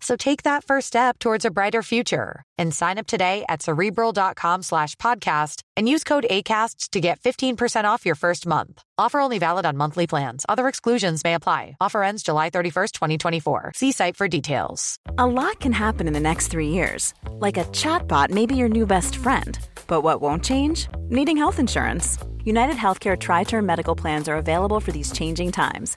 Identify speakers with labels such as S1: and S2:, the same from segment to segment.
S1: So take that first step towards a brighter future and sign up today at cerebral.com slash podcast and use code ACasts to get 15% off your first month. Offer only valid on monthly plans. Other exclusions may apply. Offer ends July 31st, 2024. See site for details.
S2: A lot can happen in the next three years. Like a chatbot may be your new best friend. But what won't change? Needing health insurance. United Healthcare Tri Term Medical Plans are available for these changing times.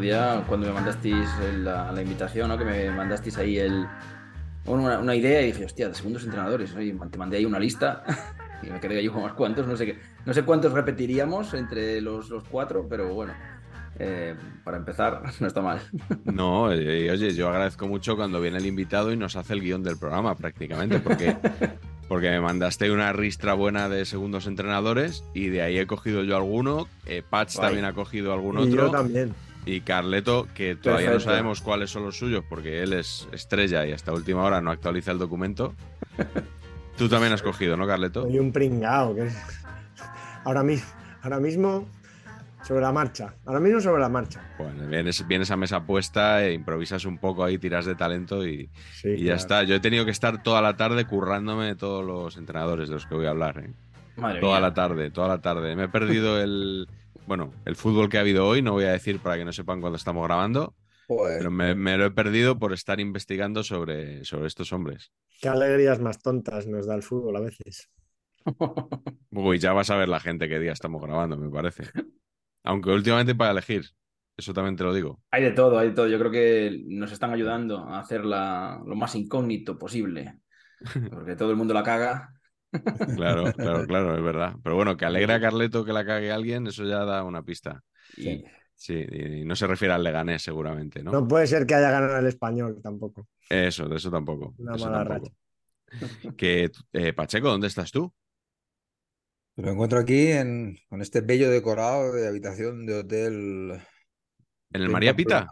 S3: otro día, cuando me mandasteis la, la invitación, ¿no? que me mandasteis ahí el, bueno, una, una idea y dije, hostia, de segundos entrenadores. Oye, te mandé ahí una lista y me quedé ahí con unos cuantos. No sé, qué, no sé cuántos repetiríamos entre los, los cuatro, pero bueno, eh, para empezar, no está mal.
S4: No, eh, oye, yo agradezco mucho cuando viene el invitado y nos hace el guion del programa prácticamente, porque, porque me mandaste una ristra buena de segundos entrenadores y de ahí he cogido yo alguno. Eh, Patch
S3: Guay.
S4: también ha cogido algún
S5: Y
S4: otro.
S5: yo también.
S4: Y Carleto, que todavía no
S3: Perfecto.
S4: sabemos cuáles son los suyos porque él es estrella y hasta última hora no actualiza el documento. Tú también has cogido, ¿no, Carleto?
S5: Soy un pringao. Que... Ahora, mismo, ahora mismo, sobre la marcha. Ahora mismo sobre la marcha.
S4: Bueno, vienes, vienes a mesa puesta e improvisas un poco ahí, tiras de talento y,
S5: Sí,
S4: y ya
S5: claro.
S4: está. Yo he tenido que estar toda la tarde currándome todos los entrenadores de los que voy a hablar. ¿eh?
S3: Madre
S4: Toda
S3: mía.
S4: la tarde, toda la tarde. Me he perdido el, bueno, el fútbol que ha habido hoy, no voy a decir para que no sepan cuándo estamos grabando, pero me, me lo he perdido por estar investigando sobre, sobre estos hombres.
S5: Qué alegrías más tontas nos da el fútbol a veces.
S4: Uy, ya vas a ver la gente qué día estamos grabando, me parece. Aunque últimamente para elegir, eso también te lo digo.
S3: Hay de todo, hay de todo. Yo creo que nos están ayudando a hacerla lo más incógnito posible. Porque todo el mundo la caga.
S4: Claro, claro, claro, es verdad. Pero bueno, que alegra a Carleto que la cague alguien, eso ya da una pista.
S3: Y
S4: Sí, y no se refiere al Leganés seguramente, ¿no?
S5: No puede ser que haya ganado el español tampoco.
S4: Eso, de eso tampoco.
S5: Una
S4: eso
S5: mala
S4: tampoco. Que, eh, Pacheco, ¿dónde estás tú?
S6: Lo encuentro aquí en, con este bello decorado de habitación de hotel.
S4: ¿En el
S6: Estoy en
S4: María Pita?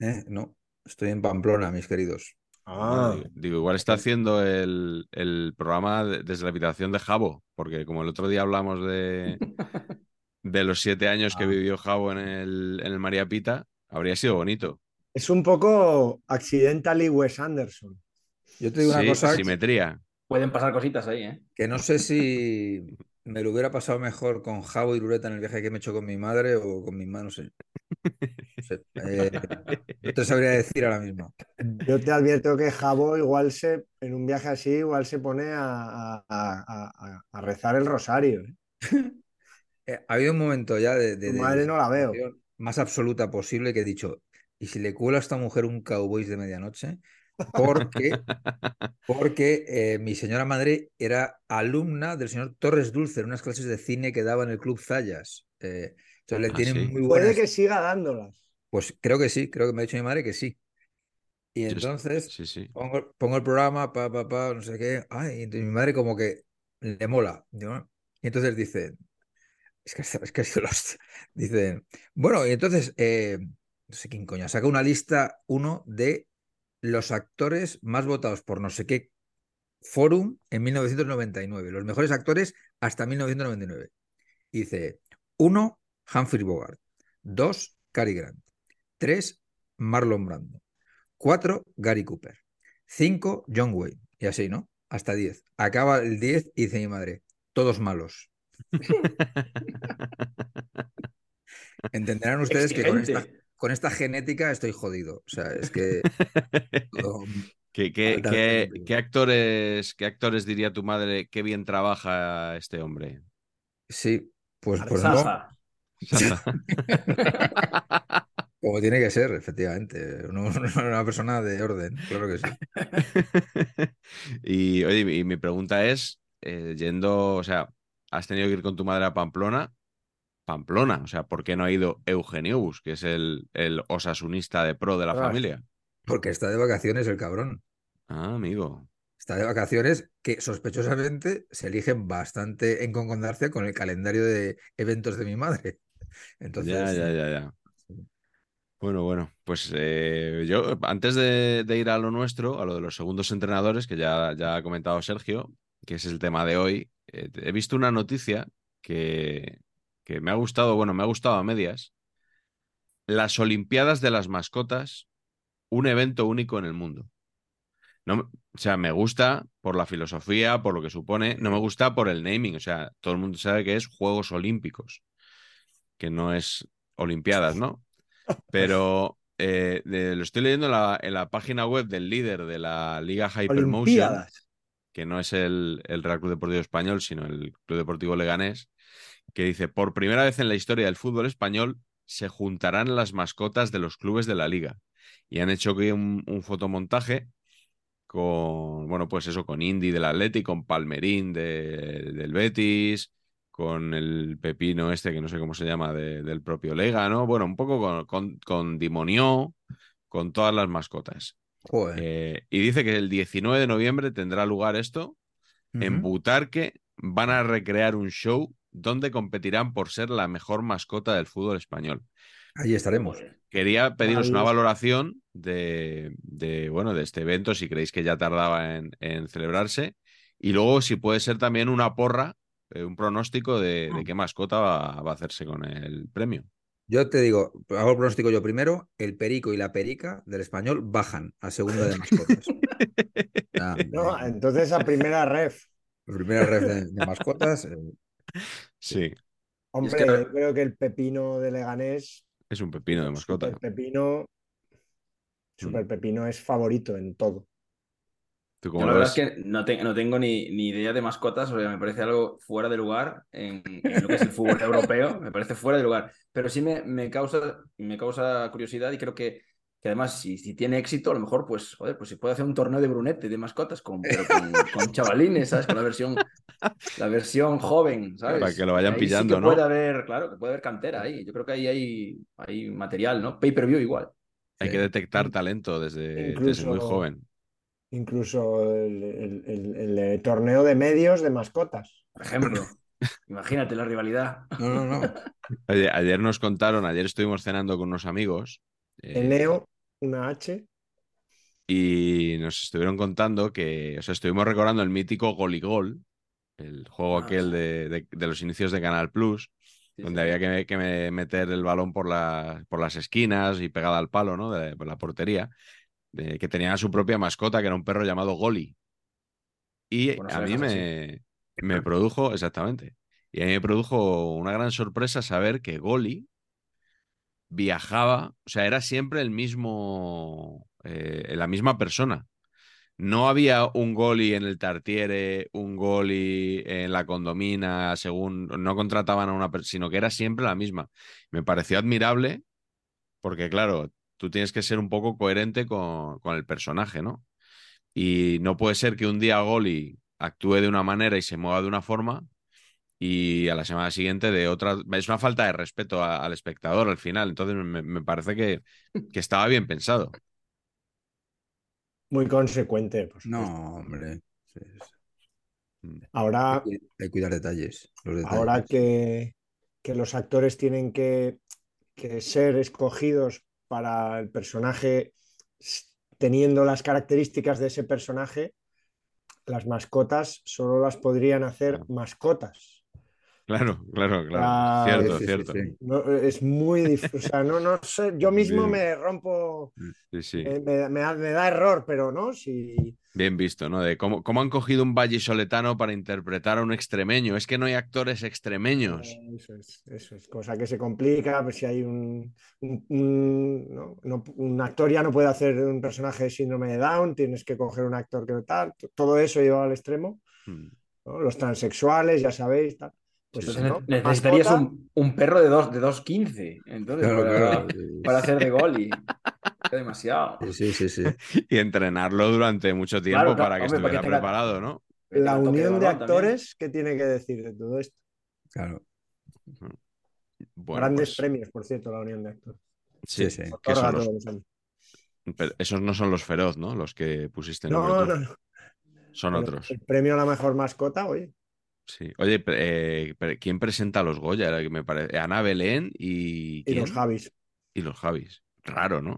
S6: ¿Eh? No, estoy en Pamplona, mis queridos.
S5: Ah,
S4: Digo, digo, igual está haciendo el, el programa de- desde la habitación de Jabo, porque como el otro día hablamos de, de los siete años que
S5: Ah.
S4: vivió Jabo en el, en el María Pita, habría sido bonito.
S5: es un poco accidentally Wes Anderson.
S6: Yo te digo una
S4: Sí,
S6: cosa
S4: simetría.
S3: pueden pasar cositas ahí, ¿eh?
S6: que no sé si me lo hubiera pasado mejor con Javo y Lureta en el viaje que me he hecho con mi madre o con mi mamá, no sé. Eh, no te sabría decir ahora mismo.
S5: Yo te advierto que Jabo igual se, en un viaje así, igual se pone a, a- a- a- a rezar el rosario. ¿eh?
S6: Eh, ha habido un momento ya de, de-
S5: Tu
S6: de
S5: madre no la veo.
S6: más absoluta posible que he dicho, ¿y si le cuelo a esta mujer un cowboys de medianoche? Porque, porque eh, mi señora madre era alumna del señor Torres Dulce en unas clases de cine que daba en el Club Zayas. Entonces le
S4: Ah, sí.
S6: muy
S5: Puede
S6: buenas.
S5: que siga dándolas.
S6: Pues creo que sí, creo que me ha dicho mi madre que sí. Y entonces
S4: Sí, sí.
S6: pongo, pongo el programa, pa, pa, pa, no sé qué. Ay, y entonces mi madre como que le mola. "Ah". Y entonces dice, es que, es que ha sido la hostia. Dice, bueno, y entonces, eh, no sé quién coño, saca una lista, uno de los actores más votados por no sé qué Forum en 1999. Los mejores actores hasta 1999. Dice, uno, Humphrey Bogart. Dos, Cary Grant. Tres, Marlon Brando. Cuatro, Gary Cooper. Cinco, John Wayne. Y así, ¿no? Hasta diez. Acaba el diez y dice mi madre, todos malos. Entenderán ustedes que con esta, con esta genética estoy jodido. O sea, es que... todo-
S4: ¿Qué, qué- qué- qué actores, ¿Qué actores diría tu madre qué bien trabaja este hombre?
S6: Sí, pues, pues como tiene que ser, efectivamente. Una persona de orden, claro que sí.
S4: y oye, y mi pregunta es, eh, yendo, o sea, has tenido que ir con tu madre a Pamplona, Pamplona, o sea, ¿por qué no ha ido Eugenio Bus, que es el, el osasunista de pro de la
S5: Ostras.
S4: familia?
S6: Porque está de vacaciones el cabrón.
S4: Ah, amigo.
S6: Está de vacaciones que sospechosamente se eligen bastante en concordancia con el calendario de eventos de mi madre. Entonces,
S4: Ya, ya, ya, ya. Bueno, bueno, pues eh, yo antes de, de ir a lo nuestro, a lo de los segundos entrenadores, que ya, ya ha comentado Sergio, que es el tema de hoy, eh, he visto una noticia que, que me ha gustado, bueno, me ha gustado a medias. Las Olimpiadas de las Mascotas, un evento único en el mundo. No, o sea, me gusta por la filosofía, por lo que supone, no me gusta por el naming, o sea, todo el mundo sabe que es Juegos Olímpicos, que no es Olimpiadas, ¿no? Pero eh, de- lo estoy leyendo en la, en la página web del líder de la Liga Hypermotion,
S5: Olimpiadas.
S4: que no es el, el Real Club Deportivo Español, sino el Club Deportivo Leganés, que dice, por primera vez en la historia del fútbol español se juntarán las mascotas de los clubes de la liga. Y han hecho aquí un, un fotomontaje con, bueno, pues eso, con Indy del Atlético, con Palmerín de- del Betis, con el Pepino este, que no sé cómo se llama, de- del propio Lega, ¿no? Bueno, un poco con, con, con Dimonió, con todas las mascotas.
S6: joder.
S4: Eh, y dice que el 19 de noviembre tendrá lugar esto. En. Butarque van a recrear un show donde competirán por ser la mejor mascota del fútbol español.
S6: Allí estaremos.
S4: Quería pediros una valoración de, de, bueno, de este evento, si creéis que ya tardaba en, en celebrarse. Y luego, si puede ser también una porra, eh, un pronóstico de, de qué mascota va, va a hacerse con el premio.
S6: Yo te digo, hago el pronóstico yo primero, el perico y la perica del español bajan a segunda de mascotas. Ya,
S5: No, entonces a primera ref.
S6: primera red de, de mascotas. eh,
S4: Sí,
S5: Hombre,
S3: que
S5: yo creo que el pepino de Leganés,
S4: es un pepino de mascota.
S5: super pepino, super pepino es favorito en todo.
S4: ¿Tú
S3: Yo la verdad es que no, te- no tengo ni, ni idea de mascotas, o sea, me parece algo fuera de lugar en, en lo que es el fútbol europeo, me parece fuera de lugar. Pero sí me, me causa, me causa curiosidad y creo que, que además, si, si tiene éxito, a lo mejor, pues, joder, pues se puede hacer un torneo de brunete de mascotas, con, pero con, con chavalines, ¿sabes? Con la versión, la versión joven, ¿sabes?
S4: Para que lo vayan
S3: Ahí sí
S4: pillando,
S3: que
S4: ¿no?
S3: Puede haber, claro, que puede haber cantera ahí. Yo creo que ahí hay, hay material, ¿no? Pay-per-view igual.
S4: Hay que detectar talento desde, desde muy joven.
S5: Incluso el, el- el- el, eh, torneo de medios de mascotas.
S3: Por ejemplo, imagínate la rivalidad.
S6: No, no, no.
S4: Oye, ayer nos contaron, ayer estuvimos cenando con unos amigos eh,
S5: Eneo, una H.
S4: y nos estuvieron contando que, o sea, estuvimos recordando el mítico Goligol, el juego
S3: Ah,
S4: aquel
S3: sí.
S4: de, de- de los inicios de Canal Plus,
S3: Sí,
S4: donde
S3: sí.
S4: había que, que me- meter el balón por, la- por las esquinas y pegada al palo, ¿no? De, por la portería, de- que tenía su propia mascota, que era un perro llamado Goli. Y a mí me, me produjo, exactamente, y a mí me produjo una gran sorpresa saber que Goli viajaba, o sea, era siempre el mismo, eh, la misma persona. No había un Goli en el Tartiere, un Goli en la Condomina, según no contrataban a una persona, sino que era siempre la misma. Me pareció admirable porque, claro, tú tienes que ser un poco coherente con, con el personaje, ¿no? Y no puede ser que un día Goli actúe de una manera y se mueva de una forma y a la semana siguiente de otra. Es una falta de respeto a- al espectador al final. Entonces me, me parece que, que estaba bien pensado.
S5: Muy consecuente.
S6: No, hombre. Sí, sí.
S5: Ahora,
S6: Hay que- hay que cuidar detalles. Los detalles.
S5: ahora que, que los actores tienen que, que ser escogidos para el personaje teniendo las características de ese personaje, las mascotas solo las podrían hacer mascotas.
S4: Claro, claro, claro.
S5: Ah,
S4: cierto,
S6: sí,
S4: cierto.
S6: sí.
S5: No, es muy difícil. O sea, no, no sé, yo mismo
S4: Bien.
S5: me rompo,
S4: Sí, sí.
S5: eh, me, me da, me da error, pero no, si
S4: Bien visto, ¿no? De cómo, cómo han cogido un vallisoletano para interpretar a un extremeño. Es que no hay actores extremeños.
S5: Eso es, eso es, cosa que se complica, pues si hay un, un, un- ¿no? No- un actor ya no puede hacer un personaje de síndrome de Down, tienes que coger un actor que tal, todo eso llevado al extremo,
S4: Mm.
S5: Los transexuales, ya sabéis, tal. Pues ¿no?
S3: necesitarías un, un perro de dos, de 2.15, entonces,
S6: Claro,
S3: para,
S6: claro.
S3: para hacer de gol y demasiado.
S6: Sí, sí.
S4: Y entrenarlo durante mucho tiempo
S3: Claro, claro,
S4: para que
S3: hombre, para que
S4: estuviera
S3: tenga-
S4: preparado, ¿no?
S5: La unión de
S3: también.
S5: actores, ¿qué tiene que decir de todo esto?
S6: Claro.
S4: Bueno,
S5: Grandes
S4: pues,
S5: premios, por cierto, la unión de actores.
S4: sí,
S6: Sí,
S4: que son los-
S5: todos los años.
S4: pero esos no son los feroz, ¿no? Los que pusiste
S5: No,
S4: nombre tú.
S5: no, no.
S4: Son
S5: Pero
S4: otros.
S5: El premio a la mejor mascota, oye.
S4: Sí. Oye, pre- eh, pre- ¿quién presenta a los Goya? Era que me parece. Ana Belén y.
S5: Y los Javis.
S4: Y los Javis. Raro, ¿no?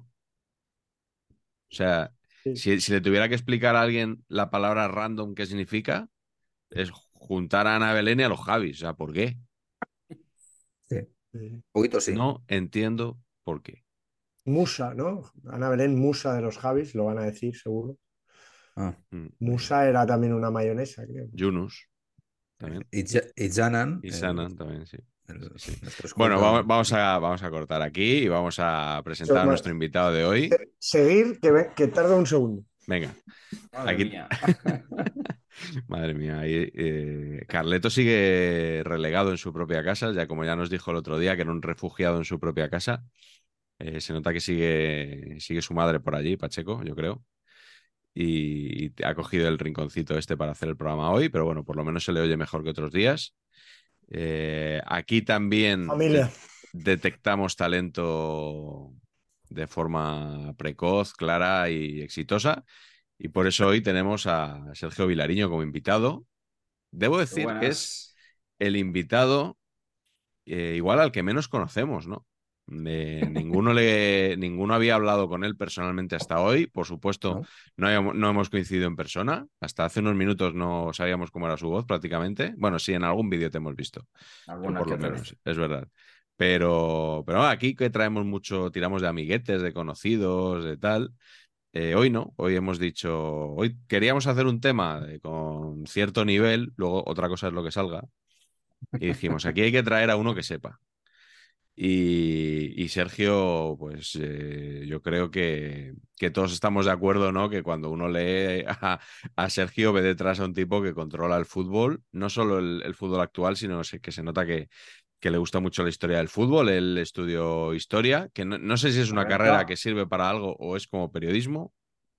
S4: O sea,
S5: Sí.
S4: si, si le tuviera que explicar a alguien la palabra random qué significa, es juntar a Ana Belén y a los Javis. O sea, ¿por qué?
S6: sí.
S5: Sí.
S6: Un poquito sí.
S4: No entiendo por qué.
S5: Musa, ¿no? Ana Belén, musa de los Javis, lo van a decir seguro.
S6: Ah.
S4: Mm.
S5: Musa era también una mayonesa, creo.
S4: Yunus también.
S6: Y, Ja- y Janan.
S4: Y
S6: el-
S4: Sanan también, sí.
S6: el-
S4: sí.
S6: nuestro
S4: Bueno, vamos, vamos a, vamos a cortar aquí y vamos a presentar a nuestro invitado de hoy.
S5: Seguir, que, ve- que tarda un segundo.
S4: Venga,
S3: Madre
S4: Aquí-
S3: mía.
S4: madre mía. ahí, eh, Carleto sigue relegado en su propia casa, ya como ya nos dijo el otro día, que era un refugiado en su propia casa. Eh, se nota que sigue, sigue su madre por allí, Pacheco, yo creo. Y, y ha cogido el rinconcito este para hacer el programa hoy, pero bueno, por lo menos se le oye mejor que otros días. Eh, aquí también de- detectamos talento de forma precoz, clara y exitosa. Y por eso hoy tenemos a Sergio Vilariño como invitado. Debo decir que es el invitado eh, igual al que menos conocemos, ¿no? Ninguno, le, ninguno había hablado con él personalmente hasta hoy. Por supuesto,
S6: ¿No?
S4: no, hemos coincidido en persona. Hasta hace unos minutos no sabíamos cómo era su voz prácticamente. Bueno, sí, en algún vídeo te hemos visto. Por lo menos, es verdad. Pero, pero aquí que traemos mucho, tiramos de amiguetes, de conocidos, de tal. Eh, hoy no, hoy hemos dicho, hoy queríamos hacer un tema de- con cierto nivel, luego otra cosa es lo que salga. Y dijimos, aquí hay que traer a uno que sepa. Y, y Sergio, pues eh, yo creo que, que todos estamos de acuerdo, ¿no? Que cuando uno lee a, a Sergio ve detrás a un tipo que controla el fútbol, no solo el, el fútbol actual, sino que se nota que, que le gusta mucho la historia del fútbol. Él estudió historia, que no, no sé si es una carrera que sirve para algo o es como periodismo.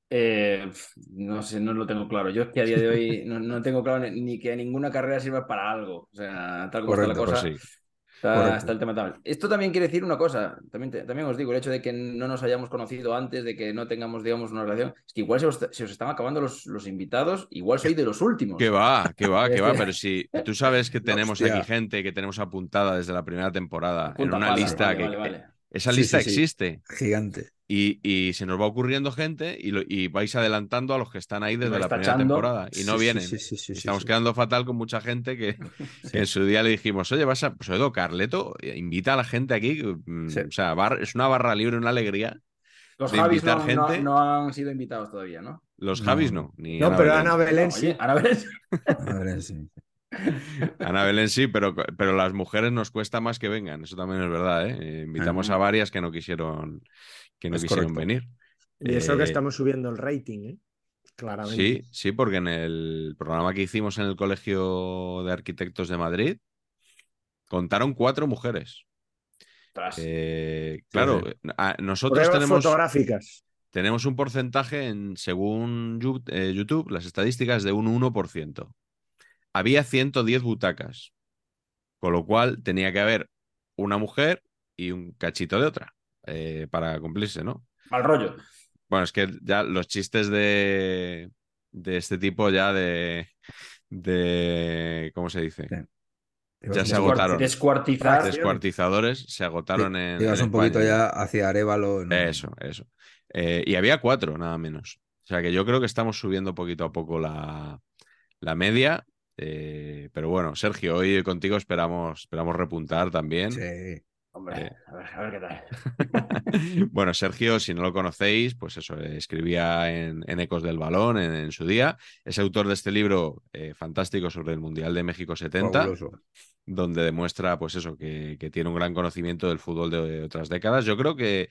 S3: Eh, no sé, no lo tengo claro. Yo es que a día de hoy no, no tengo claro ni, ni que ninguna carrera sirva para algo. O sea, tal como está la cosa,
S4: Pues sí.
S3: Está, el tema tal. Esto también quiere decir una cosa, también, te- también os digo, el hecho de que no nos hayamos conocido antes, de que no tengamos, digamos, una relación, es que igual se os, se os están acabando los, los invitados, igual soy de los últimos.
S4: Que va, que va, que va, pero si tú sabes que tenemos
S6: Hostia.
S4: aquí gente que tenemos apuntada desde la primera temporada en una
S3: pala,
S4: lista
S3: vale,
S4: que
S3: vale, vale.
S4: esa
S6: Sí,
S4: lista
S6: sí, sí.
S4: existe
S6: Gigante.
S4: Y, y se nos va ocurriendo gente y, lo- y vais adelantando a los que están ahí desde la primera temporada y no
S6: Sí,
S4: vienen.
S6: sí, sí, sí,
S4: Y
S6: sí,
S4: Estamos
S6: sí.
S4: quedando fatal con mucha gente que, que en su día le dijimos, oye, vas a, pues oye, Carleto, invita a la gente aquí, mm,
S6: Sí.
S4: o sea, bar- es una barra libre, una alegría.
S3: Los
S4: de
S3: Javis no,
S4: invitar
S3: no-
S4: gente.
S3: no han sido invitados todavía, ¿no?
S4: Los
S6: No,
S4: Javis
S6: no.
S4: no, ni
S5: No,
S4: Ana
S5: pero
S4: Belén.
S5: Ana Belén
S3: Oye,
S5: sí.
S3: ahora verás.
S6: A ver, sí.
S4: Ana Belén sí, pero, pero las mujeres nos cuesta más que vengan, eso también es verdad, ¿eh? Eh, Invitamos
S3: Ajá.
S4: a varias que no quisieron, que no
S6: Es
S4: quisieron
S6: correcto.
S4: venir.
S5: Y eso que
S4: Eh,
S5: estamos subiendo el rating, ¿eh? Claramente.
S4: Sí, sí, porque en el programa que hicimos en el Colegio de Arquitectos de Madrid, contaron cuatro mujeres. Eh, claro,
S6: sí.
S4: a- nosotros
S5: Pruebas
S4: tenemos,
S5: fotográficas.
S4: tenemos un porcentaje en, según eh, YouTube, las estadísticas de un 1%. Había 110 butacas, con lo cual tenía que haber una mujer y un cachito de otra eh, para cumplirse, ¿no?
S3: Mal rollo.
S4: Bueno, es que ya los chistes de, de este tipo ya de, de ¿cómo se dice?
S6: Sí.
S4: Ya se agotaron.
S3: Descuartizar.
S4: Descuartizadores se agotaron en,
S6: Ibas
S4: en
S6: un poquito
S4: España.
S6: ya hacia Arevalo. ¿no?
S4: Eso, eso. Eh, y había cuatro, nada menos. O sea que yo creo que estamos subiendo poquito a poco la, la media. Eh, pero bueno, Sergio, hoy contigo esperamos, esperamos repuntar también.
S6: Sí.
S3: Hombre,
S4: Eh.
S3: a, ver, a ver qué tal.
S4: bueno, Sergio, si no lo conocéis, pues eso, escribía en, en Ecos del Balón en, en su día. Es autor de este libro eh, fantástico sobre el Mundial de México 70,
S6: Fabuloso.
S4: donde demuestra, pues eso, que, que tiene un gran conocimiento del fútbol de, otras décadas. Yo creo que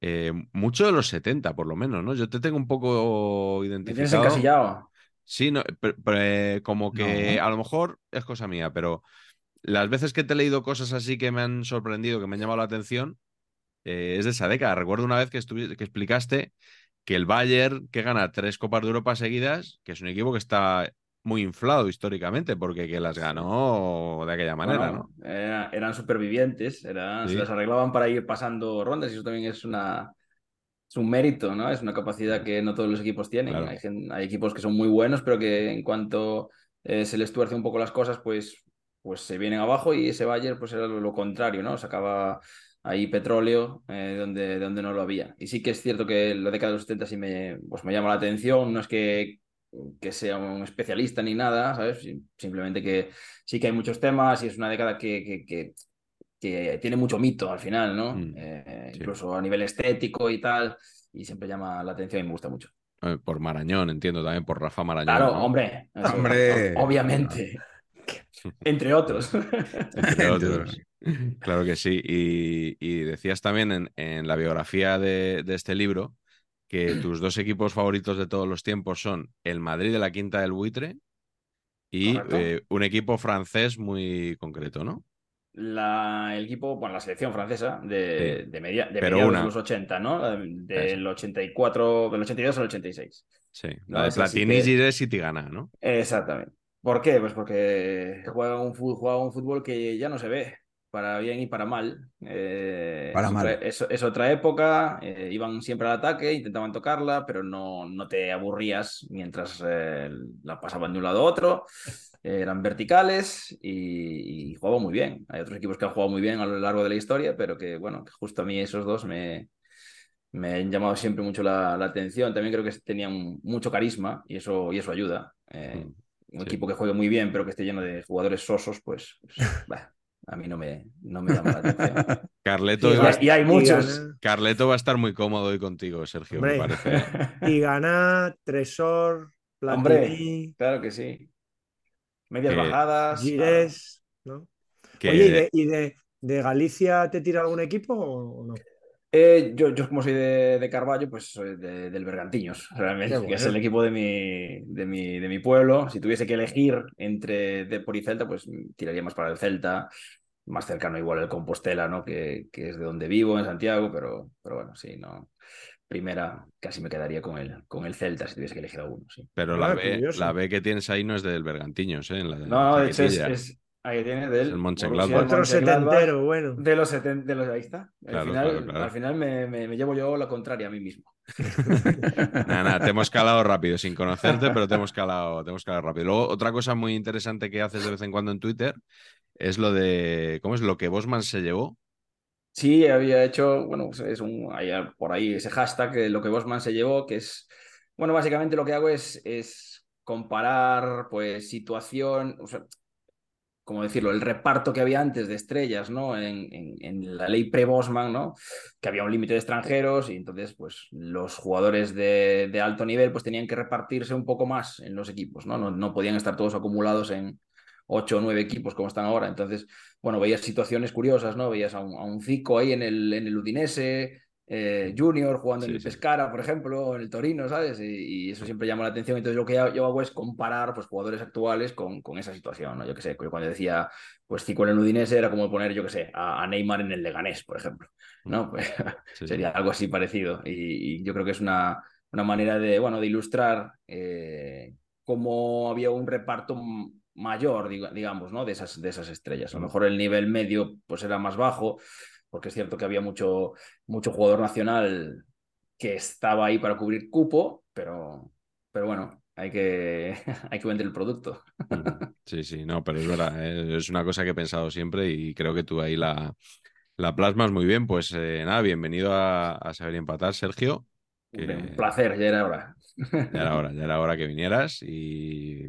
S4: eh, mucho de los 70, por lo menos, ¿no? Yo te tengo un poco
S3: Me tienes
S4: identificado.
S3: encasillado.
S4: Sí, no, pero- pero, como que
S6: No.
S4: a lo mejor es cosa mía, pero las veces que te he leído cosas así que me han sorprendido, que me han llamado la atención, eh, es de esa década. Recuerdo una vez que, que explicaste que el Bayern, que gana tres Copas de Europa seguidas, que es un equipo que está muy inflado históricamente, porque que las ganó de aquella manera,
S3: Bueno,
S4: ¿no?
S3: era- eran supervivientes, eran,
S4: Sí.
S3: se las arreglaban para ir pasando rondas y eso también es una es un mérito, ¿no? Es una capacidad que no todos los equipos tienen.
S4: Claro.
S3: Hay, gen- hay equipos que son muy buenos, pero que en cuanto eh, se les tuerce un poco las cosas, pues, pues se vienen abajo y ese Bayern pues era lo, contrario, ¿no? Sacaba ahí petróleo eh, donde, donde no lo había. Y sí que es cierto que la década de los 70 sí me, pues me llama la atención, no es que que sea un especialista ni nada, ¿sabes? Sim- Simplemente que sí que hay muchos temas y es una década que, que, que, que tiene mucho mito al final, ¿no?
S4: Mm,
S3: Eh,
S4: sí.
S3: Incluso a nivel estético y tal, y siempre llama la atención y me gusta mucho.
S4: Eh, Por Marañón, entiendo también, por Rafa Marañón.
S3: Claro,
S4: ¿no?
S3: hombre. eso,
S6: Hombre.
S3: Obviamente. Entre otros.
S4: Entre otros. Claro que sí. Y, y decías también en, en la biografía de, de este libro que tus dos equipos favoritos de todos los tiempos son el Madrid de la Quinta del Buitre y eh, un equipo francés muy concreto, ¿no?
S3: La, el equipo, bueno, la selección francesa de, de, media, de
S4: Pero
S3: mediados
S4: una.
S3: de los 80, ¿no? Del 84, del 82 al 86.
S4: Sí.
S3: No,
S4: La de Platini,
S3: que-
S4: Gires y Tigana, ¿no?
S3: Exactamente. ¿Por qué? Pues porque juega un fútbol, juega un fútbol que ya no se ve, para bien y para mal. Eh,
S6: Para
S3: es,
S6: mal.
S3: Otra, es, es otra época, eh, iban siempre al ataque, intentaban tocarla, pero no, no te aburrías mientras eh, la pasaban de un lado a otro. Eh, eran verticales y, y jugaban muy bien. Hay otros equipos que han jugado muy bien a lo largo de la historia, pero que, bueno, que justo a mí esos dos me, me han llamado siempre mucho la, la atención. También creo que tenían mucho carisma y eso, y eso ayuda. Eh,
S4: Mm,
S3: un
S4: sí.
S3: equipo que juegue muy bien, pero que esté lleno de jugadores sosos, pues, pues, bah, a mí no me, no me llama la atención.
S4: Carleto,
S5: Y
S3: y hay muchos.
S5: gana-
S4: Carleto va a estar muy cómodo hoy contigo, Sergio, me
S5: Hombre.
S4: parece.
S5: Y gana Tresor,
S3: Hombre,
S5: Platini,
S3: claro que sí. Medias
S4: Que
S3: bajadas.
S5: Gires, ¿no?
S4: Que-
S5: Oye, ¿y, de, y de- de Galicia te tira algún equipo o no?
S3: Eh, yo, yo, como soy de, de Carballo, pues soy de- del Bergantiños, realmente,
S5: Qué
S3: que es el equipo de mi, de mi, de mi pueblo. Si tuviese que elegir entre Depor y Celta, pues tiraría más para el Celta, más cercano igual el Compostela, ¿no? Que, que es de donde vivo, en Santiago, pero, pero bueno, sí, no. Primera, casi me quedaría con el, con el Celta si tuviese que elegir alguno, sí.
S4: Pero
S5: Ah,
S4: la B,
S5: curioso.
S4: la B que tienes ahí no es del Bergantiños, ¿eh? En la de
S3: No, no, de hecho es,
S4: chiquitilla.
S3: es- ahí tiene del
S5: Otro setentero, bueno.
S3: De los, seten- de los ahí está. Al
S4: Claro,
S3: final,
S4: claro, claro.
S3: Al final me, me- me llevo yo la contraria a mí mismo.
S4: Nada, nada, te hemos calado rápido, sin conocerte, pero te hemos calado, te hemos calado rápido. Luego, otra cosa muy interesante que haces de vez en cuando en Twitter es lo de, ¿cómo es? Lo que Bosman se llevó.
S3: Sí, había hecho, bueno, pues es un, hay por ahí ese hashtag, eh, lo que Bosman se llevó, que es, bueno, básicamente lo que hago es, es comparar, pues, situación, o sea, ¿cómo decirlo? El reparto que había antes de estrellas, ¿no? En, la ley pre-Bosman, ¿no? Que había un límite de extranjeros y entonces, pues, los jugadores de, alto nivel, pues, tenían que repartirse un poco más en los equipos, ¿no? No, no podían estar todos acumulados en ocho o nueve equipos como están ahora. Entonces, bueno, veías situaciones curiosas, ¿no? Veías a un, a un Zico ahí en el, en el Udinese, eh, Junior jugando
S4: Sí,
S3: en el
S4: sí.
S3: Pescara, por ejemplo, o en el Torino, ¿sabes? Y, y eso siempre llama la atención. Entonces, lo que yo hago es comparar pues, jugadores actuales con, con esa situación, ¿no? Yo qué sé, cuando decía, pues Zico en el Udinese era como poner, yo qué sé, a, a Neymar en el Leganés, por ejemplo, ¿no? Pues
S4: Sí, sí.
S3: sería algo así parecido. Y, y yo creo que es una, una manera de, bueno, de ilustrar eh, cómo había un reparto mayor, diga- digamos, ¿no? De esas, de esas estrellas. A lo mejor el nivel medio pues era más bajo, porque es cierto que había mucho, mucho jugador nacional que estaba ahí para cubrir cupo, pero, pero bueno, hay que, hay que vender el producto.
S4: Sí, sí, no, pero es verdad, eh, es una cosa que he pensado siempre y creo que tú ahí la, la plasmas muy bien. Pues eh, nada, bienvenido a, a Saber Empatar, Sergio. que
S3: Un placer, ya era hora.
S4: Ya era hora, ya era hora que vinieras y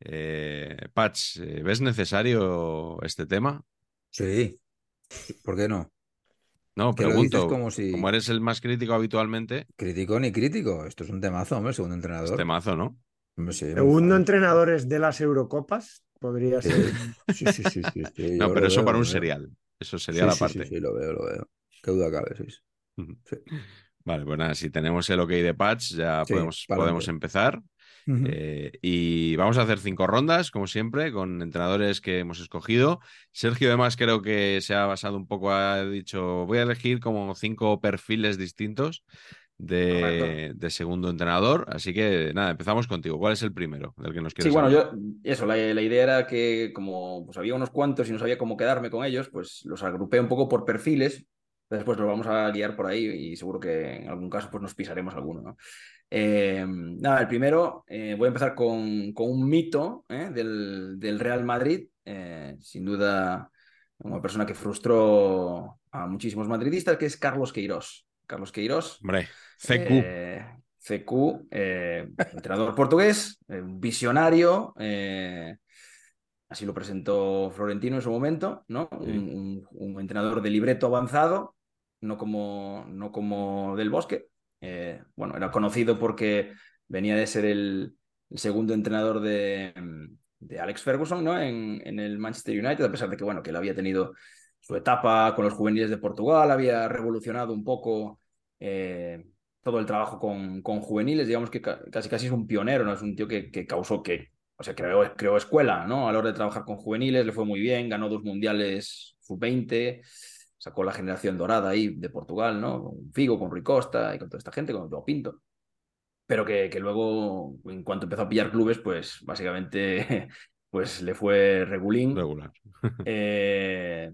S4: Eh, Patch, eh, ¿ves necesario este tema?
S6: Sí. ¿Por qué no?
S4: No,
S6: Que
S4: pregunto,
S6: dices como si-
S4: como eres el más crítico habitualmente,
S6: Crítico ni crítico. Esto es un temazo, hombre, el segundo entrenador.
S4: este mazo, ¿no?
S6: Sí,
S5: Segundo entrenadores de las Eurocopas podría
S6: Sí.
S5: ser.
S6: Sí, sí, sí, sí, sí,
S4: No, pero eso
S6: veo,
S4: para un serial. Eso sería
S6: Sí,
S4: la
S6: sí,
S4: parte.
S6: Sí, sí, lo veo, lo veo. Qué duda cabe, sí.
S4: Vale, pues nada, si tenemos el ok de Patch, ya
S6: Sí,
S4: podemos,
S6: pa'lante.
S4: podemos empezar. Eh, y vamos a hacer cinco rondas, como siempre, con entrenadores que hemos escogido. Sergio, además, creo que se ha basado un poco, ha dicho, voy a elegir como cinco perfiles distintos de, segundo entrenador. Así que nada, empezamos contigo. ¿Cuál es el primero del que nos
S3: Sí,
S4: quieres
S3: bueno,
S4: hablar?
S3: yo, eso, la, la idea era que como pues, había unos cuantos y no sabía cómo quedarme con ellos, pues los agrupé un poco por perfiles. Después los vamos a guiar por ahí y seguro que en algún caso pues nos pisaremos alguno, ¿no? Eh, nada, el primero, eh, voy a empezar con, con un mito ¿eh? del, del Real Madrid. Sin duda, una persona que frustró a muchísimos madridistas, que es Carlos Queiroz. Carlos Queiroz.
S4: Hombre, CQ.
S3: CQ, entrenador portugués, visionario, así lo presentó Florentino en su momento, ¿no?
S4: Sí.
S3: Un, un- un entrenador de libreto avanzado, no como, no como del Bosque. Eh, bueno, era conocido porque venía de ser el, segundo entrenador de, de Alex Ferguson, ¿no? En, el Manchester United, a pesar de que, bueno, que él había tenido su etapa con los juveniles de Portugal, había revolucionado un poco eh, todo el trabajo con, con juveniles, digamos que ca- casi casi es un pionero, ¿no? Es un tío que, que causó que, o sea, creó, creó escuela, ¿no? A la hora de trabajar con juveniles, le fue muy bien, ganó dos mundiales sub-20, sacó la generación dorada ahí de Portugal, ¿no? Con Figo, con Rui Costa y con toda esta gente, con Joao Pinto. Pero que, que luego, en cuanto empezó a pillar clubes, pues básicamente pues le fue regulín.
S4: Regular.
S3: Eh,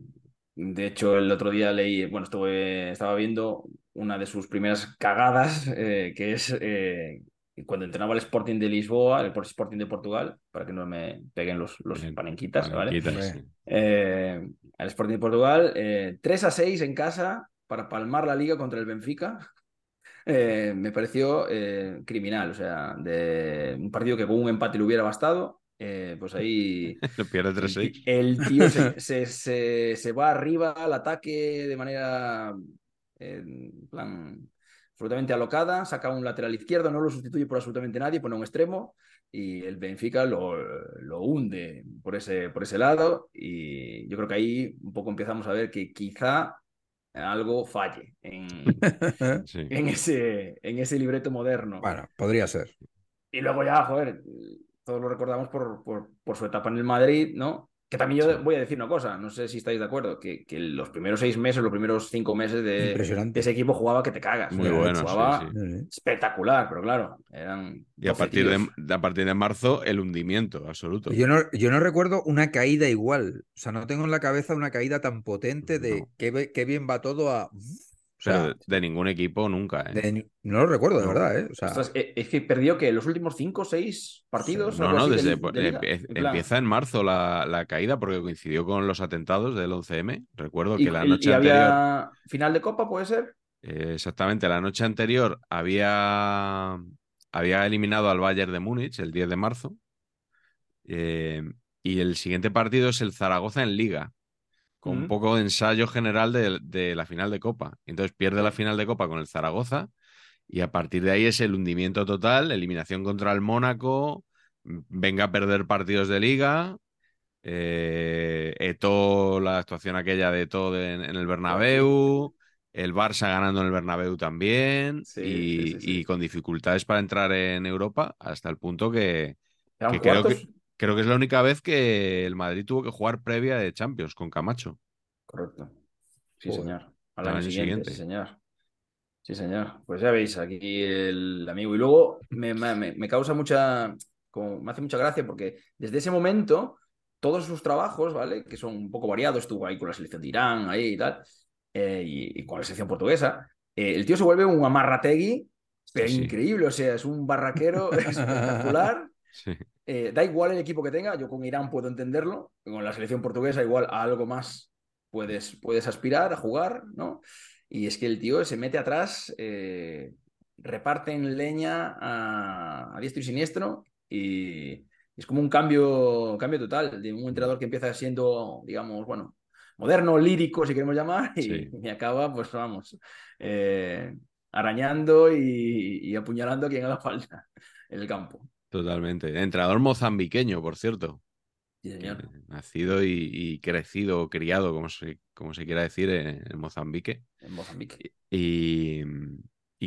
S3: de hecho, el otro día leí, bueno, estuve, estaba viendo una de sus primeras cagadas, eh, que es eh, cuando entrenaba el Sporting de Lisboa, el Sporting de Portugal, para que no me peguen los, los panenquitas, ¿vale?
S4: Sí.
S3: Eh, al Sporting de Portugal, eh, 3 a 6 en casa para palmar la liga contra el Benfica. Eh, me pareció eh, criminal, o sea, de un partido que con un empate le hubiera bastado, eh, pues ahí el,
S4: 3-6.
S3: ti- el tío se, se- se- se va arriba al ataque de manera, eh, en plan, absolutamente alocada, saca un lateral izquierdo, no lo sustituye por absolutamente nadie, pone un extremo y el Benfica lo, lo hunde por ese, por ese lado y yo creo que ahí un poco empezamos a ver que quizá algo falle en,
S4: Sí.
S3: en, ese, en ese libreto moderno.
S6: Bueno, podría ser.
S3: Y luego ya, joder, todos lo recordamos por, por, por su etapa en el Madrid, ¿no? Que también yo
S4: Sí.
S3: voy a decir una cosa, no sé si estáis de acuerdo, que, que los primeros seis meses, los primeros cinco meses de,
S6: Impresionante.
S3: de ese equipo jugaba que te cagas.
S4: Muy bueno, sí,
S3: jugaba
S4: sí.
S6: Sí,
S3: espectacular, pero claro, eran.
S4: Y a
S3: 12
S4: partir, de, a partir de marzo, el hundimiento absoluto.
S6: Yo no, yo no recuerdo una caída igual. O sea, no tengo en la cabeza una caída tan potente de
S4: No.
S6: qué, qué bien va todo a. O
S4: Pero
S6: sea,
S4: de, ningún equipo nunca, ¿eh?
S6: de no lo recuerdo, de verdad, ¿eh? O sea,
S3: Ostras, eh, es que perdió que los últimos cinco o seis partidos.
S4: No, no,
S3: de
S4: desde
S3: de
S4: empieza en marzo la, la caída porque coincidió con los atentados del 11M. Recuerdo
S3: Y,
S4: que la noche
S3: y
S4: anterior,
S3: había final de Copa, puede ser.
S4: eh, exactamente, la noche anterior había, había eliminado al Bayern de Múnich el 10 de marzo. eh, y el siguiente partido es el Zaragoza en Liga, con un
S3: Ujú.
S4: poco de ensayo general de, de la final de Copa. Entonces pierde la final de Copa con el Zaragoza y a partir de ahí es el hundimiento total, eliminación contra el Mónaco, m- venga a perder partidos de liga, eh, la actuación aquella de Eto'o de- en, en el Bernabéu, el Barça ganando en el Bernabéu también
S3: Sí,
S4: y,
S3: sí, sí, sí.
S4: y con dificultades para entrar en Europa hasta el punto que, creo que creo que es la única vez que el Madrid tuvo que jugar previa de Champions con Camacho.
S3: Correcto. Sí,
S6: Joder.
S3: señor. al año, siguiente, sí, señor. Sí, señor. Pues ya veis, aquí el amigo. Y luego me, me, causa mucha, como, me hace mucha gracia porque desde ese momento todos sus trabajos, ¿vale? Que son un poco variados, estuvo ahí con la selección de Irán, ahí y tal, eh, y, con la selección portuguesa. Eh, el tío se vuelve un amarrategui, pero increíble, o sea, es un barraquero espectacular. Eh, da igual el equipo que tenga, yo con Irán puedo entenderlo, con la selección portuguesa igual a algo más puedes, puedes aspirar a jugar, ¿no? Y es que el tío se mete atrás, eh, reparten leña a, diestro y siniestro y es como un cambio, cambio total de un entrenador que empieza siendo, digamos, bueno, moderno, lírico, si queremos llamar, y, acaba, pues vamos, eh, arañando y, y, apuñalando a quien haga falta en el campo.
S4: Totalmente. Entrenador mozambiqueño, por cierto. nacido y, crecido, criado, como se, como se quiera decir, en, Mozambique.
S3: En Mozambique.
S4: Y,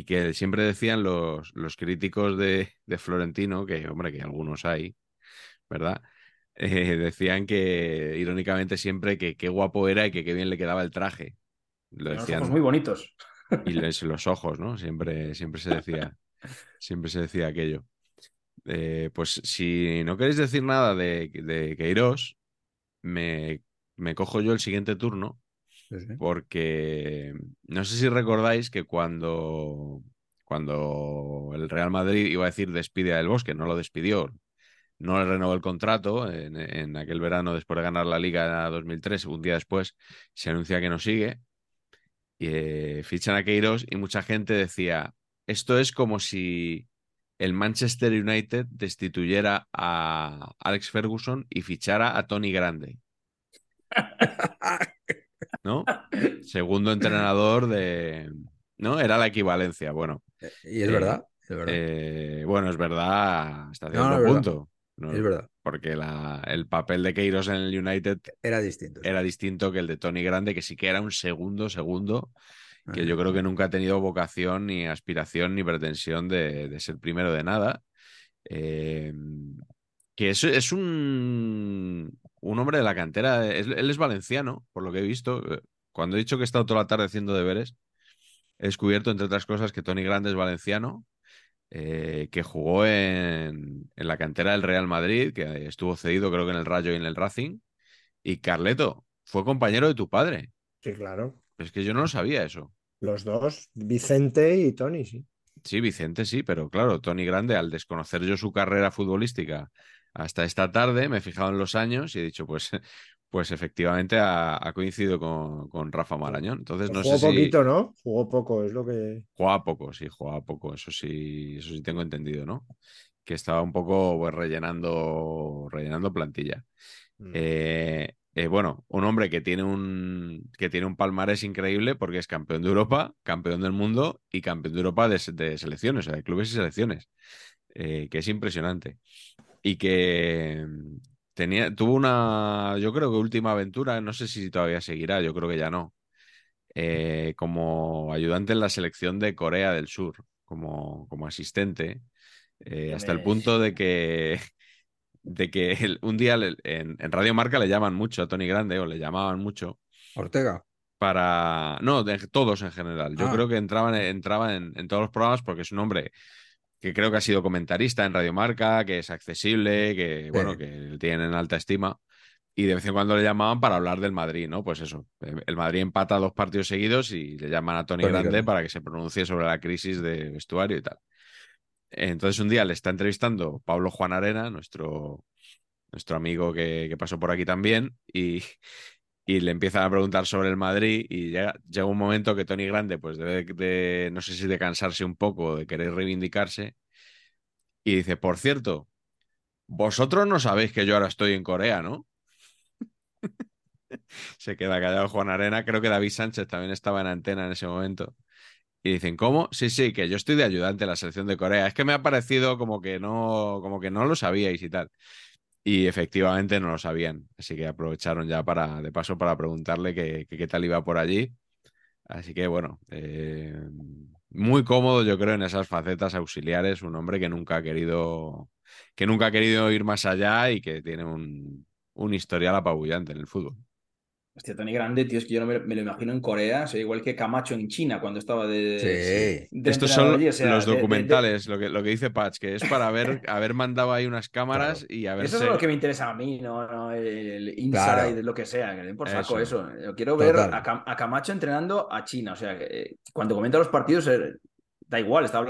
S4: que siempre decían los, los críticos de, Florentino, que hombre, que algunos hay, ¿verdad? Eh, decían que, irónicamente, siempre que qué guapo era y que qué bien le quedaba el traje.
S3: Lo decían. Los muy bonitos.
S4: Y los ojos, ¿no? Siempre, siempre se decía, siempre se decía aquello. Eh, pues si no queréis decir nada de, de Queiroz, me, me, cojo yo el siguiente turno, porque no sé si recordáis que cuando, cuando el Real Madrid iba a decir despide a Del Bosque, no lo despidió, no le renovó el contrato en, aquel verano después de ganar la Liga 2003, un día después se anuncia que no sigue, y, eh, fichan a Queiroz y mucha gente decía, esto es como si el Manchester United destituyera a Alex Ferguson y fichara a Tony Grande. ¿No? Segundo entrenador de. ¿No? Era la equivalencia. Bueno.
S6: Y es verdad.
S4: Eh, bueno, es verdad hasta cierto punto.
S6: Es verdad.
S4: Porque el papel de Keiros en el United
S6: era distinto.
S4: Era distinto que el de Tony Grande, que sí que era un segundo, segundo que yo creo que nunca ha tenido vocación, ni aspiración, ni pretensión de, ser primero de nada. Eh, que es, es un, un, hombre de la cantera, él es valenciano, por lo que he visto. Cuando he dicho que he estado toda la tarde haciendo deberes, he descubierto, entre otras cosas, que Tony Grande es valenciano, eh, que jugó en, en, la cantera del Real Madrid, que estuvo cedido creo que en el Rayo y en el Racing. Y Carleto, fue compañero de tu padre.
S5: Sí, claro.
S4: Es que yo no lo sabía eso.
S5: Los dos, Vicente y Tony, sí.
S4: Sí, Vicente sí, pero claro, Tony Grande, al desconocer yo su carrera futbolística hasta esta tarde, me he fijado en los años y he dicho, pues, pues efectivamente ha, coincidido con, Rafa Marañón. Entonces no
S5: jugó
S4: sé
S5: poquito, ¿no? Jugó poco, es lo que.
S4: Jugaba poco, sí, jugaba poco. Eso sí, eso sí tengo entendido, ¿no? Que estaba un poco pues, rellenando, rellenando plantilla. Mm. Eh, eh, bueno, un hombre que tiene un, que tiene un palmarés increíble porque es campeón de Europa, campeón del mundo y campeón de Europa de, selecciones, o sea, de clubes y selecciones, eh, que es impresionante. Y que mm, tenía, tuvo una, yo creo que última aventura, no sé si todavía seguirá, yo creo que ya no, eh, como ayudante en la selección de Corea del Sur, como, como asistente, hasta el punto de que de que un día en, Radio Marca le llaman mucho a Tony Grande, o le llamaban mucho.
S6: Ortega.
S4: Para. No, de todos en general. Yo ah. creo que entraban, entraba en, todos los programas porque es un hombre que creo que ha sido comentarista en Radio Marca, que es accesible, que, bueno, que tienen alta estima. Y de vez en cuando le llamaban para hablar del Madrid, ¿no? Pues eso. El Madrid empata dos partidos seguidos y le llaman a Tony, Grande para que se pronuncie sobre la crisis de vestuario y tal. Entonces un día le está entrevistando Pablo Juan Arena, nuestro, nuestro amigo que, pasó por aquí también, y, le empiezan a preguntar sobre el Madrid y llega, llega un momento que Tony Grande pues debe de, no sé si de cansarse un poco, de querer reivindicarse, y dice, por cierto, vosotros no sabéis que yo ahora estoy en Corea, ¿no? Se queda callado Juan Arena, creo que David Sánchez también estaba en antena en ese momento. Y dicen, ¿cómo? Sí, sí, que yo estoy de ayudante en la selección de Corea. Es que me ha parecido como que no, como que no lo sabíais y tal. Y efectivamente no lo sabían. Así que aprovecharon ya para, de paso, para preguntarle qué tal iba por allí. Así que bueno, eh, muy cómodo, yo creo, en esas facetas auxiliares. Un hombre que nunca ha querido, que nunca ha querido ir más allá y que tiene un, un historial apabullante en el fútbol.
S3: Hostia, Tony Grande, tío, es que yo no me, me lo imagino en Corea, o sea, igual que Camacho en China cuando estaba de.
S6: Sí.
S3: de
S4: Estos son
S3: allí, o sea,
S4: los
S3: de- de- de-
S4: documentales, Lo, que, lo que dice Patch, que es para haber, haber mandado ahí unas cámaras y haberse...
S3: Eso es lo que me interesa a mí, no, no el, el inside,
S6: Claro.
S3: lo que sea, que le den por saco
S4: Eso.
S3: eso. Yo quiero ver a, Cam- a Camacho entrenando a China, o sea, que, eh, cuando comenta los partidos, eh, da igual, está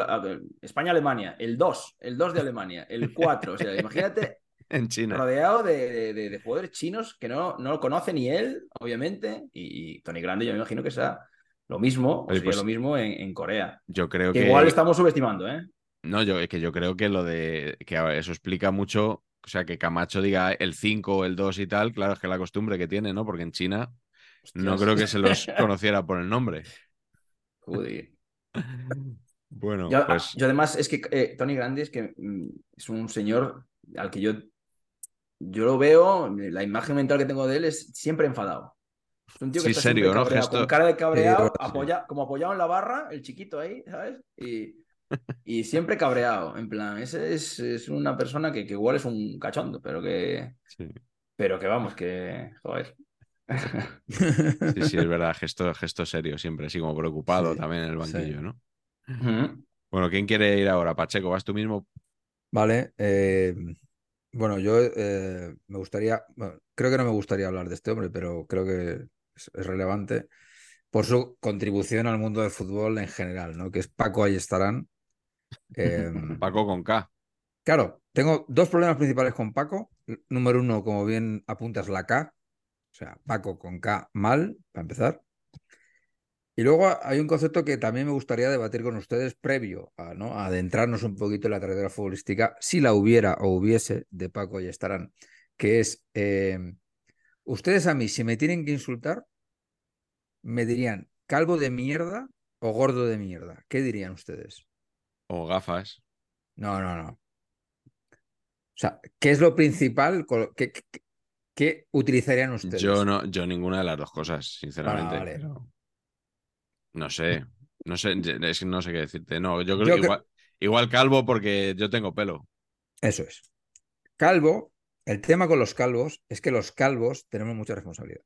S3: España-Alemania, el 2, el 2 de Alemania, el 4, o sea, imagínate
S4: en China.
S3: rodeado de, de- jugadores chinos que no, no lo conoce ni él, obviamente, y, y Tony Grande yo me imagino que será lo mismo, o sería
S4: pues-
S3: lo mismo en, en Corea.
S4: Yo creo
S3: Que
S4: que...
S3: igual estamos subestimando, ¿eh?
S4: No, yo, es que yo creo que lo de... que ver, eso explica mucho, o sea, que Camacho diga el 5 o el 2 y tal, claro, es que la costumbre que tiene, ¿no? Porque en China no creo que se los conociera por el nombre.
S3: Joder.
S4: Bueno,
S3: Yo,
S4: pues...
S3: yo además es que eh, Tony Grande es que mm, es un señor al que yo, yo lo veo, la imagen mental que tengo de él es siempre enfadado. Es un tío que
S4: Sí,
S3: está
S4: serio, ¿no? Gesto-
S3: con cara de cabreado,
S6: Sí,
S3: apoya- como apoyado en la barra, el chiquito ahí, ¿sabes? Y, y siempre cabreado, en plan, ese es, es una persona que, que igual es un cachondo, pero que,
S4: Sí.
S3: pero que vamos, que, joder.
S4: Sí, sí, es verdad, gesto, gesto serio siempre, así como preocupado
S6: Sí,
S4: también en el
S6: sí.
S4: banquillo, ¿no? Bueno, ¿quién quiere ir ahora? Pacheco, ¿vas tú mismo?
S6: Vale. eh, bueno, yo eh, me gustaría, bueno, creo que no me gustaría hablar de este hombre, pero creo que es, es relevante por su contribución al mundo del fútbol en general, ¿no? Que es Paco Ayestarán. Eh,
S4: Paco con K.
S6: Claro, tengo dos problemas principales con Paco. Número uno, como bien apuntas, la K. O sea, Paco con K mal, para empezar. Y luego hay un concepto que también me gustaría debatir con ustedes previo a, ¿no? a adentrarnos un poquito en la trayectoria futbolística, si la hubiera o hubiese de Paco y estarán, que es, eh, ustedes a mí, si me tienen que insultar, me dirían calvo de mierda o gordo de mierda. ¿Qué dirían ustedes?
S4: O gafas.
S6: No, no, no. O sea, ¿qué es lo principal? ¿Qué, qué- qué utilizarían ustedes?
S4: Yo no, yo ninguna de las dos cosas, sinceramente.
S6: Vale, vale.
S4: No sé, no sé, es que no sé qué decirte. No, yo creo
S6: Yo
S4: que igual, igual calvo porque yo tengo pelo.
S6: Eso es. Calvo, el tema con los calvos es que los calvos tenemos mucha responsabilidad.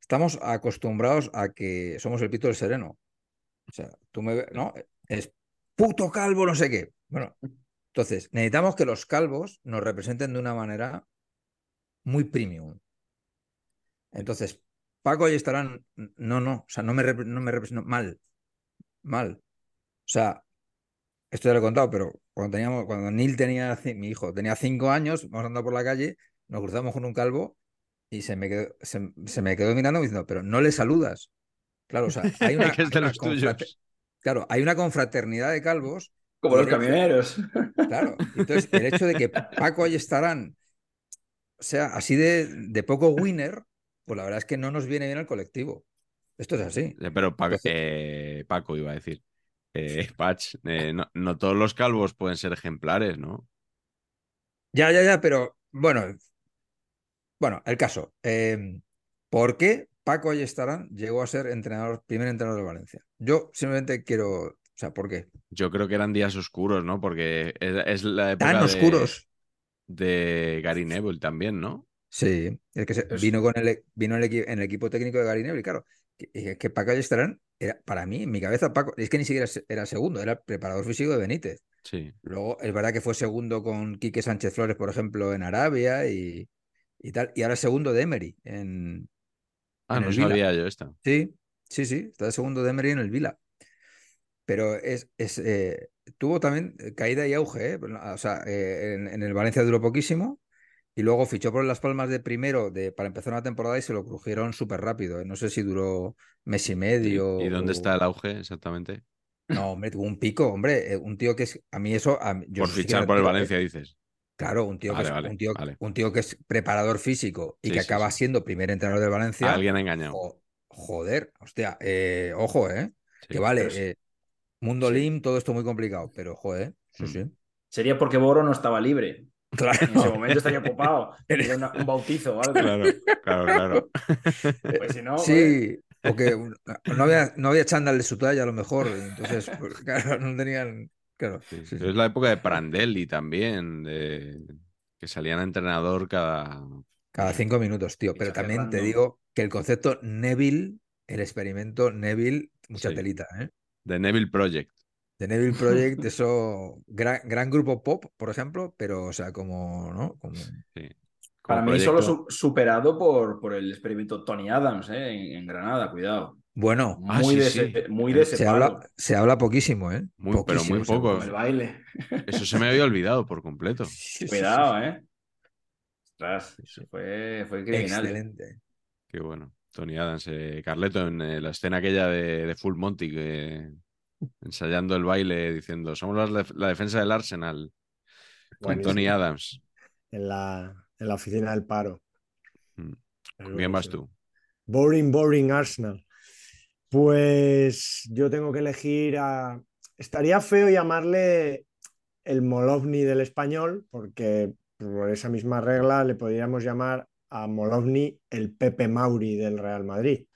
S6: Estamos acostumbrados a que somos el pito del sereno. O sea, tú me ves, ¿no? Es puto calvo, no sé qué. Bueno, entonces necesitamos que los calvos nos representen de una manera muy premium. Entonces, Paco y estarán, no, no, o sea, no me, no me representan mal, mal. O sea, esto ya lo he contado, pero cuando teníamos, cuando Neil tenía, mi hijo tenía cinco años, vamos andando por la calle, nos cruzamos con un calvo y se me quedó, se, se me quedó mirando diciendo, pero no le saludas. Claro, o sea, hay una,
S4: que es de
S6: hay una
S4: los tuyos.
S6: confrate- claro, hay una confraternidad de calvos.
S3: Como los camioneros.
S6: Claro, entonces el hecho de que Paco ahí estarán, o sea, así de, de poco winner, pues la verdad es que no nos viene bien al colectivo. Esto es así.
S4: Pero eh, Paco iba a decir. Eh, Patch, eh, no, no todos los calvos pueden ser ejemplares, ¿no?
S6: Ya, ya, ya, pero bueno, bueno, el caso. eh, ¿por qué Paco Ayestarán llegó a ser entrenador, primer entrenador de Valencia? Yo simplemente quiero, o sea, ¿por qué?
S4: Yo creo que eran días oscuros, ¿no? Porque es, es la época
S6: Tan
S4: de-
S6: oscuros.
S4: de Gary Neville también, ¿no?
S6: Sí, es que se-
S3: Es-
S6: vino con el, vino el en el equipo técnico de Gary Neville, claro. Que, que- Paco Ayestarán era, para mí, en mi cabeza, Paco, es que ni siquiera era segundo, era preparador físico de Benítez.
S4: Sí.
S6: Luego, es verdad que fue segundo con Quique Sánchez Flores, por ejemplo, en Arabia y, y tal. Y ahora es segundo de Emery en,
S4: Ah,
S6: en
S4: no
S6: Vila.
S4: sabía yo esta.
S6: Sí, sí, sí, está de segundo de Emery en el Vila. Pero es, es, eh, tuvo también caída y auge, ¿eh? O sea, eh, en, en el Valencia duró poquísimo y luego fichó por Las Palmas de primero de, para empezar una temporada y se lo crujieron súper rápido. ¿eh? No sé si duró mes y
S4: ¿Y,
S6: medio.
S4: y dónde
S6: o-
S4: está el auge exactamente?
S6: No, hombre, tuvo un pico, hombre. eh, Un tío que es. A mí eso. a mí- yo
S4: Por
S6: sí
S4: fichar por el
S6: admiro, ¿eh?
S4: Valencia, dices.
S6: Claro, un tío,
S4: Vale,
S6: que es,
S4: vale,
S6: un, tío,
S4: vale.
S6: un tío que es preparador físico y
S4: Sí,
S6: que
S4: sí,
S6: acaba
S4: sí.
S6: siendo primer entrenador del Valencia.
S4: Alguien ha engañado.
S6: jo- joder, hostia, eh, ojo, ¿eh?
S4: Sí,
S6: que vale, eh, Mundo
S3: Sí.
S6: Lim, todo esto muy complicado, pero joder, sí,
S4: Mm.
S6: sí.
S3: Sería porque Boro no estaba libre.
S6: Claro.
S3: En ese momento estaría popado. Era una- un bautizo o algo.
S4: Claro, claro, claro.
S3: Pues si no.
S6: Sí, porque un- no había, no había chándal de su talla a lo mejor, entonces, pues, claro, no tenían. Claro,
S4: Sí,
S6: sí,
S4: pero Es la época de Prandelli también, de... que salían a entrenador cada,
S6: Cada cinco minutos, tío. Pero también te digo que el concepto Neville, el experimento Neville, mucha telita, ¿eh?
S4: The Neville Project.
S6: The Neville Project, eso, gran, gran, grupo pop, por ejemplo, pero, o sea, como, ¿no? Como...
S3: Sí. Para mí solo superado por, por el experimento Tony Adams ¿eh? en, Granada, cuidado.
S6: Bueno,
S3: muy, ah, de, muy de
S6: se habla, se habla poquísimo, ¿eh?
S4: Muy, pero muy poco.
S3: El baile.
S4: Eso se me había olvidado por completo.
S3: Cuidado, ¿eh? Ostras, fue, fue criminal.
S6: Excelente.
S4: Qué bueno. Tony Adams, eh, Carleto, en eh, la escena aquella de, Full Monty, ensayando el baile, diciendo, somos la, defensa del Arsenal, con Tony Adams.
S5: En la, en la oficina del paro.
S4: Mm. Bien vas tú.
S5: Boring, boring Arsenal. Pues yo tengo que elegir a... Estaría feo llamarle el Molovni del español, porque por esa misma regla le podríamos llamar a Molovni el Pepe Mauri del Real Madrid.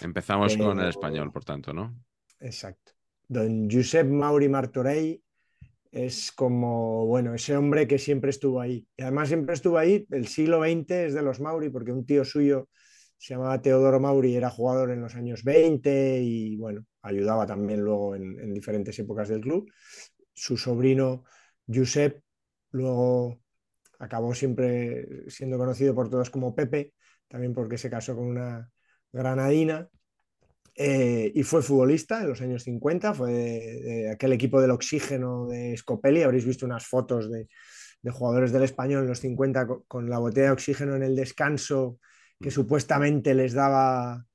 S4: Empezamos con el español, por tanto, ¿no?
S5: Exacto. Don Josep Mauri Martorell es como, bueno, ese hombre que siempre estuvo ahí. Y además siempre estuvo ahí, el siglo XX es de los Mauri, porque un tío suyo se llamaba Teodoro Mauri, era jugador en los años 20 y, bueno, ayudaba también luego en, en diferentes épocas del club. Su sobrino Josep luego acabó siempre siendo conocido por todos como Pepe, también porque se casó con una granadina. Eh, y fue futbolista en los años 50, fue de, aquel equipo del oxígeno de Scopelli, habréis visto unas fotos de, jugadores del español en los 50 con, la botella de oxígeno en el descanso, que supuestamente les daba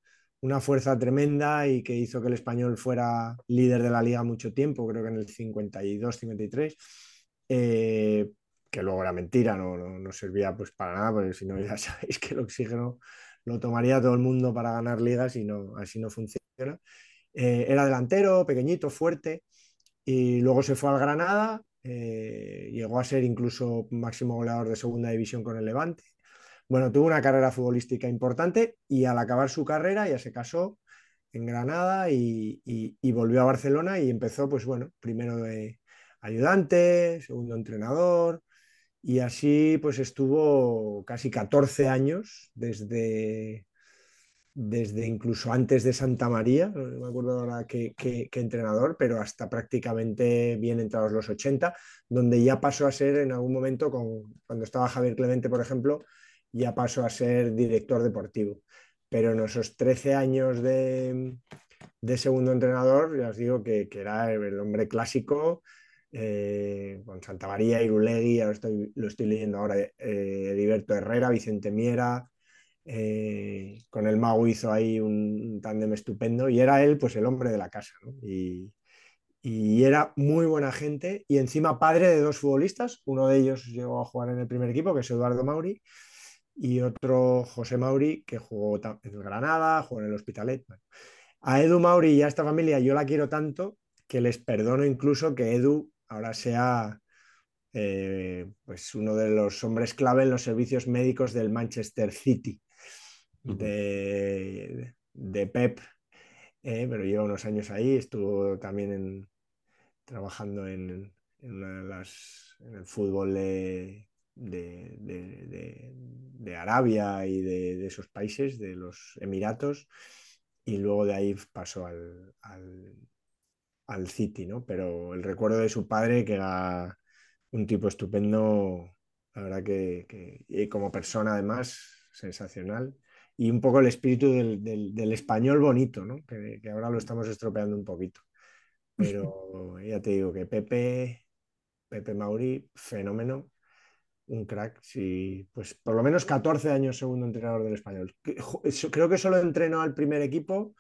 S5: una fuerza tremenda y que hizo que el español fuera líder de la liga mucho tiempo, creo que en el 52-53. Eh, que luego era mentira, no, no, servía pues para nada, porque si no ya sabéis que el oxígeno lo tomaría todo el mundo para ganar ligas y no, así no funciona. Eh, era delantero, pequeñito, fuerte, y luego se fue al Granada, eh, llegó a ser incluso máximo goleador de segunda división con el Levante. Bueno, tuvo una carrera futbolística importante y al acabar su carrera ya se casó en Granada y, y volvió a Barcelona y empezó, pues bueno, primero de ayudante, segundo entrenador, y así pues estuvo casi 14 años desde, desde incluso antes de Santa María, no me acuerdo ahora qué, entrenador, pero hasta prácticamente bien entrados los 80, donde ya pasó a ser en algún momento, con, cuando estaba Javier Clemente, por ejemplo, ya pasó a ser director deportivo. Pero en esos 13 años de, segundo entrenador, ya os digo que, que era el hombre clásico, eh, con Santa María, Irulegui, ahora lo estoy leyendo ahora, eh, Heriberto Herrera, Vicente Miera, eh, con el Mago hizo ahí un, tándem estupendo y era él pues el hombre de la casa y, era muy buena gente y encima padre de dos futbolistas, uno de ellos llegó a jugar en el primer equipo que es Eduardo Mauri y otro José Mauri que jugó en Granada, jugó en el Hospitalet. A Edu Mauri y a esta familia yo la quiero tanto que les perdono incluso que Edu ahora sea eh, pues uno de los hombres clave en los servicios médicos del Manchester City, de, Pep, eh, pero lleva unos años ahí, estuvo también trabajando en, el fútbol de, Arabia y de, esos países, de los Emiratos, y luego de ahí pasó al al City, ¿no? Pero el recuerdo de su padre, que era un tipo estupendo, la verdad que, y como persona además, sensacional. Y un poco el espíritu del, español bonito, ¿no? Que, ahora lo estamos estropeando un poquito. Pero ya te digo que Pepe, Pepe Mauri, fenómeno, un crack, sí, pues por lo menos 14 años segundo entrenador del español. Creo que solo entrenó al primer equipo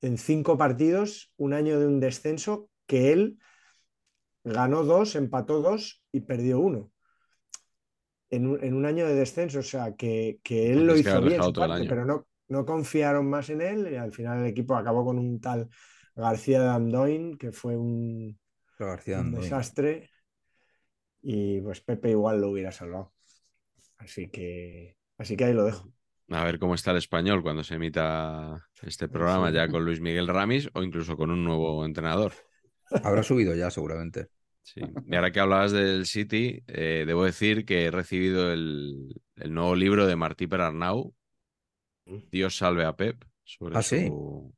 S5: en cinco partidos, un año de un descenso que él ganó dos, empató dos y perdió uno. En un, año de descenso, o sea, que, él lo hizo bien, pero no, no confiaron más en él y al final el equipo acabó con un tal García de Andoin, que fue un, desastre. Y pues Pepe igual lo hubiera salvado. Así que, así que ahí lo dejo.
S4: A ver cómo está el español cuando se emita este programa ya con Luis Miguel Ramis o incluso con un nuevo entrenador.
S6: Habrá subido ya, seguramente.
S4: Sí. Y ahora que hablabas del City, eh, debo decir que he recibido el, el nuevo libro de Martí Perarnau, Dios salve a Pep, sobre
S6: ¿Ah, sí?
S4: su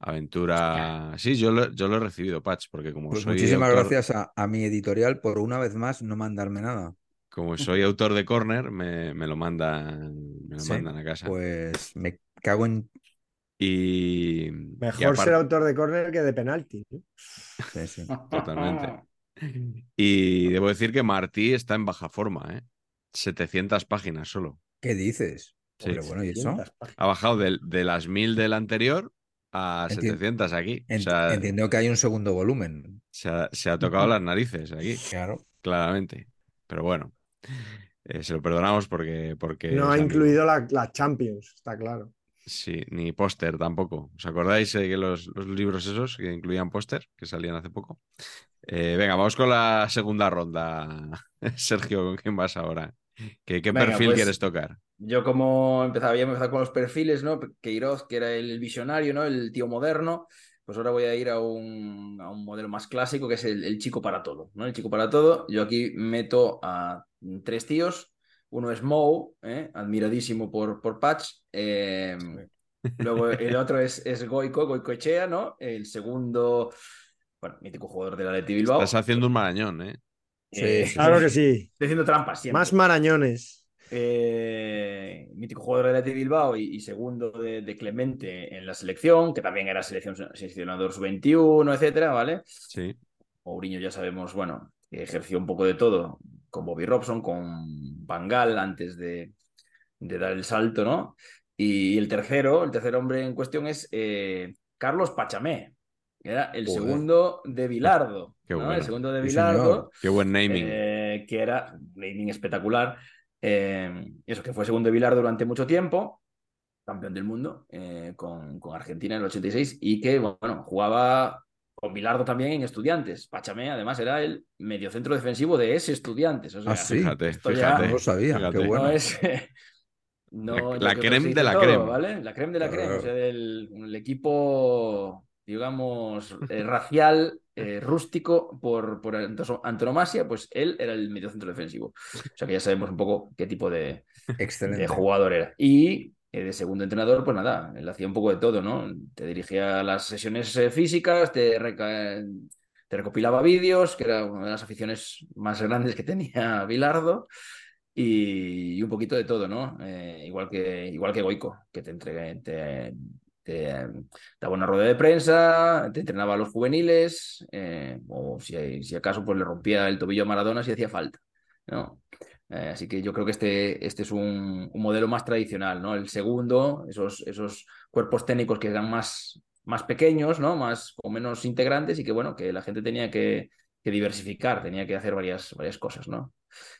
S4: aventura. Sí, yo lo, yo lo he recibido, Patch, porque como
S6: Pues
S4: soy
S6: muchísimas
S4: autor,
S6: gracias a, a mi editorial por una vez más no mandarme nada.
S4: como soy autor de Corner, me, me lo mandan, me lo
S6: Sí,
S4: mandan a casa.
S6: Pues me cago en.
S4: Y, y
S5: Mejor
S4: aparte-
S5: ser autor de córner que de penalti. ¿no?
S6: Sí, sí.
S4: Totalmente. Y debo decir que Martí está en baja forma, ¿eh? 700 páginas solo.
S6: ¿Qué dices?
S4: Sí.
S6: Hombre, bueno, ¿y eso?
S5: 500 páginas.
S4: Ha bajado de, las 1000 del anterior a
S6: Enti-
S4: 700 aquí. O
S6: Ent-
S4: sea,
S6: Entiendo que hay un segundo volumen.
S4: se ha, se ha tocado las narices aquí,
S6: Claro.
S4: claramente. Pero bueno, eh, se lo perdonamos porque. porque
S5: No ha incluido la, la Champions, está claro.
S4: Sí, ni póster tampoco. ¿Os acordáis eh, que los, los libros esos que incluían póster, que salían hace poco? Eh, venga, vamos con la segunda ronda. Sergio, ¿con quién vas ahora? ¿Qué, qué
S3: Venga,
S4: perfil
S3: pues-
S4: quieres tocar?
S3: Yo como empezaba, había empezado con los perfiles, ¿no? Queiroz, que era el visionario, ¿no? El tío moderno. Pues ahora voy a ir a un, a un modelo más clásico, que es el, el chico para todo, ¿no? El chico para todo. Yo aquí meto a tres tíos. Uno es Moe, ¿eh? admiradísimo por, por Patch. Eh, luego el otro es, es Goico, Goico Echea, ¿no? El segundo, bueno, mítico jugador del Atleti Bilbao.
S4: Estás haciendo un marañón, ¿eh?
S3: Eh,
S5: Claro que sí.
S3: Estoy haciendo trampas siempre.
S5: Más marañones.
S3: Eh, mítico jugador del Athletic Bilbao y, y segundo de, de Clemente en la selección, que también era selección, seleccionador sub-21, etcétera, ¿vale?
S4: Sí.
S3: Mourinho ya sabemos, bueno, ejerció un poco de todo con Bobby Robson, con Bangal antes de, de dar el salto, ¿no? Y el tercero, el tercer hombre en cuestión es eh, Carlos Pachamé, que era el
S6: Joder.
S3: segundo de Bilardo,
S4: Qué
S3: ¿no?
S4: bueno.
S3: El segundo de Bilardo.
S4: Qué buen naming.
S3: Eh, que era un naming espectacular. Eh, eso, que fue segundo de Bilardo durante mucho tiempo, campeón del mundo eh, con, con Argentina en el 86, y que, bueno, jugaba con Bilardo también en Estudiantes. Pachamé, además, era el mediocentro defensivo de ese Estudiantes. O sea,
S6: Ah, sí.
S4: fíjate,
S3: esto ya-
S4: fíjate.
S6: No lo sabía,
S4: fíjate.
S6: qué bueno.
S3: no es. no,
S4: La- la creme de la
S3: todo,
S4: creme.
S3: ¿vale? La creme de la creme. O sea, del el equipo, digamos, eh, racial, eh, rústico por, por antonomasia, pues él era el mediocentro defensivo. O sea que ya sabemos un poco qué tipo de,
S6: Excelente.
S3: de jugador era. Y eh, de segundo entrenador, pues nada, él hacía un poco de todo, ¿no? Te dirigía las sesiones físicas, te, reca- te recopilaba vídeos, que era una de las aficiones más grandes que tenía Bilardo, y, un poquito de todo, ¿no? Eh, igual, que, igual que Goico, que te, entrega, te, te, eh, daba una rueda de prensa, te entrenaba a los juveniles, eh, o si, si acaso pues le rompía el tobillo a Maradona si hacía falta, ¿no? Eh, así que yo creo que este, este es un, un modelo más tradicional, ¿no? El segundo, esos, esos cuerpos técnicos que eran más, más pequeños, ¿no? Más o menos integrantes y que, bueno, que la gente tenía que, que diversificar, tenía que hacer varias, varias cosas, ¿no?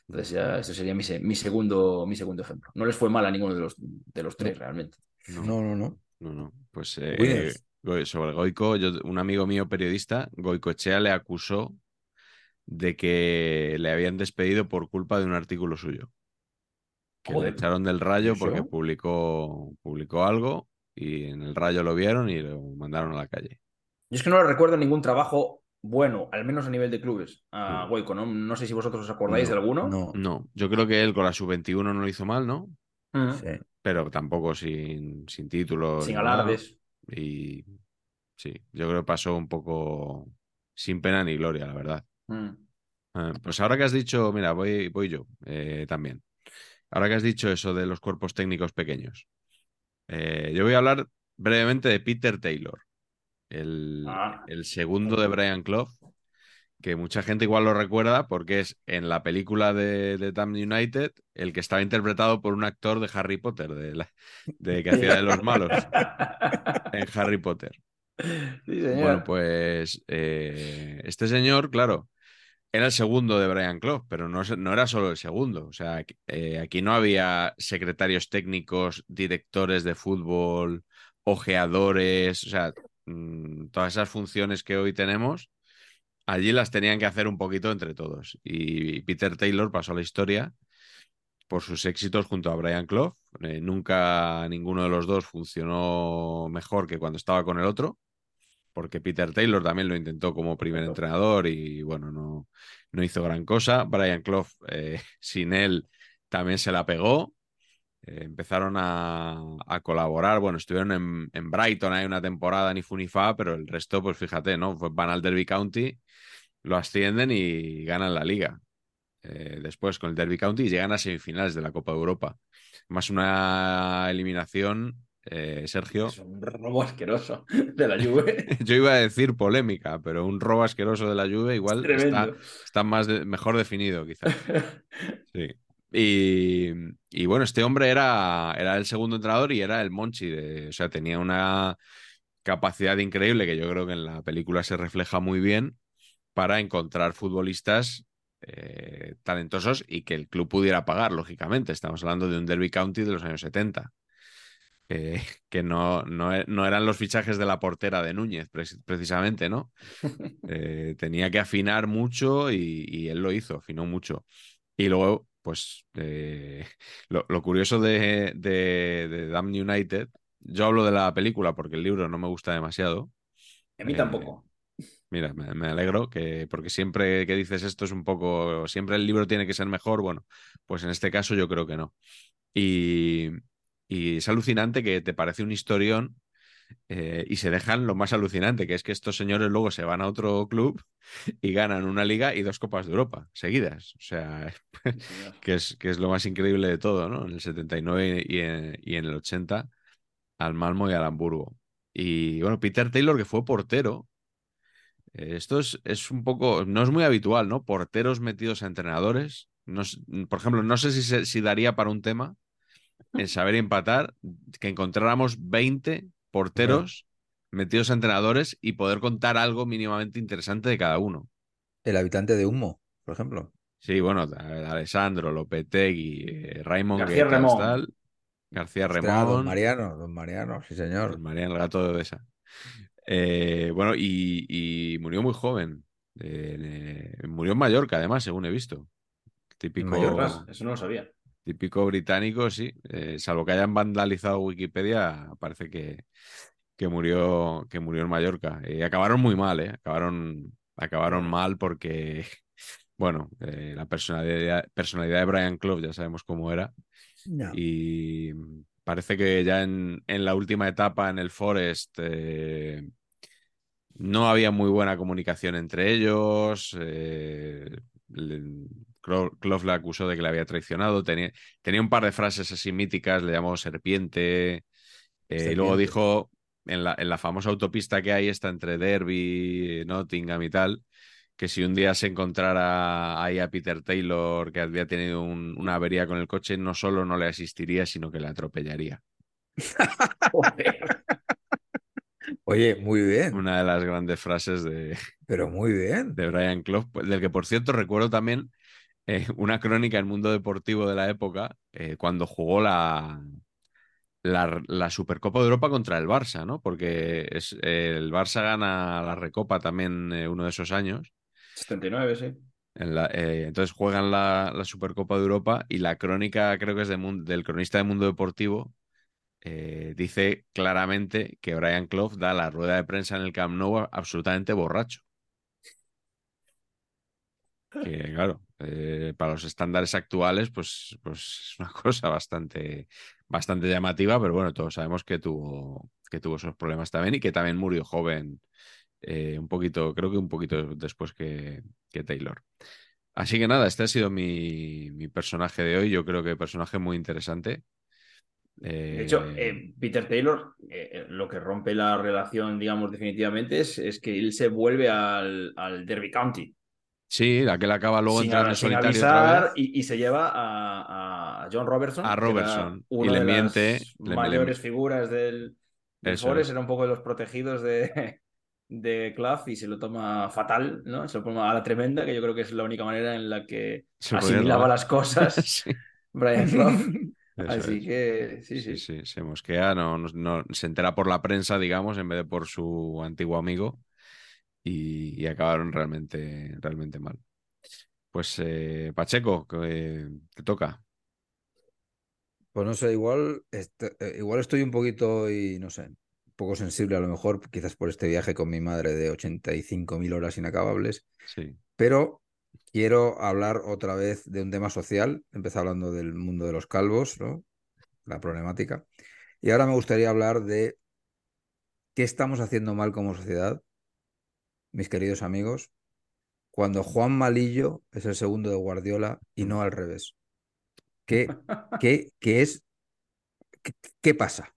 S3: Entonces ya ese sería mi, se- mi, segundo, mi segundo ejemplo. No les fue mal a ninguno de los, de los tres, realmente.
S6: No, no, no.
S4: No, no. Pues eh, sobre Goico, yo, un amigo mío periodista, Goicoechea, le acusó de que le habían despedido por culpa de un artículo suyo. Que
S3: Joder.
S4: le echaron del rayo porque publicó, publicó algo y en el rayo lo vieron y lo mandaron a la calle.
S3: Yo es que no le recuerdo ningún trabajo bueno, al menos a nivel de clubes, a
S4: Mm.
S3: Goico, ¿no? No sé si vosotros os acordáis
S4: No,
S3: de alguno.
S6: No.
S4: No, yo creo que él con la sub-21 no lo hizo mal, ¿no?
S6: Sí.
S4: Pero tampoco sin, sin títulos.
S3: Sin alardes.
S4: Y sí, yo creo que pasó un poco sin pena ni gloria, la verdad.
S3: Mm.
S4: Ah, Pues ahora que has dicho, mira, voy, voy yo eh, también. Ahora que has dicho eso de los cuerpos técnicos pequeños, eh, yo voy a hablar brevemente de Peter Taylor, el,
S3: Ah.
S4: el segundo de Brian Clough, que mucha gente igual lo recuerda porque es en la película de, de United el que estaba interpretado por un actor de Harry Potter, de, la- de que hacía de los malos en Harry Potter.
S3: Sí, señor.
S4: Bueno, pues eh, este señor, claro, era el segundo de Brian Clough, pero no, no era solo el segundo. O sea, aquí- eh, aquí no había secretarios técnicos, directores de fútbol, ojeadores, o sea, mm, todas esas funciones que hoy tenemos, allí las tenían que hacer un poquito entre todos. Y Peter Taylor pasó a la historia por sus éxitos junto a Brian Clough. Eh, nunca ninguno de los dos funcionó mejor que cuando estaba con el otro porque Peter Taylor también lo intentó como primer entrenador y bueno, no, no hizo gran cosa. Brian Clough, eh, sin él, también se la pegó. Eh, empezaron a, colaborar. Bueno, estuvieron en, Brighton hay una temporada ni Funifa, pero el resto, pues fíjate, ¿no? Van al Derby County, lo ascienden y ganan la liga. Eh, después con el Derby County y llegan a semifinales de la Copa de Europa. Más una eliminación, eh, Sergio.
S3: Es un robo asqueroso de la Juve.
S4: Yo iba a decir polémica, pero un robo asqueroso de la Juve igual está, más mejor definido, quizás. Sí. Y, bueno, este hombre era, era el segundo entrenador y era el Monchi. De, o sea, tenía una capacidad increíble que yo creo que en la película se refleja muy bien para encontrar futbolistas eh, talentosos y que el club pudiera pagar, lógicamente. Estamos hablando de un Derby County de los años 70. que no, e, no, eran los fichajes de la portera de Núñez, precisamente, ¿no? Eh, tenía que afinar mucho y, él lo hizo, afinó mucho. Y luego, pues, eh, lo, curioso de, de, de Damn United, yo hablo de la película porque el libro no me gusta demasiado.
S3: A mí tampoco.
S4: Mira, me, alegro que, porque siempre que dices esto es un poco, siempre el libro tiene que ser mejor, bueno, pues en este caso yo creo que no. Y, es alucinante que te parece un historión eh, y se dejan lo más alucinante, que es que estos señores luego se van a otro club y ganan una liga y dos Copas de Europa seguidas. O sea, que es, que es lo más increíble de todo, ¿no? En el 79 y en, y en el 80 al Malmo y al Hamburgo. Y bueno, Peter Taylor, que fue portero, esto es, un poco, no es muy habitual, ¿no? Porteros metidos a entrenadores. por ejemplo, no sé si, si daría para un tema en saber empatar, que encontráramos 20 porteros metidos a entrenadores y poder contar algo mínimamente interesante de cada uno.
S6: El habitante de Humo, por ejemplo.
S4: Sí, bueno, Alessandro, Lopetegui, eh, Raymond
S3: García Remón.
S4: García Remón.
S6: Don Mariano, don Mariano, sí señor.
S4: Don Mariano, el gato de esa. Eh, bueno, y, murió muy joven. Eh, murió en Mallorca, además, según he visto.
S3: Típico. eso no lo sabía.
S4: Típico británico, sí. Eh, salvo que hayan vandalizado Wikipedia, parece que, que, murió, que murió en Mallorca. Y acabaron muy mal, ¿eh? Acabaron, acabaron mal porque, bueno, la personalidad, personalidad de Brian Clough ya sabemos cómo era. Y parece que ya en, la última etapa en el Forest no había muy buena comunicación entre ellos. Eh, Clough le acusó de que le había traicionado. Tenía, tenía, un par de frases así míticas, le llamó serpiente. Eh, y luego dijo en la, en la, famosa autopista que hay, está entre Derby, Nottingham y tal, que si un día se encontrara ahí a Peter Taylor, que había tenido una avería con el coche, no solo no le asistiría, sino que le atropellaría.
S6: Oye, muy bien.
S4: Una de las grandes frases de.
S6: Pero muy bien.
S4: De Brian Clough, del que por cierto recuerdo también eh, una crónica en el mundo deportivo de la época, eh, cuando jugó la, la, Supercopa de Europa contra el Barça, ¿no? Porque es, el Barça gana la Recopa también eh, uno de esos años.
S3: 79, sí.
S4: entonces juegan la, Supercopa de Europa y la crónica, creo que es del cronista de Mundo Deportivo, eh, dice claramente que Brian Clough da la rueda de prensa en el Camp Nou absolutamente borracho. Que claro, eh, para los estándares actuales, pues, pues es una cosa bastante, bastante llamativa, pero bueno, todos sabemos que tuvo, que tuvo esos problemas también y que también murió joven, eh, un poquito, creo que un poquito después que, que Taylor. Así que nada, este ha sido mi, mi, personaje de hoy. Yo creo que personaje muy interesante.
S3: De hecho, eh, eh, Peter Taylor, eh, lo que rompe la relación, digamos, definitivamente es, es que él se vuelve al, al Derby County.
S4: Sí, la que le acaba luego entrando en solitario
S3: otra Y, se lleva a, John Robertson.
S4: A Robertson. y le miente.
S3: Las mayores figuras del, Forest, era un poco de los protegidos de, de Clough y se lo toma fatal, ¿no? Se lo toma a la tremenda, que yo creo que es la única manera en la que asimilaba las cosas Brian Clough. Así que sí, sí,
S4: sí. se mosquea, no, no, se entera por la prensa, digamos, en vez de por su antiguo amigo. Y, acabaron realmente, realmente mal. Pues eh, Pacheco, que te toca.
S6: Pues no sé, igual, este, eh, igual estoy un poquito y no sé. poco sensible a lo mejor, quizás por este viaje con mi madre de 85.000 horas inacabables,
S4: Sí.
S6: pero quiero hablar otra vez de un tema social. Empecé hablando del mundo de los calvos, ¿no? La problemática. Y ahora me gustaría hablar de qué estamos haciendo mal como sociedad, mis queridos amigos, cuando Juan Malillo es el segundo de Guardiola y no al revés. ¿Qué, qué, qué es? ¿Qué, qué pasa?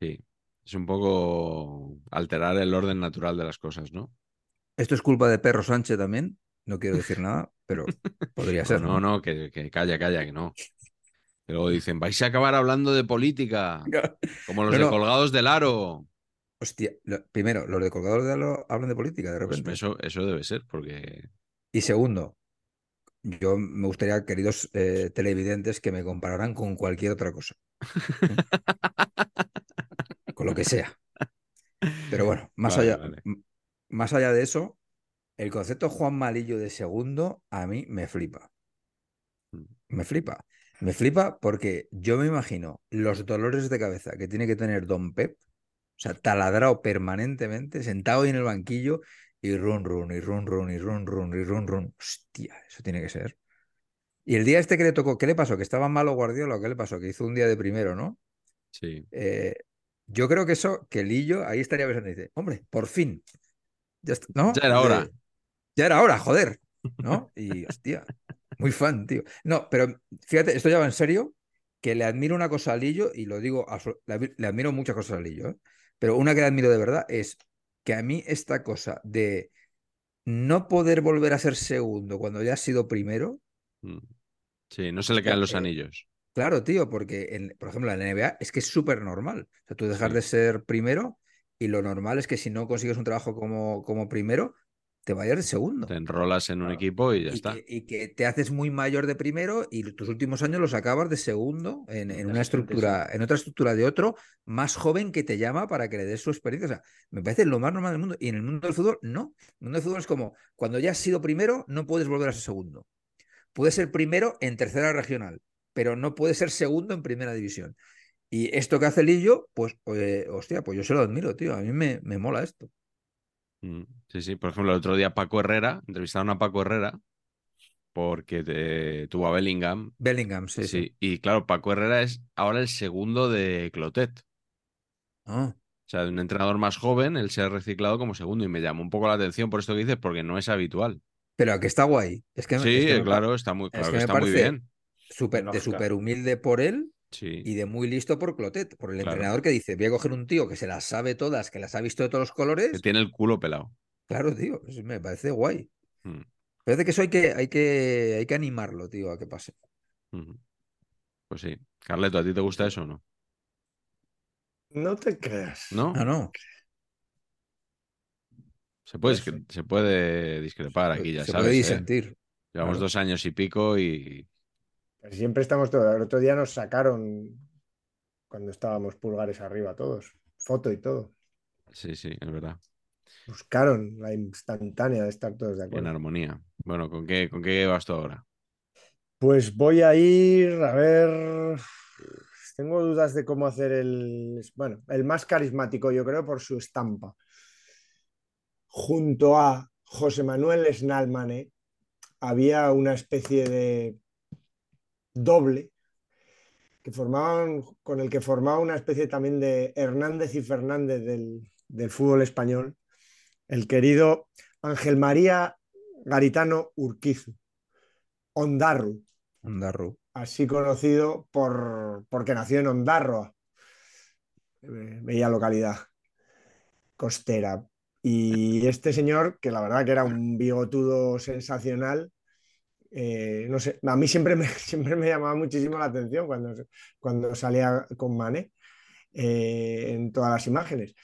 S4: Sí. Es un poco alterar el orden natural de las cosas, ¿no?
S6: ¿Esto es culpa de Perro Sánchez también? No quiero decir nada, pero podría ser.
S4: No, no, que, que calla, calla, que no. Y luego dicen, vais a acabar hablando de política, como los
S6: No,
S4: de
S6: no.
S4: colgados del aro.
S6: Hostia, lo- primero, los de colgadores de Halo hablan de política de
S4: Pues
S6: repente.
S4: eso, eso debe ser, porque
S6: Y segundo, yo me gustaría, queridos eh, televidentes, que me compararan con cualquier otra cosa. con lo que sea. Pero bueno, más,
S4: Vale,
S6: allá,
S4: vale.
S6: más allá de eso, el concepto Juan Malillo de segundo a mí me flipa.
S4: Mm.
S6: Me flipa. Me flipa porque yo me imagino los dolores de cabeza que tiene que tener Don Pep, o sea, taladrado permanentemente, sentado ahí en el banquillo y run run y run run y run run y run run. Hostia, eso tiene que ser. Y el día este que le tocó, ¿qué le pasó? ¿Que estaba malo Guardiola o qué le pasó? Que hizo un día de primero, ¿no?
S4: sí.
S6: Eh, yo creo que eso, que Lillo ahí estaría pensando y dice, hombre, por fin. Ya está, ¿no?
S4: Ya era hora.
S6: ya era hora, joder. ¿No? Y hostia, muy fan, tío. No, pero fíjate, esto ya va en serio, que le admiro una cosa a Lillo, y lo digo, le admiro muchas cosas a Lillo, ¿eh? Pero una que admiro de verdad es que a mí esta cosa de no poder volver a ser segundo cuando ya has sido primero,
S4: Mm. Sí, no se le caen los
S6: Eh,
S4: anillos.
S6: Claro, tío, porque, en, por ejemplo, en la NBA es que es súper normal. O sea, tú dejas
S4: Sí.
S6: de ser primero y lo normal es que si no consigues un trabajo como, como primero, te vayas de segundo.
S4: Te enrolas en un equipo y ya
S6: Y
S4: está.
S6: que, y que te haces muy mayor de primero y tus últimos años los acabas de segundo en, una estructura, en otra estructura de otro más joven que te llama para que le des su experiencia. O sea, me parece lo más normal del mundo. Y en el mundo del fútbol, no. En el mundo del fútbol es como cuando ya has sido primero, no puedes volver a ser segundo. Puedes ser primero en tercera regional, pero no puedes ser segundo en primera división. Y esto que hace Lillo, pues, eh, hostia, pues yo se lo admiro, tío. A mí me, me mola esto.
S4: Mm, Sí, sí. Por ejemplo, el otro día Paco Herrera, entrevistaron a Paco Herrera porque te- tuvo a Bellingham.
S6: Bellingham, sí,
S4: Sí,
S6: sí.
S4: Y claro, Paco Herrera es ahora el segundo de Clotet.
S6: Ah,
S4: O sea, de un entrenador más joven, él se ha reciclado como segundo y me llamó un poco la atención por esto que dices, porque no es habitual.
S6: pero que está guay. Es que,
S4: Sí,
S6: es que me pa-
S4: claro, está muy,
S6: es
S4: claro
S6: que
S4: que está muy
S6: parece
S4: bien.
S6: súper- de súper humilde por él
S4: Sí.
S6: y de muy listo por Clotet, por el
S4: Claro.
S6: entrenador que dice, voy a coger un tío que se las sabe todas, que las ha visto de todos los colores.
S4: Que tiene el culo pelado.
S6: Claro, tío, me parece guay.
S4: Mm,
S6: Parece que eso hay que, hay que, hay que animarlo, tío, a que pase.
S4: Pues sí. Carleto, ¿a ti te gusta eso o no?
S5: No te creas.
S4: ¿No?
S6: No, no.
S4: Se puede,
S5: sé.
S4: se puede discrepar aquí, ya
S6: se
S4: sabes.
S6: puede
S4: ¿eh?
S6: disentir.
S4: Llevamos
S6: claro.
S4: dos años y pico y
S5: Pues siempre estamos todos. El otro día nos sacaron cuando estábamos pulgares arriba todos. Foto y todo.
S4: sí, sí, es verdad.
S5: Buscaron la instantánea de estar todos de
S4: En
S5: acuerdo.
S4: armonía. Bueno, ¿con qué, con qué vas tú ahora?
S5: Pues voy a ir a ver. Tengo dudas de cómo hacer el. Bueno, el más carismático, yo creo, por su estampa. Junto a José Manuel Snalmane había una especie de doble que formaban, con el que formaba una especie también de Hernández y Fernández del, del fútbol español, el querido Ángel María Garitano Urquizu, Ondarru,
S6: Ondarru.
S5: así conocido por, porque nació en Ondarroa, eh, bella localidad costera. Y este señor, que la verdad que era un bigotudo sensacional, eh, no sé, a mí siempre me, siempre me llamaba muchísimo la atención cuando, cuando salía con Mané eh, en todas las imágenes.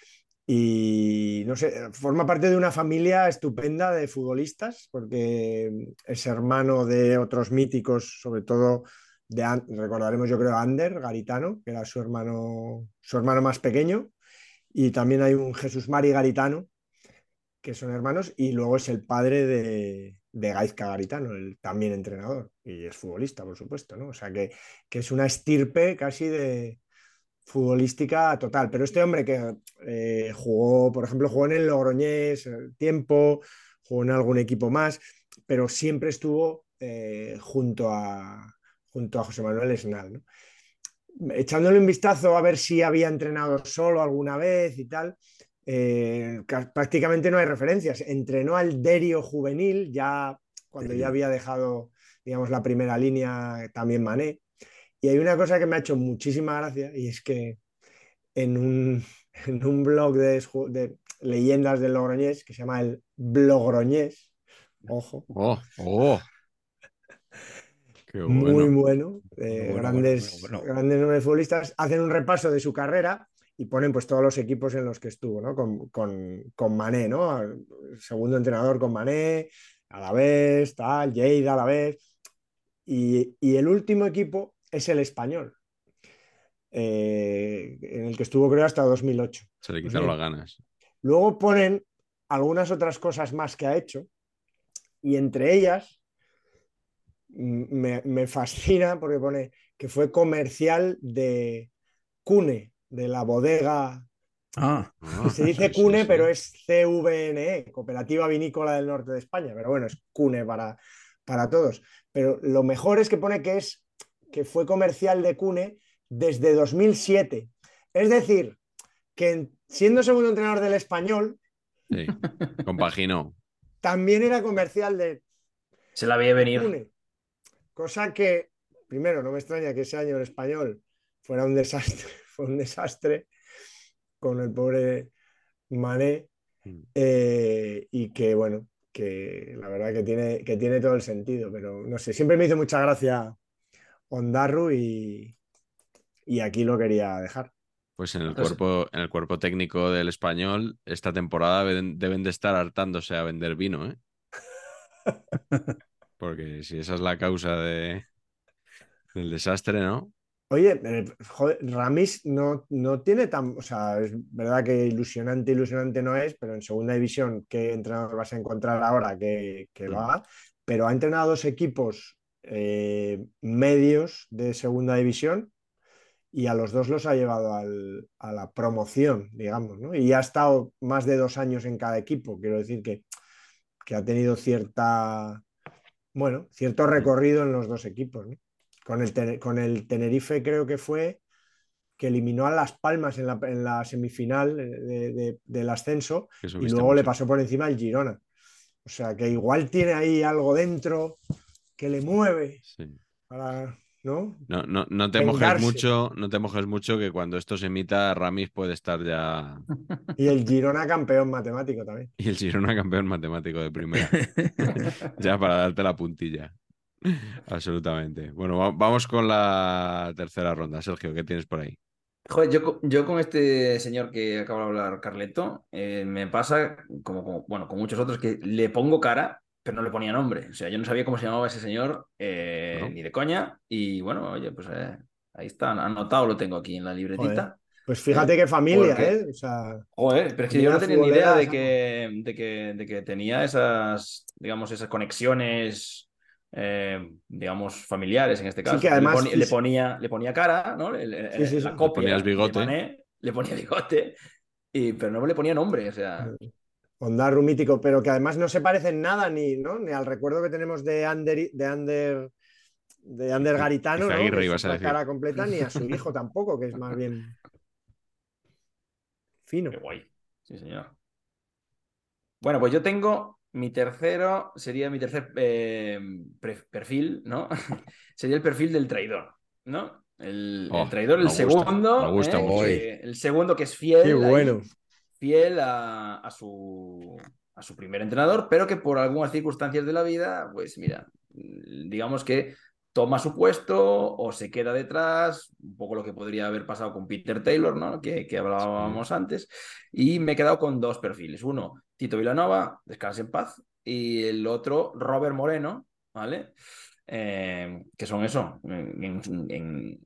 S5: Y no sé, forma parte de una familia estupenda de futbolistas, porque es hermano de otros míticos, sobre todo de, recordaremos yo creo Ander Garitano, que era su hermano, su hermano más pequeño, y también hay un Jesús Mari Garitano, que son hermanos, y luego es el padre de, de Gaizka Garitano, el también entrenador, y es futbolista, por supuesto, ¿no? O sea que, que es una estirpe casi de, futbolística total. Pero este hombre que eh, jugó, por ejemplo, jugó en el Logroñés tiempo, jugó en algún equipo más, pero siempre estuvo eh, junto, a, junto a José Manuel Esnal. Echándole un vistazo a ver si había entrenado solo alguna vez y tal, eh, prácticamente no hay referencias. Entrenó al Derio juvenil ya cuando ya había dejado, digamos, la primera línea también Mané. Y hay una cosa que me ha hecho muchísima gracia y es que en un, en un blog de, de, leyendas del Logroñés que se llama el Blogroñés, ojo.
S4: Oh, oh.
S5: Muy bueno, grandes, grandes nombres futbolistas, hacen un repaso de su carrera y ponen pues todos los equipos en los que estuvo, ¿no? Con, con, con Mané, ¿no? segundo entrenador con Mané, a la vez, tal, Lleida a la vez. Y, y, el último equipo es el español, eh, en el que estuvo creo hasta 2008.
S4: Se le quitaron las ganas.
S5: Luego ponen algunas otras cosas más que ha hecho y entre ellas me, me fascina porque pone que fue comercial de Cune, de la bodega.
S6: Ah,
S5: se dice CUNE, pero es CVNE, Cooperativa Vinícola del Norte de España. Pero bueno, es CUNE para, para todos. Pero lo mejor es que pone que, es, que fue comercial de CUNE desde 2007. Es decir, que siendo segundo entrenador del español,
S4: sí, compaginó.
S5: También era comercial de.
S3: Se la veía venir.
S5: Cosa que, primero, no me extraña que ese año el español fuera un desastre fue un desastre con el pobre Mané mm. eh, y que bueno, que la verdad que tiene, que tiene todo el sentido, pero no sé, siempre me hizo mucha gracia Ondarru y, y aquí lo quería dejar.
S4: Pues en el, cuerpo, en el cuerpo técnico del español, esta temporada deben, de estar hartándose a vender vino, ¿eh? Porque si esa es la causa de, del desastre, ¿no?
S5: Oye, eh, Ramis no, no tiene tan, o sea, es verdad que ilusionante, ilusionante no es, pero en segunda división, ¿qué entrenador vas a encontrar ahora que, que lo haga? Pero ha entrenado dos equipos eh, medios de segunda división y a los dos los ha llevado a la promoción, digamos, ¿no? Y ha estado más de dos años en cada equipo, quiero decir que, que ha tenido cierta, bueno, cierto recorrido en los dos equipos, ¿no? Con el, con el Tenerife creo que fue que eliminó a Las Palmas en la, semifinal del ascenso y luego le pasó por encima el Girona. O sea que igual tiene ahí algo dentro que le mueve para, ¿no?
S4: No, no, no te mojes mucho, no te mojes mucho que cuando esto se emita, Ramis puede estar ya.
S5: Y el Girona campeón matemático también.
S4: Y el Girona campeón matemático de primera. ya para darte la puntilla. Absolutamente. Bueno, vamos con la tercera ronda. Sergio, ¿qué tienes por ahí?
S3: Joder, yo, yo con este señor que acaba de hablar, Carleto, eh, me pasa como, bueno, con muchos otros que le pongo cara, pero no le ponía nombre. O sea, yo no sabía cómo se llamaba ese señor, eh, ni de coña. Y bueno, oye, pues eh, ahí está, anotado lo tengo aquí en la libretita.
S5: Pues fíjate qué familia, ¿eh? O
S3: sea, Joder, pero es que yo no tenía ni idea de que, de que, de que tenía esas, digamos, esas conexiones eh, digamos, familiares en este caso.
S5: que además,
S3: le, ponía, le, ponía, cara, ¿no? la copia.
S4: Le bigote.
S3: le ponía bigote, y, pero no le ponía nombre, o sea.
S5: Ondarru mítico, pero que además no se parecen nada ni, ¿no? ni al recuerdo que tenemos de Ander, de Ander, de Ander Garitano, ¿no? la cara completa, ni a su hijo tampoco, que es más bien fino.
S3: Qué guay. Sí, señor. Bueno, pues yo tengo mi tercero sería mi tercer eh, perfil, ¿no? sería el perfil del traidor, ¿no? El, oh, traidor, el segundo.
S4: gusta,
S3: ¿eh? el segundo que es fiel.
S5: Qué bueno.
S3: fiel a, su, a su primer entrenador, pero que por algunas circunstancias de la vida, pues mira, digamos que toma su puesto o se queda detrás, un poco lo que podría haber pasado con Peter Taylor, ¿no? que, que hablábamos antes, y me he quedado con dos perfiles. Uno, Tito Villanova, descanse en paz, y el otro, Robert Moreno, ¿vale? Eh, que son eso, en,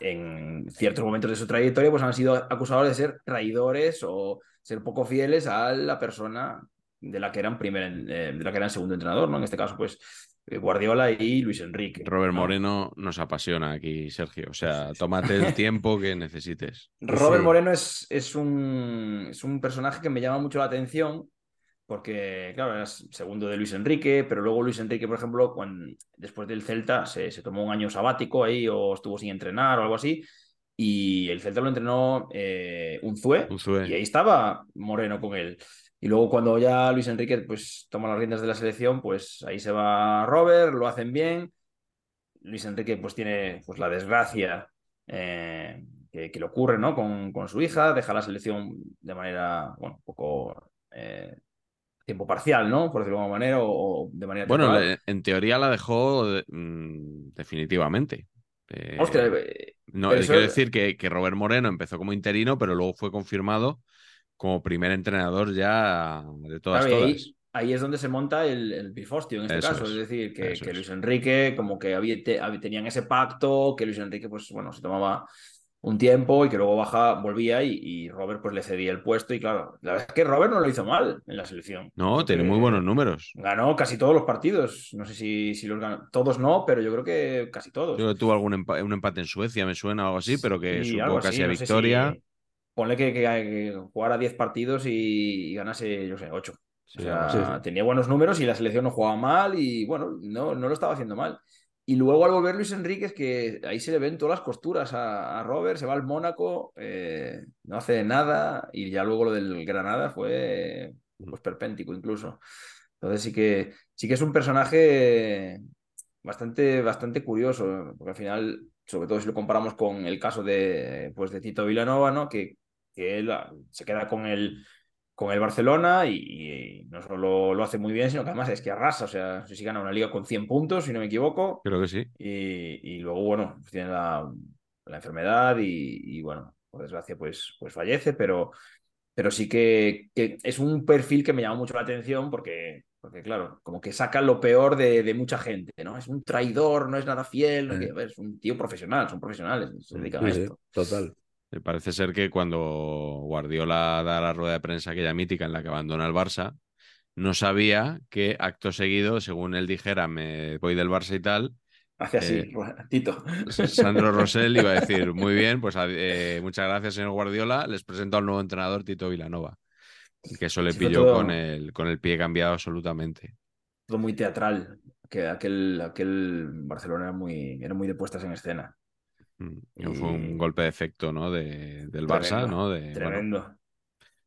S3: en, ciertos momentos de su trayectoria, pues han sido acusados de ser traidores o ser poco fieles a la persona de la que eran primer, eh, de la que eran segundo entrenador, ¿no? En este caso, pues Guardiola y Luis Enrique.
S4: Robert
S3: ¿no?
S4: Moreno nos apasiona aquí, Sergio. O sea, tómate el tiempo que necesites.
S3: Robert
S6: Sí.
S3: Moreno es, es, un, es un personaje que me llama mucho la atención porque, claro, era segundo de Luis Enrique, pero luego Luis Enrique, por ejemplo, cuando, después del Celta se, se tomó un año sabático ahí o estuvo sin entrenar o algo así, y el Celta lo entrenó eh, Unzué,
S4: Unzué.
S3: y ahí estaba Moreno con él. Y luego cuando ya Luis Enrique pues, toma las riendas de la selección, pues ahí se va Robert, lo hacen bien. Luis Enrique pues tiene pues, la desgracia eh, que, que le ocurre ¿no? con, con su hija, deja la selección de manera, bueno, un poco eh, tiempo parcial, ¿no? Por decirlo de alguna manera, o, o de manera
S4: Bueno,
S3: temporal.
S4: en teoría la dejó de- mm, definitivamente. Eh,
S3: Ostras, eh,
S4: no, quiero decir que, que Robert Moreno empezó como interino, pero luego fue confirmado como primer entrenador ya de todas,
S3: Claro,
S4: todas.
S3: ahí, ahí es donde se monta el, el pifostio en este
S4: Eso
S3: caso.
S4: es,
S3: Es, decir, que. Luis Enrique, como que había, te- había- tenían ese pacto, que Luis Enrique, pues bueno, se tomaba un tiempo y que luego baja, volvía y, y Robert pues le cedía el puesto. Y claro, la verdad es que Robert no lo hizo mal en la selección.
S4: No, tiene muy buenos números.
S3: Ganó casi todos los partidos. No sé si, si los ganó. Todos no, pero yo creo que casi todos.
S4: Que tuvo algún empa- un empate en Suecia, me suena o algo así, pero que
S3: Sí,
S4: supo casi
S3: así,
S4: a
S3: no sé
S4: victoria.
S3: si- Ponle que, que- que jugara 10 partidos y, y ganase, yo sé, 8.
S4: Sí,
S3: o sea, tenía buenos números y la selección no jugaba mal y bueno, no, no lo estaba haciendo mal. Y luego al volver Luis Enrique es que ahí se le ven todas las costuras a, a Robert, se va al Mónaco, eh, no hace nada y ya luego lo del Granada fue pues perpéntico incluso. Entonces sí que, sí que es un personaje bastante, bastante curioso, porque al final, sobre todo si lo comparamos con el caso de, pues, de Tito Vilanova, ¿no? Que, que él ah, se queda con el, con el Barcelona y, y no solo lo hace muy bien, sino que además es que arrasa, o sea, si gana una liga con 100 puntos, si no me equivoco,
S4: Creo que sí.
S3: y, y luego, bueno, tiene la, la enfermedad y, y, bueno, por desgracia, pues, pues fallece, pero, pero sí que, que es un perfil que me llama mucho la atención porque, porque claro, como que saca lo peor de, de mucha gente, ¿no? Es un traidor, no es nada fiel, no
S6: Eh.
S3: que- es un tío profesional, son profesionales, se dedican
S6: Sí,
S3: a esto.
S6: total.
S4: Me parece ser que cuando Guardiola da la rueda de prensa aquella mítica en la que abandona el Barça, no sabía que acto seguido, según él dijera, me voy del Barça y tal,
S3: Hace así,
S4: Eh,
S3: Tito.
S4: Sandro Rosell iba a decir, muy bien, pues eh, muchas gracias, señor Guardiola, les presento al nuevo entrenador Tito Vilanova. Y que eso le pilló
S3: todo-
S4: con, el, con el pie cambiado absolutamente.
S3: Todo muy teatral, que aquel, aquel Barcelona era muy, era muy de puestas en escena.
S4: Mm, Fue
S3: Y-
S4: un golpe de efecto ¿no? de, del Barça,
S3: Tremendo,
S4: ¿no? De, bueno,
S3: Tremendo.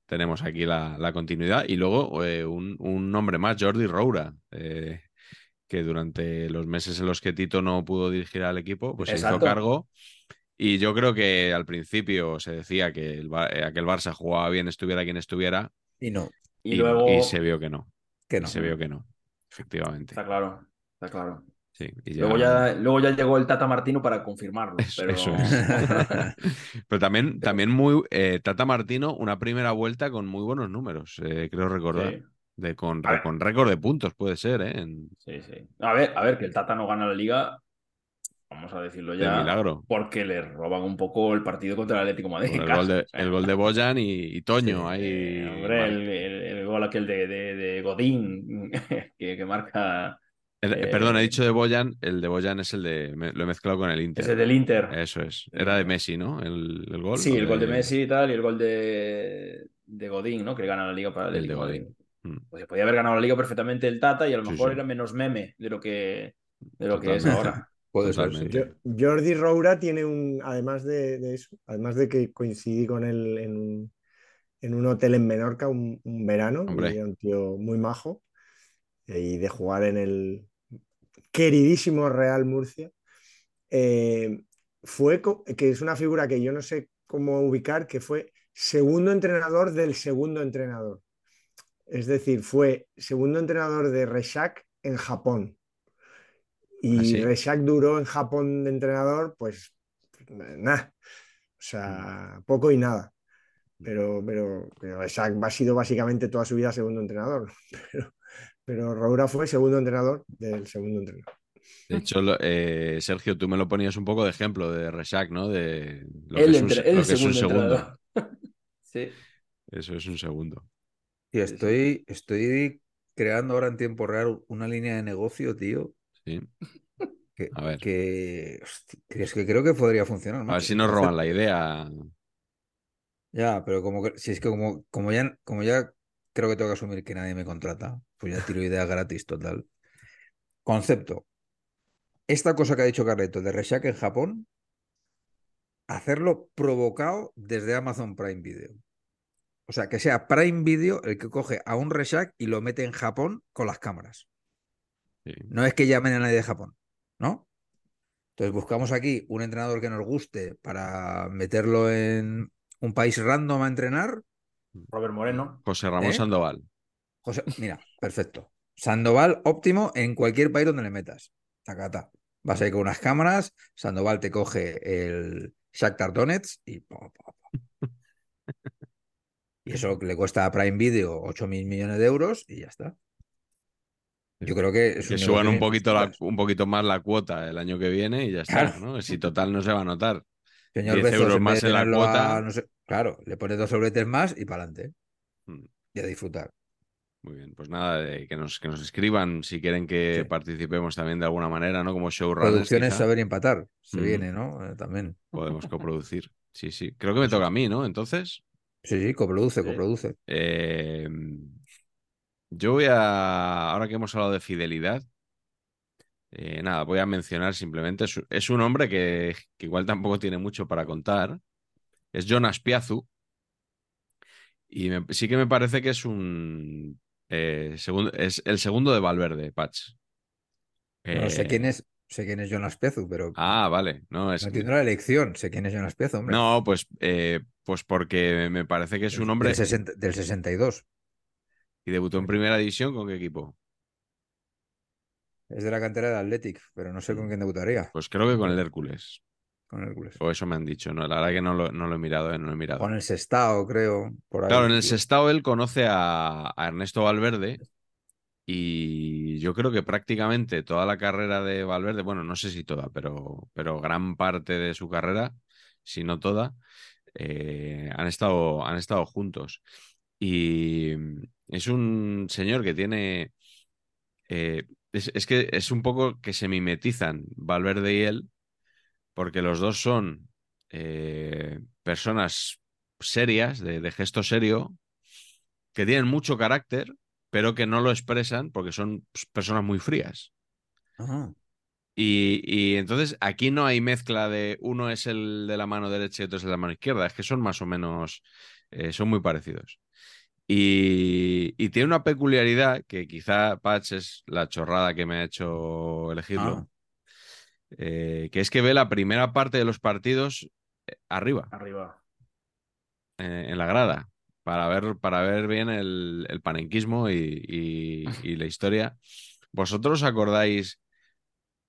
S4: tenemos aquí la, la continuidad. Y luego eh, un, un nombre más, Jordi Roura, eh, que durante los meses en los que Tito no pudo dirigir al equipo, pues se hizo cargo. Y yo creo que al principio se decía que el, eh, aquel Barça jugaba bien, estuviera quien estuviera,
S6: Y no,
S3: Y, luego.
S4: y se vio que no.
S6: que
S4: y
S6: no.
S4: se vio que no, efectivamente.
S3: Está claro, está claro.
S4: Sí, y
S3: Luego ya, luego ya llegó el Tata Martino para confirmarlo.
S4: Eso,
S3: pero...
S4: eso es. Pero también, también muy eh, Tata Martino, una primera vuelta con muy buenos números, eh, creo recordar.
S3: Sí,
S4: De, con, con récord de puntos, puede ser, ¿eh? En-
S3: sí, sí. A ver, a ver, que el Tata no gana la liga, vamos a decirlo
S4: de
S3: ya,
S4: milagro.
S3: porque le roban un poco el partido contra el Atlético de Madrid.
S4: El, gol de,
S3: O sea,
S4: el gol de Boyan y, y Toño
S3: sí,
S4: ahí.
S3: eh, hombre,
S4: mar-
S3: el, el- el gol aquel de, de- de Godín que, que marca
S4: el-
S3: eh,
S4: Perdón, he dicho de Boyan, el de Boyan es el de. me- lo he mezclado con el Inter.
S3: ese del Inter.
S4: Eso es. Era de Messi, ¿no? El, el gol.
S3: Sí,
S4: ¿o
S3: el gol de Messi y tal, y el gol de, de Godín, ¿no? Que gana la liga para el
S4: El de Godín. Mm.
S3: Pues podía haber ganado la liga perfectamente el Tata y a lo
S4: Sí,
S3: mejor
S4: sí.
S3: era menos meme de lo que, de lo que es ahora.
S6: Puede ser, sí.
S5: Jordi Roura tiene un, además de, de eso, además de que coincidí con él en un, en un hotel en Menorca un, un verano, era un tío muy majo, y de jugar en el queridísimo Real Murcia, eh, fue, que es una figura que yo no sé cómo ubicar, que fue segundo entrenador del segundo entrenador. Es decir, fue segundo entrenador de Reshak en Japón. Y
S4: ¿Ah, sí?
S5: Reshak duró en Japón de entrenador, pues nada. O sea, poco y nada. Pero, pero, pero ha sido básicamente toda su vida segundo entrenador. Pero, pero Roura fue segundo entrenador del segundo entrenador.
S4: De hecho, eh, Sergio, tú me lo ponías un poco de ejemplo de Reshak, ¿no? De lo que es un,
S3: entre-
S4: se-
S3: el
S4: lo que es un
S3: segundo
S4: segundo.
S3: sí.
S4: Eso es un segundo.
S6: Y estoy, estoy creando ahora en tiempo real una línea de negocio, tío,
S4: Sí.
S6: Que,
S4: A ver.
S6: que, es que creo que podría funcionar.
S4: A ver si nos roban la idea.
S6: Ya, pero como que, si es que como, como ya, como ya creo que tengo que asumir que nadie me contrata, pues ya tiro ideas gratis, total. Concepto. Esta cosa que ha dicho Carleto de Reshak en Japón, hacerlo provocado desde Amazon Prime Video. O sea, que sea Prime Video el que coge a un Reshak y lo mete en Japón con las cámaras.
S4: Sí.
S6: No es que llamen a nadie de Japón, ¿no? Entonces buscamos aquí un entrenador que nos guste para meterlo en un país random a entrenar.
S3: Robert Moreno.
S4: José Ramón
S6: ¿Eh?
S4: Sandoval.
S6: José, mira, perfecto. Sandoval óptimo en cualquier país donde le metas. Tacata. Vas ahí con unas cámaras, Sandoval te coge el Shakhtar Donetsk y... po, po, po. Y eso le cuesta a Prime Video 8 mil millones de euros y ya está. Yo creo que es
S4: Que
S6: un
S4: suban
S6: negocio
S4: un poquito, la-
S6: costuras.
S4: un poquito más la cuota el año que viene y ya está,
S6: Claro.
S4: ¿no? Si total no se va a notar.
S6: Señor
S4: 10
S6: Bezos,
S4: euros
S6: en vez
S4: más en la
S6: tenerlo
S4: cuota.
S6: a, no sé, claro, le pone dos sobretes más y para adelante.
S4: Mm.
S6: Y a disfrutar.
S4: Muy bien, pues nada, eh, que, nos, que nos escriban si quieren que
S6: Sí.
S4: participemos también de alguna manera, ¿no? Como showrunners.
S6: Producciones
S4: quizá.
S6: saber empatar. Se viene, ¿no? Eh, también.
S4: Podemos coproducir. Sí, sí. Creo que me toca a mí, ¿no? Entonces,
S6: Sí, sí, coproduce, coproduce.
S4: eh, yo voy a. Ahora que hemos hablado de fidelidad, eh, nada, voy a mencionar simplemente. Es, es un hombre que, que igual tampoco tiene mucho para contar. Es Jonas Piazu. Y me- sí que me parece que es un. eh, segundo, es el segundo de Valverde, Patch.
S6: No sé
S4: Eh,
S6: quién es, sé quién es Jonas Piezu, pero
S4: Ah, vale. No, es.
S6: no entiendo la elección. Sé quién es Jonas Piezu, hombre.
S4: No, pues, pues porque me parece que es un hombre
S6: Del, 60 del 62.
S4: y debutó en primera división con qué equipo.
S6: Es de la cantera de Athletic, pero no sé con quién debutaría.
S4: Pues creo que con el Hércules.
S6: Con Hércules.
S4: O eso me han dicho. No, la verdad que no lo, no lo he mirado, eh, no lo he mirado.
S6: Con el Sestao, creo. Por ahí.
S4: Claro, en el Sestao él conoce a, a Ernesto Valverde y yo creo que prácticamente toda la carrera de Valverde, bueno, no sé si toda, pero, pero gran parte de su carrera, si no toda, eh, han, estado, han estado juntos. Y es un señor que tiene... eh, es, es que es un poco que se mimetizan Valverde y él, porque los dos son eh, personas serias, de, de gesto serio, que tienen mucho carácter, pero que no lo expresan porque son personas muy frías.
S6: Ajá.
S4: Y, y entonces aquí no hay mezcla de uno es el de la mano derecha y otro es el de la mano izquierda, es que son más o menos, eh, son muy parecidos. Y, y tiene una peculiaridad que quizá, Patch, es la chorrada que me ha hecho elegirlo,
S6: Ah.
S4: eh, que es que ve la primera parte de los partidos eh, arriba,
S3: Arriba.
S4: eh, en la grada, para ver, para ver bien el, el panenquismo y, y- y la historia. ¿Vosotros acordáis?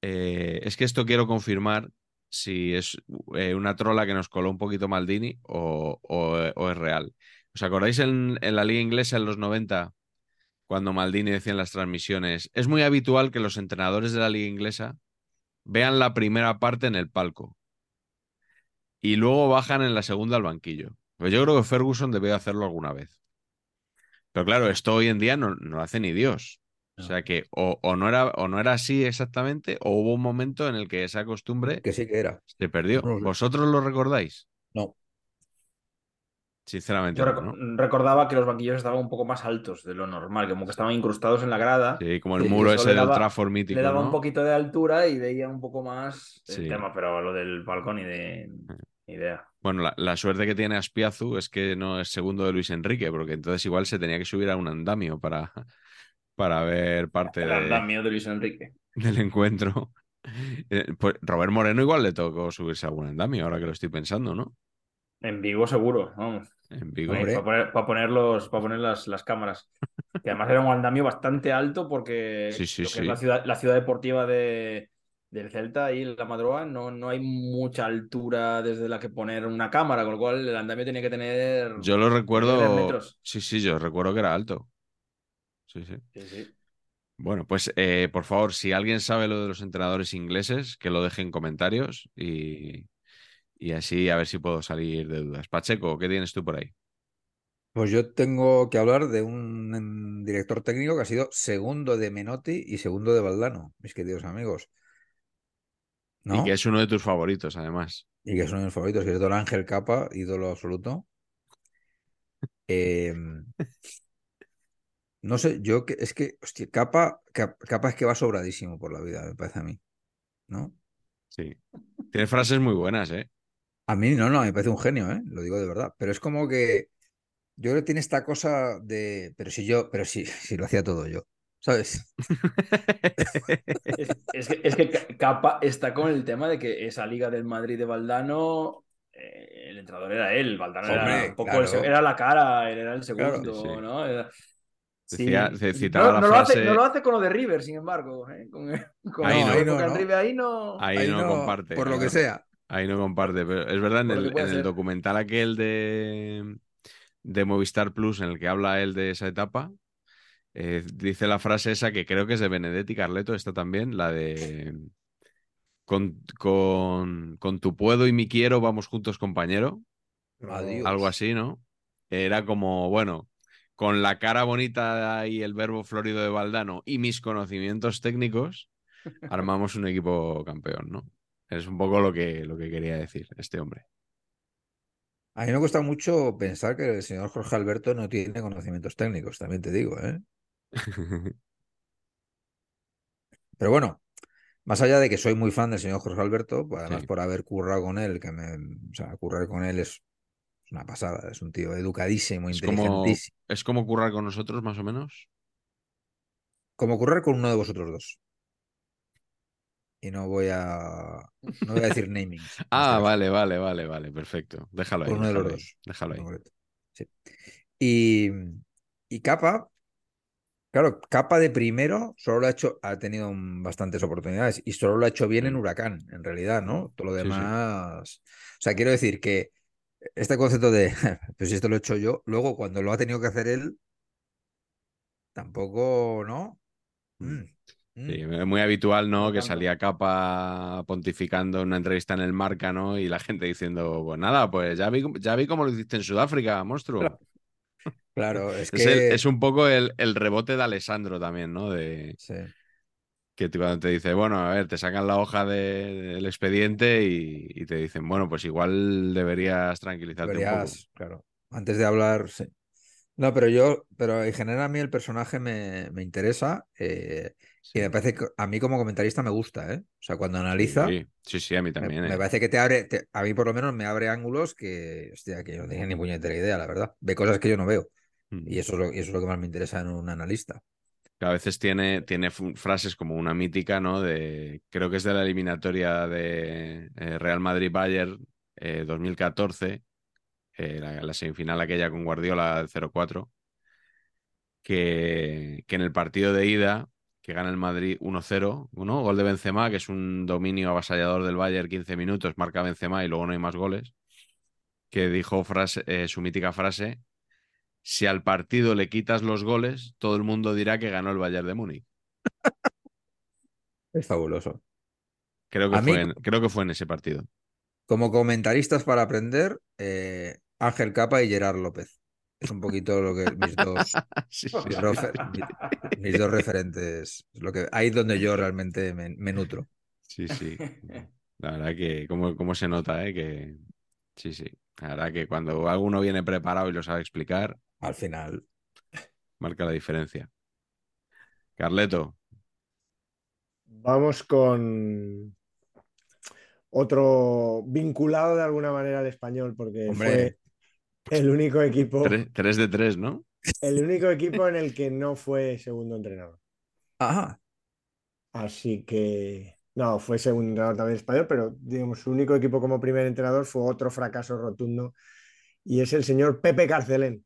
S4: eh, es que esto quiero confirmar si es una trola que nos coló un poquito Maldini o, o- o es real. ¿Os acordáis en, en la liga inglesa en los 90, cuando Maldini decía en las transmisiones, es muy habitual que los entrenadores de la liga inglesa vean la primera parte en el palco y luego bajan en la segunda al banquillo? Pues yo creo que Ferguson debió hacerlo alguna vez. Pero claro, esto hoy en día no, no lo hace ni Dios. O sea que o, o no era, o no era así exactamente, o hubo un momento en el que esa costumbre
S6: Que sí que era.
S4: se perdió. ¿Vosotros lo recordáis? Sinceramente,
S3: Yo recordaba que los banquillos estaban un poco más altos de lo normal, como que estaban incrustados en la grada.
S4: Sí, como el muro ese del Trafford mítico,
S3: Le daba
S4: ¿no?
S3: un poquito de altura y veía un poco más el
S4: Sí.
S3: tema, pero lo del balcón ni de idea.
S4: Bueno, la, la suerte que tiene Aspiazu es que no es segundo de Luis Enrique, porque entonces igual se tenía que subir a un andamio para, para ver parte
S3: El
S4: de-
S3: andamio de Luis Enrique.
S4: del encuentro. Eh, Pues Robert Moreno igual le tocó subirse a algún andamio, ahora que lo estoy pensando, ¿no?
S3: En Vigo seguro, vamos.
S4: En Vigo.
S3: Para poner, para poner, los, para poner las, las cámaras. Que además era un andamio bastante alto porque
S4: Sí, sí,
S3: lo que
S4: sí.
S3: es la ciudad, la ciudad deportiva de, del Celta y la Madroa no, no hay mucha altura desde la que poner una cámara, con lo cual el andamio tenía que tener.
S4: Yo lo recuerdo.
S3: metros.
S4: Sí, sí, yo recuerdo que era alto. Sí, sí.
S3: Sí, sí.
S4: Bueno, pues eh, por favor, si alguien sabe lo de los entrenadores ingleses, que lo deje en comentarios y, y así a ver si puedo salir de dudas. Pacheco, ¿qué tienes tú por ahí?
S6: Pues yo tengo que hablar de un director técnico que ha sido segundo de Menotti y segundo de Valdano, mis queridos amigos. ¿No?
S4: Y que es uno de tus favoritos, además.
S6: Y que es uno de mis favoritos, que es Don Ángel Capa, ídolo absoluto. Eh, no sé, yo que es que, hostia, Capa, Cap- Capa es que va sobradísimo por la vida, me parece a mí. ¿No?
S4: Sí. Tiene frases muy buenas, ¿eh?
S6: A mí no, no, me parece un genio, ¿eh? Lo digo de verdad. Pero es como que yo creo que tiene esta cosa de, pero si yo, pero si, si lo hacía todo yo, ¿sabes?
S3: Es, es que, es que Ca- Capa está con el tema de que esa liga del Madrid de Valdano, eh, el entrenador era él, Valdano era
S6: Hombre,
S3: un poco
S6: claro.
S3: el era la cara, él era el segundo,
S4: sí.
S3: ¿no? Era-
S4: Decía-
S3: sí.
S4: se citaba
S3: no,
S4: la
S3: no lo hace,
S4: frase-
S3: no lo hace con lo de River, sin embargo. ¿eh? Con, con
S4: Ahí no.
S6: Ahí no.
S3: River, ahí no.
S4: Ahí,
S6: Ahí
S4: no,
S6: no,
S4: comparte.
S6: por lo que sea.
S4: Ahí no comparte, pero es verdad, en el, en documental aquel de, de Movistar Plus en el que habla él de esa etapa, eh, dice la frase esa que creo que es de Benedetti Carleto, esta también, la de con, con, con tu puedo y mi quiero vamos juntos compañero,
S6: Adiós.
S4: algo así, ¿no? Era como, bueno, con la cara bonita y el verbo florido de Valdano y mis conocimientos técnicos, armamos un equipo campeón, ¿no? Es un poco lo que, lo que quería decir este hombre.
S6: A mí me cuesta mucho pensar que el señor Jorge Alberto no tiene conocimientos técnicos, también te digo, ¿eh? Pero bueno, más allá de que soy muy fan del señor Jorge Alberto, pues además
S4: Sí.
S6: por haber currado con él, que me, o sea, currar con él es una pasada, es un tío educadísimo,
S4: Es como,
S6: inteligentísimo.
S4: es como currar con nosotros, más o menos.
S6: Como currar con uno de vosotros dos. Y no voy a, no voy a decir naming.
S4: Ah, vale, vale, vale, vale, perfecto. Déjalo ahí.
S6: Por uno de los
S4: déjalo ahí,
S6: dos.
S4: déjalo ahí.
S6: Sí. Y, y Capa, claro, Capa de primero solo lo ha hecho, ha tenido bastantes oportunidades y solo lo ha hecho bien en
S4: Mm.
S6: Huracán, en realidad, ¿no? Todo lo
S4: Sí, sí.
S6: demás. O sea, quiero decir que este concepto de, pues si esto lo he hecho yo, luego cuando lo ha tenido que hacer él, tampoco, ¿no?
S4: Mm.
S6: Mm.
S4: Sí, es muy habitual, ¿no? Que salía capa pontificando en una entrevista en el Marca, ¿no? Y la gente diciendo, pues nada, pues ya vi, ya vi cómo lo hiciste en Sudáfrica, monstruo.
S6: Claro, es
S4: Es, el-
S6: que.
S4: es un poco el, el rebote de Alessandro también, ¿no? De
S6: Sí.
S4: que te- cuando te dice, bueno, a ver, te sacan la hoja de- del expediente y, y te dicen, bueno, pues igual deberías tranquilizarte un poco.
S6: Deberías, claro. Antes de hablar, sí. No, pero yo, pero en general a mí el personaje me, me interesa eh, y me parece que a mí como comentarista me gusta, ¿eh? O sea, cuando analiza,
S4: Sí, sí, sí, a mí también.
S6: me
S4: ¿eh?
S6: parece que te abre, te- a mí por lo menos me abre ángulos que, hostia, que yo no tenía ni puñetera idea, la verdad. Ve cosas que yo no veo
S4: Mm.
S6: y eso es lo, y eso es lo que más me interesa en un analista.
S4: Que a veces tiene, tiene frases como una mítica, ¿no? De, creo que es de la eliminatoria de eh, Real Madrid-Bayern eh, 2014, eh, la, la semifinal aquella con Guardiola del 0-4, que, que en el partido de ida, que gana el Madrid 1-0, ¿no? Gol de Benzema, que es un dominio avasallador del Bayern, 15 minutos, marca Benzema y luego no hay más goles, que dijo frase, eh, su mítica frase, si al partido le quitas los goles, todo el mundo dirá que ganó el Bayern de Múnich.
S6: Es fabuloso.
S4: Creo que,
S6: A mí-
S4: fue en, creo que fue en ese partido.
S6: Como comentaristas para aprender, eh, Ángel Capa y Gerard López. Es un poquito lo que mis dos,
S4: Sí, sí,
S6: mis,
S4: sí.
S6: refer- mi- mis dos referentes. Es lo que, ahí es donde yo realmente me, me nutro.
S4: Sí, sí. La verdad que cómo, cómo se nota, ¿eh? Que sí, sí. La verdad que cuando alguno viene preparado y lo sabe explicar,
S6: Al final.
S4: marca la diferencia. Carleto,
S5: Vamos con otro vinculado de alguna manera al español, porque
S6: Hombre.
S5: fue el único equipo,
S4: 3 de 3, ¿no?
S5: el único equipo en el que no fue segundo entrenador.
S6: Ajá.
S5: Así que no, fue segundo entrenador también español, pero digamos, su único equipo como primer entrenador fue otro fracaso rotundo y es el señor Pepe Carcelén,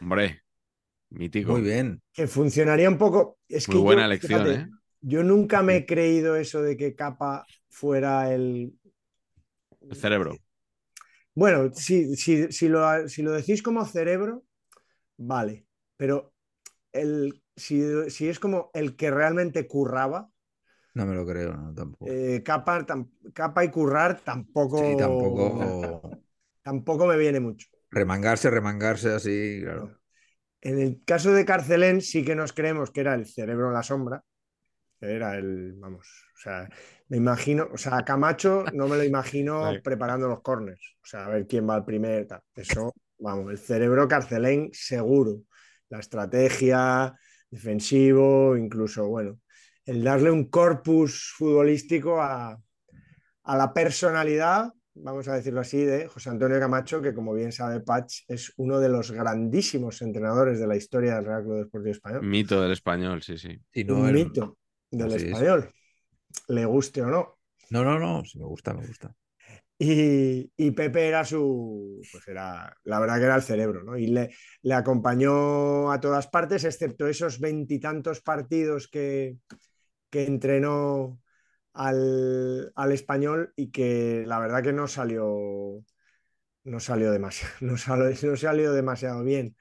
S4: Hombre, mítico.
S6: Muy bien.
S5: que funcionaría un poco. Es
S4: Muy
S5: que
S4: buena
S5: yo,
S4: elección,
S5: fíjate,
S4: ¿eh?
S5: Yo nunca me he creído eso de que Capa fuera el.
S4: El cerebro.
S5: Bueno, si, si, si, lo, si lo decís como cerebro, vale, pero el, si, si es como el que realmente curraba,
S6: No me lo creo, no, tampoco.
S5: eh, capa, tam- capa y currar tampoco,
S6: Sí, tampoco.
S5: tampoco me viene mucho.
S6: Remangarse, remangarse así, claro.
S5: En el caso de Carcelén sí que nos creemos que era el cerebro en la sombra. Era el, vamos, o sea, me imagino, o sea, a Camacho no me lo imagino preparando los corners, o sea, a ver quién va al primer, tal. Eso, vamos, el cerebro Carcelén seguro. La estrategia, defensivo, incluso, bueno, el darle un corpus futbolístico a, a la personalidad, vamos a decirlo así, de José Antonio Camacho, que como bien sabe Patch, es uno de los grandísimos entrenadores de la historia del Real Club Deportivo Español.
S4: Mito del español, sí, sí.
S6: No,
S5: un
S6: el-
S5: mito del
S6: Así es.
S5: español, le guste o no.
S6: No, no, no, sí, me gusta, me gusta.
S5: Y, y Pepe era su, pues era, la verdad que era el cerebro, ¿no? Y le, le acompañó a todas partes, excepto esos veintitantos partidos que, que entrenó al, al español y que la verdad que no salió, no salió demasiado, no salió, no salió demasiado bien.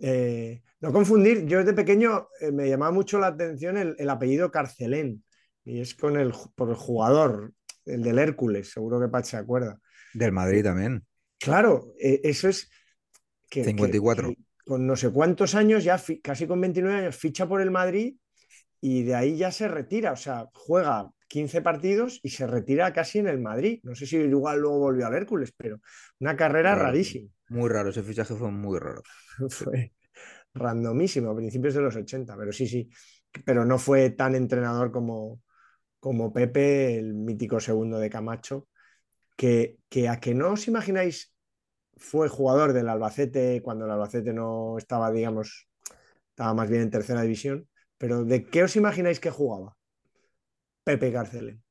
S5: Eh, no confundir, yo desde pequeño eh, me llamaba mucho la atención el, el apellido Carcelén, y es con el, por el jugador, el del Hércules, seguro que Pat se acuerda.
S6: Del Madrid también.
S5: Claro, eh, eso es que,
S6: 54.
S5: que- que con no sé cuántos años, ya casi con 29 años, ficha por el Madrid y de ahí ya se retira, o sea, juega 15 partidos y se retira casi en el Madrid. No sé si igual luego volvió al Hércules, pero una carrera
S6: Raro.
S5: rarísima.
S6: Muy raro, ese fichaje fue muy raro.
S5: fue randomísimo a principios de los 80, pero sí, sí, pero no fue tan entrenador como, como Pepe, el mítico segundo de Camacho, que, que a que no os imagináis fue jugador del Albacete cuando el Albacete no estaba, digamos, estaba más bien en tercera división, pero ¿de qué os imagináis que jugaba? Pepe Carcelén.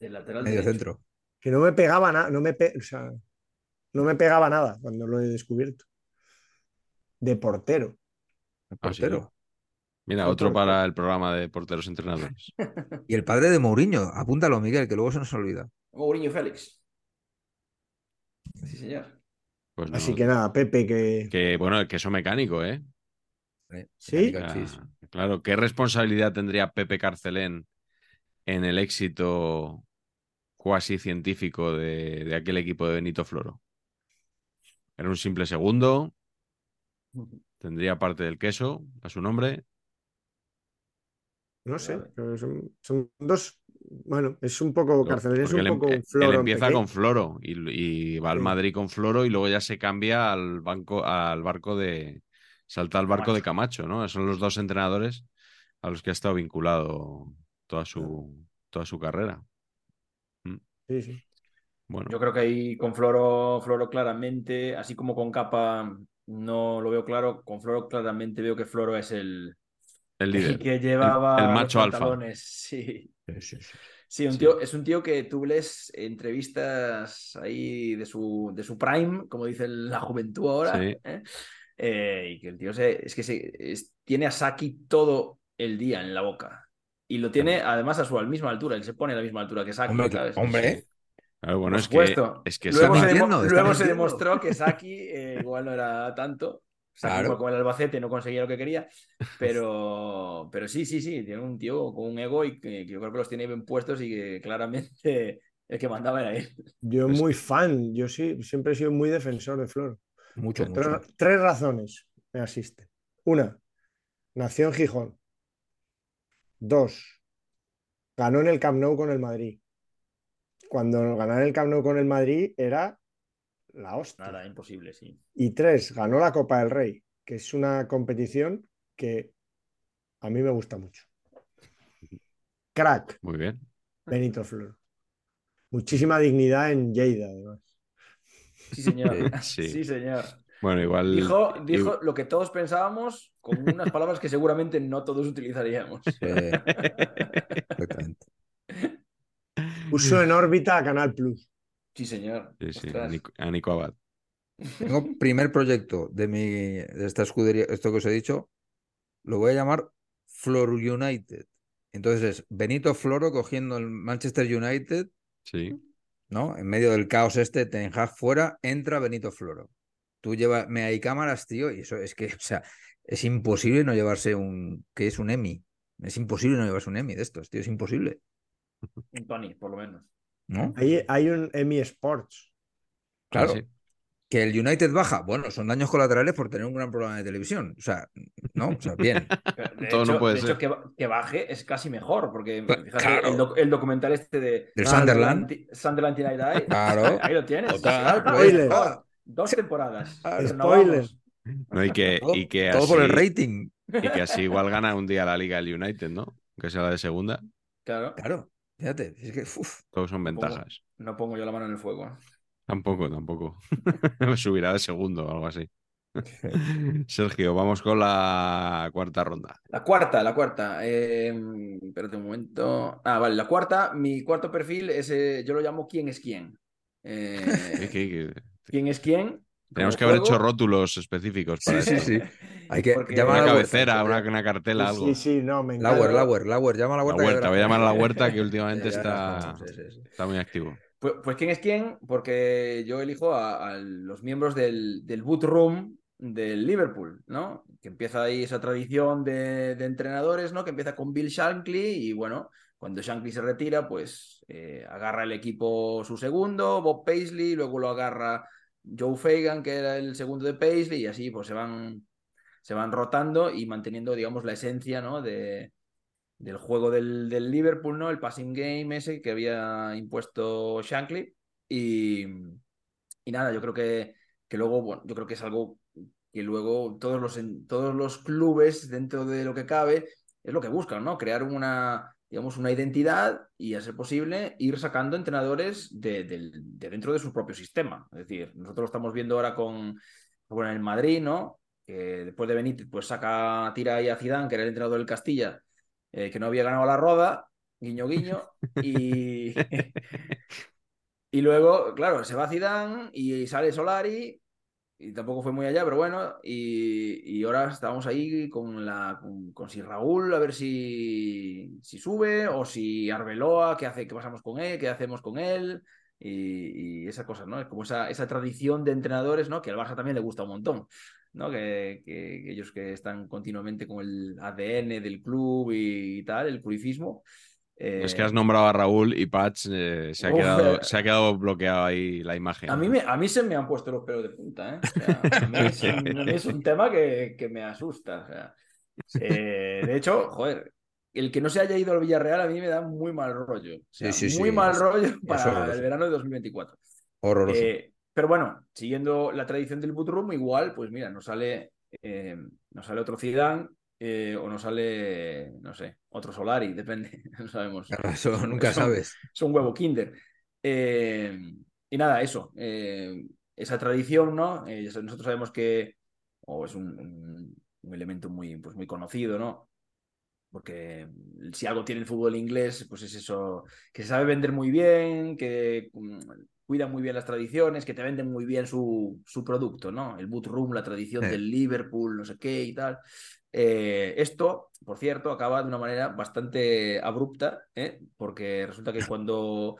S3: El lateral
S6: Medio
S3: derecho.
S6: centro.
S5: Que no me pegaba nada, no me, pe- o sea, no me pegaba nada cuando lo he descubierto. De portero.
S6: El
S4: Ah, sí.
S6: portero.
S4: Mira, otro para el programa de porteros entrenadores.
S6: Y el padre de Mourinho, apúntalo, Miguel, que luego se nos olvida.
S3: Mourinho Félix. Sí, señor.
S4: Pues no,
S5: Así que nada, Pepe, que,
S4: que bueno, el queso mecánico, ¿eh?
S6: ¿eh?
S5: ¿Sí?
S6: Mecánica, sí, sí.
S4: Ah, Claro, ¿qué responsabilidad tendría Pepe Carcelén en el éxito cuasi científico de, de aquel equipo de Benito Floro? Era un simple segundo, tendría parte del queso a su nombre.
S5: no sé, son, son dos. Bueno, es un poco Carcelén, es un
S4: él,
S5: poco
S4: em-
S5: un
S4: él
S5: floro.
S4: empieza con Floro y, y va al
S5: Sí.
S4: Madrid con Floro y luego ya se cambia al banco, al barco de. Salta al barco de Camacho, ¿no? Son los dos entrenadores a los que ha estado vinculado toda su, toda su carrera.
S5: Sí, sí.
S4: Bueno,
S3: Yo creo que ahí con Floro, Floro claramente, así como con Capa no lo veo claro, con Floro claramente veo que Floro es el,
S4: el
S3: el
S4: líder.
S3: que llevaba
S4: el
S3: los
S4: macho alfa.
S3: pantalones, Sí.
S6: Sí, sí, sí.
S3: Sí, un tío, es un tío que tú lees entrevistas ahí de su, de su prime, como dice la juventud ahora. ¿eh? Eh, y que el tío se, es que se, es- tiene a Saki todo el día en la boca. Y lo tiene además a su misma altura, él se pone a la misma altura que Saki.
S6: Hombre,
S3: ¿sabes?
S6: hombre,
S4: Claro, bueno,
S3: Por
S4: es que,
S3: supuesto.
S4: es que
S3: luego se,
S6: mintiendo, está
S3: luego se demostró que Saki eh, igual no era tanto. Saki
S6: Claro.
S3: con el Albacete no conseguía lo que quería, pero, pero sí, sí, sí, tiene un tío con un ego y que, que yo creo que los tiene bien puestos y que claramente el que mandaba era él.
S5: Yo
S4: Es
S5: muy fan, yo sí, siempre he sido muy defensor de Flor.
S6: mucho,
S5: Tres,
S6: mucho.
S5: tres razones me asisten. Una, nació en Gijón. Dos, ganó en el Camp Nou con el Madrid. Cuando ganar el Camp Nou con el Madrid era la hostia.
S3: Nada, imposible, sí.
S5: Y tres, ganó la Copa del Rey, que es una competición que a mí me gusta mucho. Crack,
S4: Muy bien.
S5: Benito Flor. Muchísima dignidad en Lleida, además.
S3: Sí, señor.
S4: Sí.
S3: Sí, señor.
S4: Bueno, igual.
S3: Dijo, lo que todos pensábamos con unas palabras que seguramente no todos utilizaríamos.
S6: Sí, exactamente.
S5: Puso en órbita a Canal Plus.
S3: Sí, señor.
S4: Sí, sí,
S3: Ostras.
S4: a Nico- a Nico Abad.
S6: Tengo primer proyecto de mi de esta escudería, esto que os he dicho, lo voy a llamar Flor United. Entonces es Benito Floro cogiendo el Manchester United,
S4: Sí.
S6: ¿no? En medio del caos este, Ten Hag fuera, entra Benito Floro. Tú llevas, me hay cámaras, tío, y eso es que, o sea, es imposible no llevarse un, que es un Emmy. Es imposible no llevarse un Emmy de estos, tío, es imposible,
S3: Un Tony, por lo menos.
S6: ¿no?
S5: Hay, hay un Emmy Sports.
S6: Claro.
S4: Sí.
S6: Que el United baja, bueno, son daños colaterales por tener un gran programa de televisión. O sea, no, o sea, bien.
S3: De
S4: Todo no
S3: hecho,
S4: puede
S3: de
S4: ser.
S3: hecho, que, que baje es casi mejor, porque fíjate,
S6: claro.
S3: el, doc- el documental este de
S6: Del Sunderland.
S3: Ti- Sunderland United
S6: Claro.
S3: ahí lo tienes.
S6: Total,
S3: pues. Dos temporadas.
S5: Spoiler.
S4: No, y que,
S6: Todo,
S4: y que
S6: todo por el rating.
S4: Y que así igual gana un día la Liga el United, ¿no? Que sea la de segunda.
S3: Claro,
S6: Claro, fíjate. Es que, uf,
S4: Todos son
S3: Pongo-
S4: ventajas.
S3: no pongo yo la mano en el fuego. ¿eh?
S4: Tampoco, tampoco. Subirá de segundo o algo así. Sergio, vamos con la cuarta ronda.
S3: La cuarta, la cuarta. Eh, espérate un momento. Ah, vale, la cuarta. Mi cuarto perfil es, eh, yo lo llamo ¿Quién es quién? Eh,
S4: ¿Qué- qué- qué?
S3: ¿Quién es quién?
S4: Tenemos que haber
S3: juego.
S4: hecho rótulos específicos para
S6: Sí,
S4: eso.
S6: sí, sí. Hay que
S3: Porque-
S6: llamar
S4: Una
S6: a la huerta.
S4: cabecera, una, una cartela, algo.
S5: Sí, sí, no, me encanta.
S6: Lauer, Lauer, Lauer, llama a la
S4: La
S6: huerta. que
S4: huerta, voy a llamar a la huerta que últimamente está, está muy activo.
S3: Pues, pues ¿quién es quién? Porque yo elijo a, a los miembros del, del boot room del Liverpool, ¿no? Que empieza ahí esa tradición de, de entrenadores, ¿no? Que empieza con Bill Shankly y bueno, cuando Shankly se retira, pues eh, agarra el equipo su segundo, Bob Paisley, luego lo agarra Joe Fagan, que era el segundo de Paisley, y así pues se van, se van rotando y manteniendo, digamos, la esencia, ¿no? De, del juego del, del Liverpool, ¿no? El passing game ese que había impuesto Shankly. Y, y nada, yo creo que, que luego, bueno, yo creo que es algo que luego todos los, todos los clubes, dentro de lo que cabe, es lo que buscan, ¿no? Crear una, digamos, una identidad y, a ser posible, ir sacando entrenadores de, dentro de su propio sistema. Es decir, nosotros lo estamos viendo ahora con, bueno, el Madrid, ¿no? Que después de Benítez, pues saca, tira ahí a Zidane, que era el entrenador del Castilla, eh, que no había ganado la roda, guiño guiño, y, y luego, claro, se va Zidane y sale Solari, y tampoco fue muy allá, pero bueno, y, y ahora estábamos ahí con, la, con, con si Raúl, a ver si, si sube, o si Arbeloa, qué, hace, qué pasamos con él, qué hacemos con él, y, y esa cosa, ¿no? Es como esa, esa tradición de entrenadores, ¿no? Que al Barça también le gusta un montón. ¿no? Que, que- que ellos que están continuamente con el ADN del club y, y tal, el clubismo. Eh,
S4: Es que has nombrado a Raúl y Patch eh, se, ha
S3: Uf,
S4: quedado,
S3: eh.
S4: se ha quedado bloqueado ahí la imagen.
S3: a, mí me, a mí se me han puesto los pelos de punta, ¿eh? O sea, a, mí es un, a mí es un tema que, que me asusta. o sea. Eh, de hecho, joder, el que no se haya ido al Villarreal a mí me da muy mal rollo. O sea,
S6: Sí, sí,
S3: muy
S6: sí,
S3: mal
S6: es-
S3: rollo para el verano de 2024.
S6: Horroroso.
S3: Eh, pero bueno, siguiendo la tradición del boot room, igual, pues mira, nos sale, eh, nos sale otro Zidane eh, o nos sale, no sé, otro Solari, depende, no sabemos.
S6: Claro, eso nunca
S3: Son-
S6: sabes.
S3: Es un huevo Kinder. Eh, y nada, eso, eh, esa tradición, ¿no? Nosotros sabemos que o es un, un- un elemento muy, pues muy conocido, ¿no? Porque si algo tiene el fútbol inglés, pues es eso, que se sabe vender muy bien, que mm, cuida muy bien las tradiciones, que te venden muy bien su, su producto, ¿no? El boot room, la tradición
S6: Sí.
S3: del Liverpool, no sé qué y tal. Eh, esto, por cierto, acaba de una manera bastante abrupta, ¿eh? porque resulta que cuando,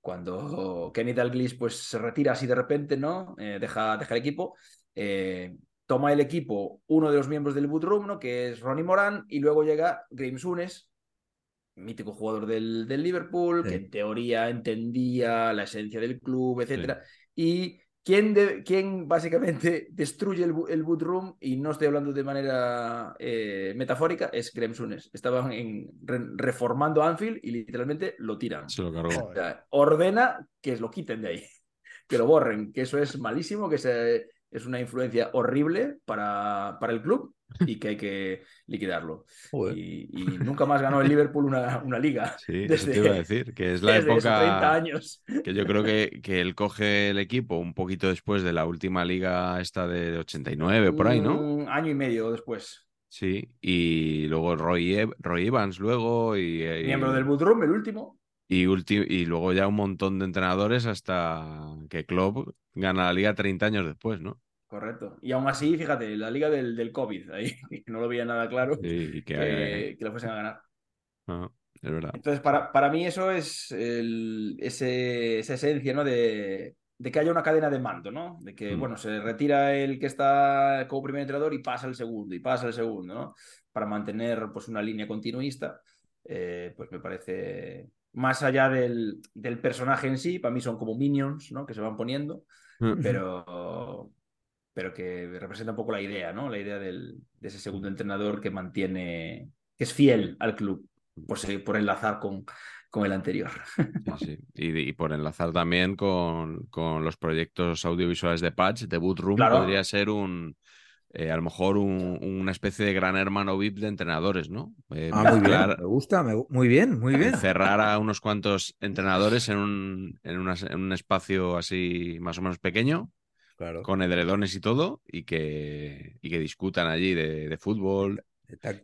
S3: cuando Kenny Dalglish pues, se retira así de repente, ¿no? Eh, deja, deja el equipo, toma el equipo uno de los miembros del boot room, ¿no? que es Ronnie Moran, y luego llega Graeme Souness, mítico jugador del, del Liverpool,
S6: Sí.
S3: que en teoría entendía la esencia del club, etcétera. Y de, quien básicamente destruye el, el boot room, y no estoy hablando de manera eh, metafórica, es Graham Souness. Estaban en- re- reformando Anfield y literalmente lo tiran.
S4: Se lo cargó.
S3: O sea, ordena que lo quiten de ahí, que lo borren, que eso es malísimo, que se- es una influencia horrible para, para el club y que hay que liquidarlo. Y, y nunca más ganó el Liverpool una, una liga.
S4: Sí, eso
S3: desde,
S4: te iba a decir, que es la
S3: desde esos 30
S4: época
S3: años.
S4: que yo creo que, que él coge el equipo un poquito después de la última liga esta de 89, por ahí, ¿no?
S3: Un año y medio después.
S4: Sí, y luego Roy, Roy Evans luego y, y-
S3: Miembro del boot room, el último.
S4: Y, y luego ya un montón de entrenadores hasta que Klopp gana la liga 30 años después, ¿no?
S3: Correcto. Y aún así, fíjate, la liga del, del COVID, ahí no lo veía nada claro
S4: Sí, y que,
S3: que, que lo fuesen a ganar.
S4: ah, es verdad.
S3: Entonces, para, para mí eso es el- ese- esa esencia, ¿no? De, de que haya una cadena de mando, ¿no? De que,
S4: Mm.
S3: bueno, se retira el que está como primer entrenador y pasa el segundo, y pasa el segundo, ¿no? Para mantener, pues, una línea continuista. eh, pues me parece, más allá del, del, personaje en sí, para mí son como minions, ¿no? Que se van poniendo, pero, pero que representa un poco la idea, ¿no? La idea del, de ese segundo entrenador que mantiene, que es fiel al club, por, por enlazar con, con el anterior.
S4: Sí, Y, por enlazar también con, con, los proyectos audiovisuales de Patch, de Boot Room, podría ser un, eh, a lo mejor una especie de gran hermano VIP de entrenadores, ¿no?
S6: Eh, ah, muy bien, me gusta, muy bien, muy bien.
S4: Cerrar a unos cuantos entrenadores en un, en, un espacio así más o menos pequeño, claro. con edredones y todo, y que, y que discutan allí de, fútbol,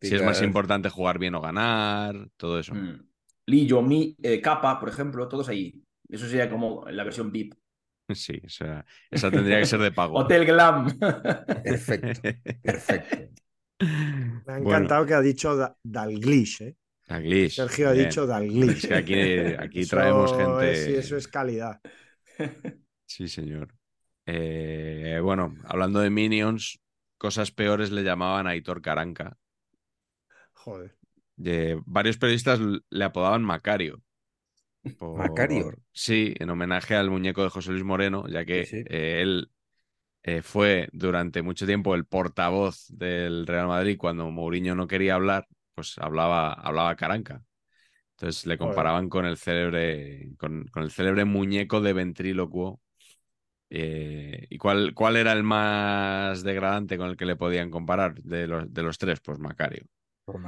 S4: si es más importante jugar bien o ganar, todo eso. Mm.
S3: Lillo, Mi, eh, Capa, por ejemplo, todos ahí. Eso sería como la versión VIP.
S4: Sí, o sea, esa tendría que ser de pago.
S3: Hotel Glam.
S6: Perfecto, perfecto.
S5: Me ha encantado que ha dicho Dalglish, ¿eh?
S4: Dalglish.
S5: Sergio ha dicho Dalglish.
S4: aquí, aquí traemos gente.
S5: Sí, eso es calidad.
S4: Sí, señor. Eh, bueno, hablando de Minions, cosas peores le llamaban a Aitor Caranca.
S5: Joder.
S4: varios periodistas le apodaban Macario.
S6: Macario.
S4: Sí, en homenaje al muñeco de José Luis Moreno, ya que eh, él eh, fue durante mucho tiempo el portavoz del Real Madrid cuando Mourinho no quería hablar, pues hablaba, hablaba caranca. Entonces le comparaban con el célebre, con, el célebre muñeco de ventrílocuo. Eh, ¿Y cuál, cuál era el más degradante con el que le podían comparar de los, de los tres? Pues Macario.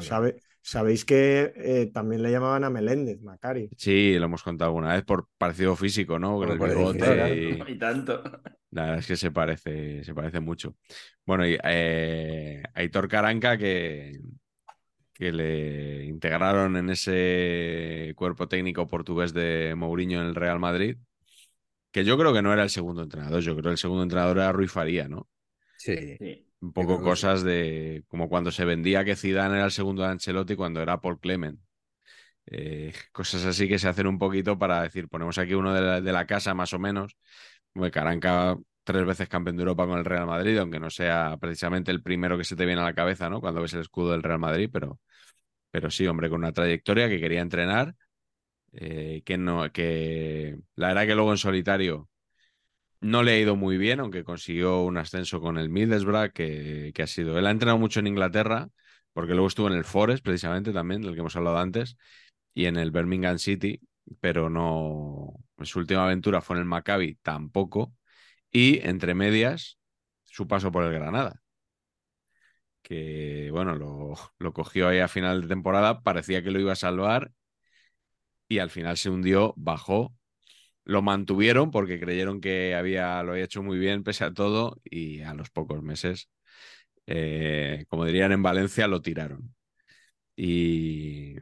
S5: ¿Sabe, Sabéis que eh, también le llamaban a Meléndez, Macari.
S4: Sí, lo hemos contado alguna vez por parecido físico, ¿no? Con el bigote
S3: y... tanto.
S4: La verdad es que se parece, se parece mucho. Bueno, y eh, Aitor Caranca, que, que le integraron en ese cuerpo técnico portugués de Mourinho en el Real Madrid, que yo creo que no era el segundo entrenador, yo creo que el segundo entrenador era Rui Faría, ¿no?
S6: Sí. sí.
S4: Un poco cosas de como cuando se vendía que Zidane era el segundo de Ancelotti cuando era Paul Clement. Eh, cosas así que se hacen un poquito para decir, ponemos aquí uno de la, casa más o menos. Caranca tres veces campeón de Europa con el Real Madrid, aunque no sea precisamente el primero que se te viene a la cabeza, ¿no? Cuando ves el escudo del Real Madrid, pero, pero sí, hombre, con una trayectoria que quería entrenar, eh, que no, que la verdad que luego en solitario no le ha ido muy bien, aunque consiguió un ascenso con el Middlesbrough, que, ha sido. Él ha entrenado mucho en Inglaterra, porque luego estuvo en el Forest, precisamente también, del que hemos hablado antes, y en el Birmingham City, pero no. Su última aventura fue en el Maccabi, tampoco. Y entre medias, su paso por el Granada. Que bueno, lo, lo cogió ahí a final de temporada, parecía que lo iba a salvar, y al final se hundió, bajó lo mantuvieron porque creyeron que había, lo había hecho muy bien pese a todo y a los pocos meses, eh, como dirían en Valencia, lo tiraron. Y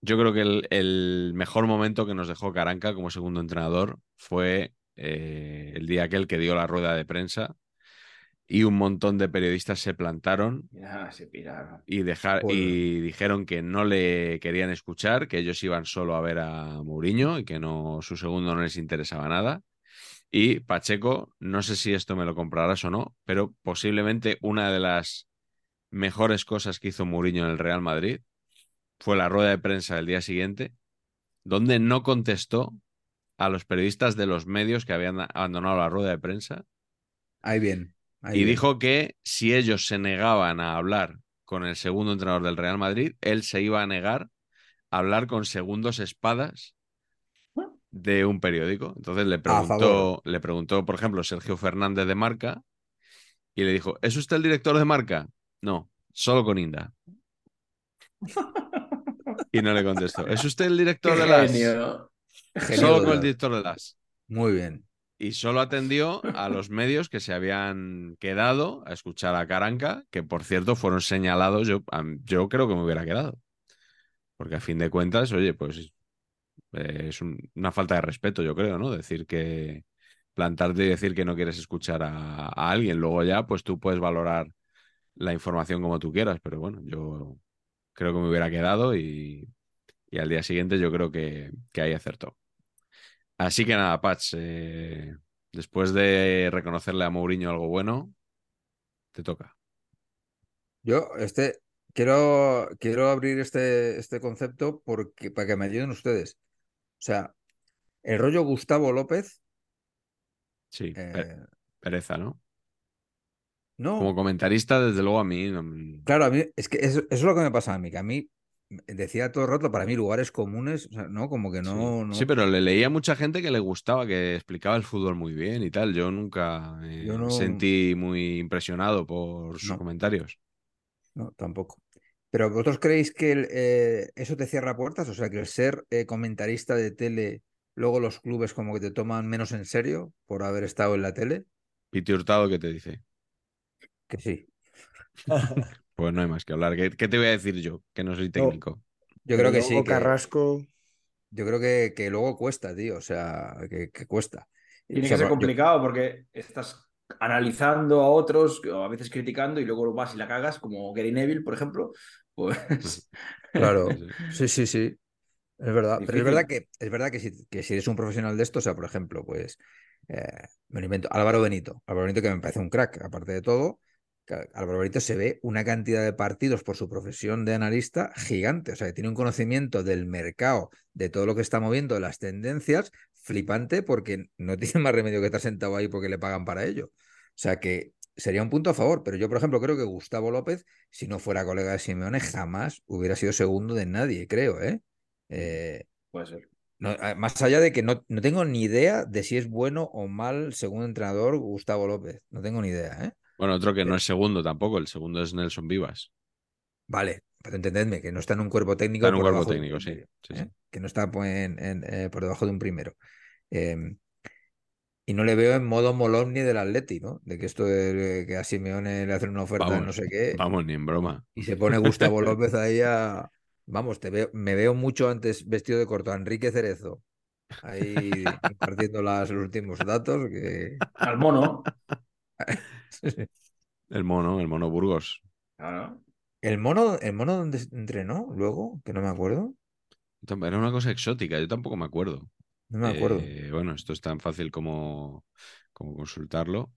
S4: yo creo que el, mejor momento que nos dejó Caranca como segundo entrenador fue eh, el día aquel que dio la rueda de prensa y un montón de periodistas se plantaron Y, dejar, y dijeron que no le querían escuchar, que ellos iban solo a ver a Mourinho y que no su segundo no les interesaba nada. Y Pacheco, no sé si esto me lo comprarás o no, pero posiblemente una de las mejores cosas que hizo Mourinho en el Real Madrid fue la rueda de prensa del día siguiente, donde no contestó a los periodistas de los medios que habían abandonado la rueda de prensa.
S6: Ahí bien
S4: y dijo que si ellos se negaban a hablar con el segundo entrenador del Real Madrid, él se iba a negar a hablar con segundos espadas de un periódico. Entonces le preguntó, le preguntó, por ejemplo, Sergio Fernández de Marca y le dijo, ¿es usted el director de Marca? No, solo con Inda. Y no le contestó. ¿Es usted el director de las? Solo con el director de las.
S6: Muy bien
S4: y solo atendió a los medios que se habían quedado a escuchar a Caranca, que por cierto fueron señalados, yo, yo creo que me hubiera quedado. Porque a fin de cuentas, oye, pues eh, es una falta de respeto, yo creo, ¿no? Decir que plantarte y decir que no quieres escuchar a, alguien, luego ya, pues tú puedes valorar la información como tú quieras, pero bueno, yo creo que me hubiera quedado y, al día siguiente yo creo que, que ahí acertó. Así que nada, Patch, eh, después de reconocerle a Mourinho algo bueno, te toca.
S6: Yo, este, quiero, quiero abrir este, este concepto porque, para que me ayuden ustedes. O sea, el rollo Gustavo López.
S4: Sí,
S6: eh,
S4: pe- pereza, ¿no?
S6: no,
S4: Como comentarista, desde luego a mí. no-
S6: claro, a mí es que eso, eso es lo que me pasa a mí, que a mí decía todo el rato, para mí lugares comunes, o sea, no, como que
S4: Sí.
S6: no, no.
S4: Sí, pero le leía a mucha gente que le gustaba, que explicaba el fútbol muy bien y tal. Yo nunca eh,
S6: Yo no-
S4: sentí muy impresionado por sus
S6: No.
S4: comentarios.
S6: No, tampoco. Pero ¿vosotros creéis que el, eh, eso te cierra puertas? O sea, que el ser eh, comentarista de tele, luego los clubes como que te toman menos en serio por haber estado en la tele,
S4: Piti Hurtado, ¿qué te dice?
S6: que sí.
S4: Pues no hay más que hablar. ¿Qué, qué te voy a decir yo? Que no soy técnico.
S6: Yo creo que
S5: Luego
S6: sí, que,
S5: Carrasco.
S6: yo creo que, que luego cuesta, tío, o sea, que, que cuesta.
S3: Tiene
S6: O sea,
S3: que ser
S6: yo-
S3: complicado porque estás analizando a otros, o a veces criticando, y luego vas y la cagas, como Gary Neville, por ejemplo. Pues.
S6: Claro,
S4: Sí,
S6: sí, sí. Es verdad. Pero es verdad que es verdad que si, que si eres un profesional de esto, o sea, por ejemplo, pues eh, me lo invento, Álvaro Benito. Álvaro Benito que me parece un crack, aparte de todo. Álvaro Benito se ve una cantidad de partidos por su profesión de analista gigante. O sea, que tiene un conocimiento del mercado, de todo lo que está moviendo, de las tendencias, flipante, porque no tiene más remedio que estar sentado ahí porque le pagan para ello. O sea que sería un punto a favor, pero yo, por ejemplo, creo que Gustavo López, si no fuera colega de Simeone, jamás hubiera sido segundo de nadie, creo, ¿eh? Eh,
S3: Puede ser.
S6: no, más allá de que no, no tengo ni idea de si es bueno o mal segundo entrenador Gustavo López. No tengo ni idea, ¿eh?
S4: Bueno, otro que no es segundo tampoco. El segundo es Nelson Vivas.
S6: Vale, pero entendedme que no está en un cuerpo técnico.
S4: Está en un cuerpo
S6: un
S4: técnico, sí,
S6: primero,
S4: sí,
S6: ¿eh?
S4: sí.
S6: Que no está pues, en- en, eh, por debajo de un primero. Eh, y no le veo en modo Molomni del Atleti, ¿no? De que esto de que a Simeone le hacen una oferta de
S4: Vamos,
S6: no sé qué.
S4: vamos, ni en broma.
S6: Y se pone Gustavo López ahí a. Vamos, te veo, me veo mucho antes vestido de corto a Enrique Cerezo. Ahí compartiendo las, los últimos datos. Que...
S3: Al mono.
S4: El mono, el mono Burgos.
S3: Claro.
S6: ¿El mono, el mono dónde entrenó luego? Que no me acuerdo.
S4: Era una cosa exótica, yo tampoco me acuerdo.
S6: No me acuerdo.
S4: Eh, bueno, esto es tan fácil como, como consultarlo.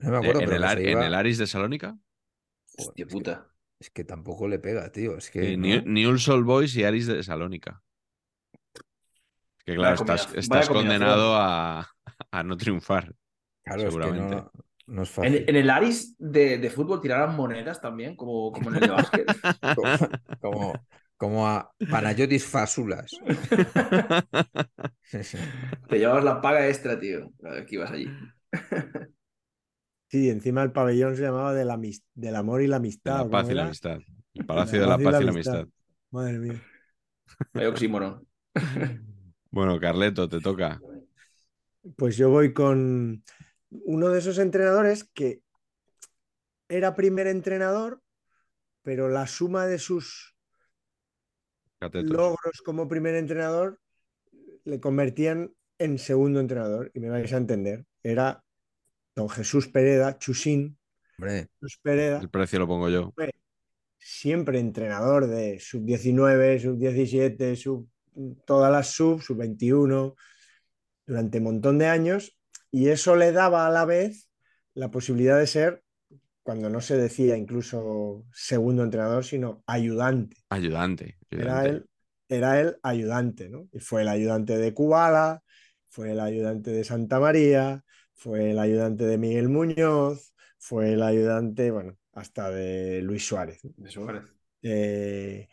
S6: No me
S4: Eh,
S6: acuerdo,
S4: ¿en,
S6: pero
S4: el,
S6: que
S4: en
S6: iba-
S4: el Aris de Salónica?
S6: Joder,
S3: Hostia
S6: es que-
S3: puta.
S6: Es que tampoco le pega, tío. Es que.
S4: Eh,
S6: ¿no?
S4: New- Newell's Old Boys y Aris de Salónica. Es que claro,
S3: Vaya
S4: estás, estás condenado a, a no triunfar.
S6: Claro, es que
S4: seguramente.
S6: no, no es
S3: En,
S6: fácil.
S3: en el Aris de, de fútbol tirarán monedas también, como, como en el de básquet.
S6: Como, como, como a Panayotis Fasulas.
S3: Te llevabas la paga extra, tío. Que ibas allí.
S5: Sí, encima el pabellón se llamaba del, amis- del amor y la
S4: De
S5: amistad.
S4: la
S5: ¿o
S4: paz y la amistad. El Palacio de la Paz y la Amistad.
S5: Madre mía.
S3: Vaya oxímoron.
S4: Bueno, Carleto, te toca.
S5: Pues yo voy con uno de esos entrenadores que era primer entrenador, pero la suma de sus
S4: Catetos.
S5: logros como primer entrenador le convertían en segundo entrenador. Y me vais a entender. Era don Jesús Pereda, Chusín.
S6: Hombre,
S5: Jesús Pereda,
S4: El precio lo pongo yo.
S5: siempre entrenador de sub-19, sub-17, sub, todas las sub, sub-21, durante un montón de años. Y eso le daba a la vez la posibilidad de ser, cuando no se decía incluso segundo entrenador, sino ayudante.
S4: Ayudante.
S5: Era él, era el ayudante, ¿no? Y fue el ayudante de Kubala, fue el ayudante de Santa María, fue el ayudante de Miguel Muñoz, fue el ayudante, bueno, hasta de Luis Suárez. ¿no?
S3: De Suárez.
S5: Eh,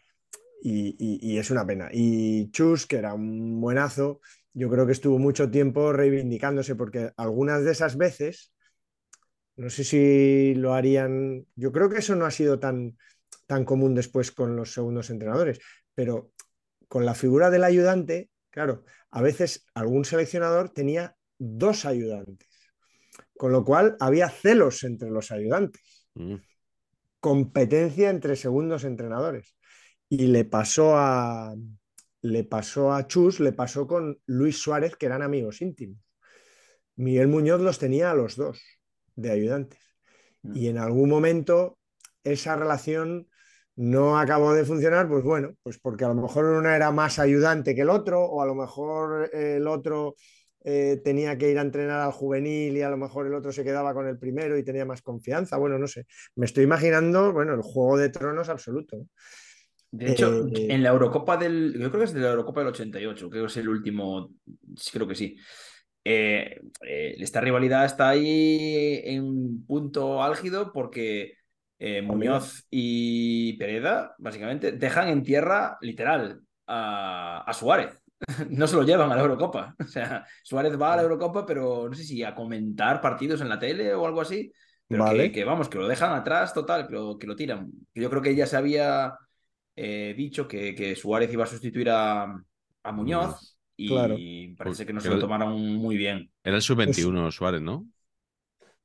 S5: y, y- y es una pena. Y Chus, que era un buenazo, yo creo que estuvo mucho tiempo reivindicándose porque algunas de esas veces, no sé si lo harían, yo creo que eso no ha sido tan, tan común después con los segundos entrenadores, pero con la figura del ayudante, claro, a veces algún seleccionador tenía dos ayudantes, con lo cual había celos entre los ayudantes
S4: Mm.
S5: competencia entre segundos entrenadores. Y le pasó a le pasó a Chus, le pasó con Luis Suárez, que eran amigos íntimos. Miguel Muñoz los tenía a los dos de ayudantes. Y en algún momento esa relación no acabó de funcionar, pues bueno, pues porque a lo mejor uno era más ayudante que el otro, o a lo mejor el otro eh, tenía que ir a entrenar al juvenil y a lo mejor el otro se quedaba con el primero y tenía más confianza. Bueno, no sé. Me estoy imaginando, bueno, el juego de tronos absoluto.
S3: De hecho,
S5: Eh,
S3: en la Eurocopa del. Yo creo que es de la Eurocopa del 88, creo que es el último. sí, Creo que sí. Eh, eh, esta rivalidad está ahí en un punto álgido porque Muñoz y Pereda, básicamente, dejan en tierra, literal, a, a Suárez. No se lo llevan a la Eurocopa. O sea, Suárez va a la Eurocopa, pero no sé si a comentar partidos en la tele o algo así. Pero que- que, vamos, que lo dejan atrás total, que lo, que lo tiran. Yo creo que ya se había eh, dicho que, que Suárez iba a sustituir a, a Muñoz y
S5: Claro.
S3: parece que no se
S4: Porque
S3: lo tomaron muy bien.
S4: Era el sub-21 Suárez, ¿no?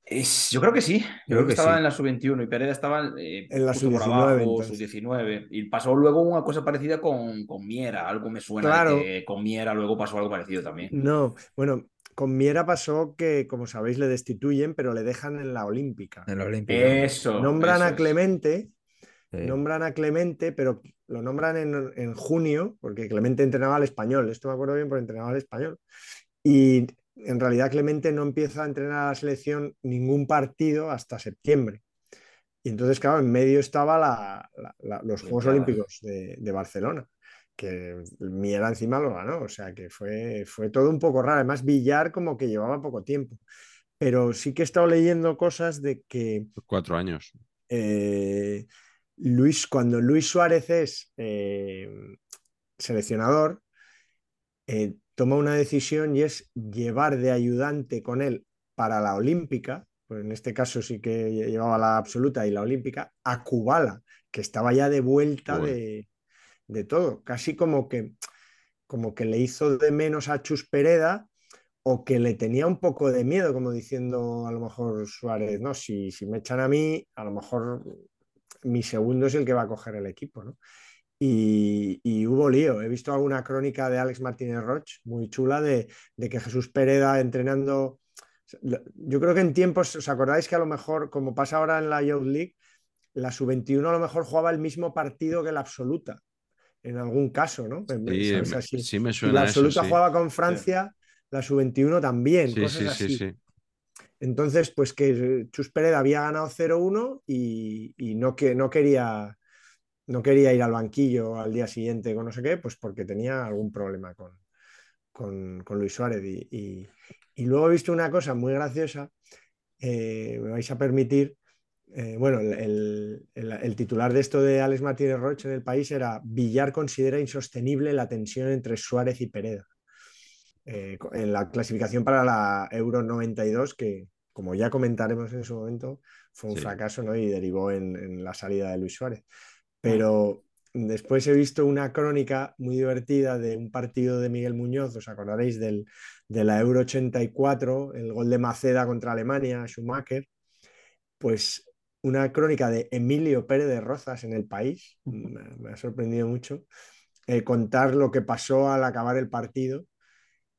S3: Es- yo creo que sí, yo creo que,
S6: que
S3: estaba
S6: sí.
S3: en la sub-21 y Pereda estaba eh,
S5: En la
S3: justo por
S5: sub-19
S3: abajo,
S5: entonces.
S3: sub-19. Y pasó luego una cosa parecida con, con Miera, algo me suena
S5: Claro.
S3: que con Miera luego pasó algo parecido también.
S5: No, bueno, con Miera pasó que, como sabéis, le destituyen, pero le dejan en la Olímpica.
S6: En la Olímpica.
S3: Eso.
S5: Nombran
S3: eso
S5: a
S3: es.
S5: Clemente,
S6: Sí.
S5: nombran a Clemente, pero lo nombran en, en junio, porque Clemente entrenaba al español. Esto me acuerdo bien porque entrenaba al español. Y en realidad Clemente no empieza a entrenar a la selección ningún partido hasta septiembre. Y entonces, claro, en medio estaba la- la- la- los Juegos
S3: Olimpiadas.
S5: Olímpicos de, de Barcelona, que Miera encima lo ganó, o sea que fue, fue todo un poco raro. Además, Villar como que llevaba poco tiempo. Pero sí que he estado leyendo cosas de que
S4: Cuatro años.
S5: eh, Luis, cuando Luis Suárez es eh, seleccionador, eh, toma una decisión y es llevar de ayudante con él para la Olímpica, pues en este caso sí que llevaba la absoluta y la Olímpica, a Kubala, que estaba ya de vuelta de todo, casi como que, como que le hizo de menos a Chus Pereda o que le tenía un poco de miedo, como diciendo a lo mejor Suárez, no, si, si me echan a mí, a lo mejor mi segundo es el que va a coger el equipo, ¿no? Y, y hubo lío. He visto alguna crónica de Alex Martínez Roch, muy chula, de, de que Jesús Pereda entrenando. Yo creo que en tiempos, ¿os acordáis que a lo mejor, como pasa ahora en la Youth League, la sub-21 a lo mejor jugaba el mismo partido que la absoluta, en algún caso, ¿no?
S4: Sí,
S5: Así.
S4: sí me
S5: Y
S4: suena
S5: la
S4: eso,
S5: absoluta
S4: sí.
S5: jugaba con Francia, la sub-21 también,
S4: Sí,
S5: cosas
S4: sí,
S5: así. Entonces, pues que Chus Pereda había ganado 0-1 y, no, que, no, quería, no quería ir al banquillo al día siguiente con no sé qué, pues porque tenía algún problema con, con, Luis Suárez. Y, y- luego he visto una cosa muy graciosa, eh, me vais a permitir, eh, bueno, el, el- el- el titular de esto de Alex Martínez Roche en el país era Villar considera insostenible la tensión entre Suárez y Pereda eh, en la clasificación para la Euro 92, que como ya comentaremos en su momento, fue un
S4: Sí.
S5: fracaso ¿no? y derivó en, en la salida de Luis Suárez. Pero después he visto una crónica muy divertida de un partido de Miguel Muñoz, os acordaréis del, de la Euro 84, el gol de Maceda contra Alemania, Schumacher, pues una crónica de Emilio Pérez de Rozas en el país, me, me ha sorprendido mucho, eh, contar lo que pasó al acabar el partido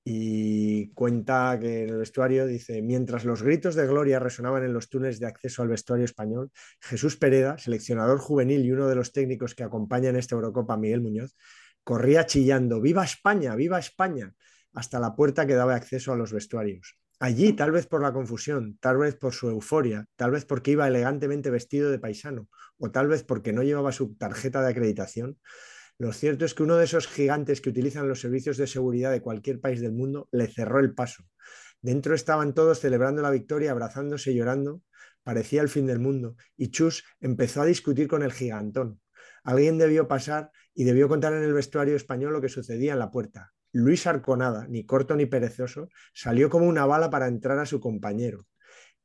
S5: y cuenta que en el vestuario dice, mientras los gritos de gloria resonaban en los túneles de acceso al vestuario español, Jesús Pereda, seleccionador juvenil y uno de los técnicos que acompañan esta Eurocopa Miguel Muñoz, corría chillando, ¡Viva España! ¡Viva España! hasta la puerta que daba acceso a los vestuarios. Allí, tal vez por la confusión, tal vez por su euforia, tal vez porque iba elegantemente vestido de paisano, o tal vez porque no llevaba su tarjeta de acreditación, lo cierto es que uno de esos gigantes que utilizan los servicios de seguridad de cualquier país del mundo le cerró el paso. Dentro estaban todos celebrando la victoria, abrazándose y llorando. Parecía el fin del mundo. Y Chus empezó a discutir con el gigantón. Alguien debió pasar y debió contar en el vestuario español lo que sucedía en la puerta. Luis Arconada, ni corto ni perezoso, salió como una bala para entrar a su compañero.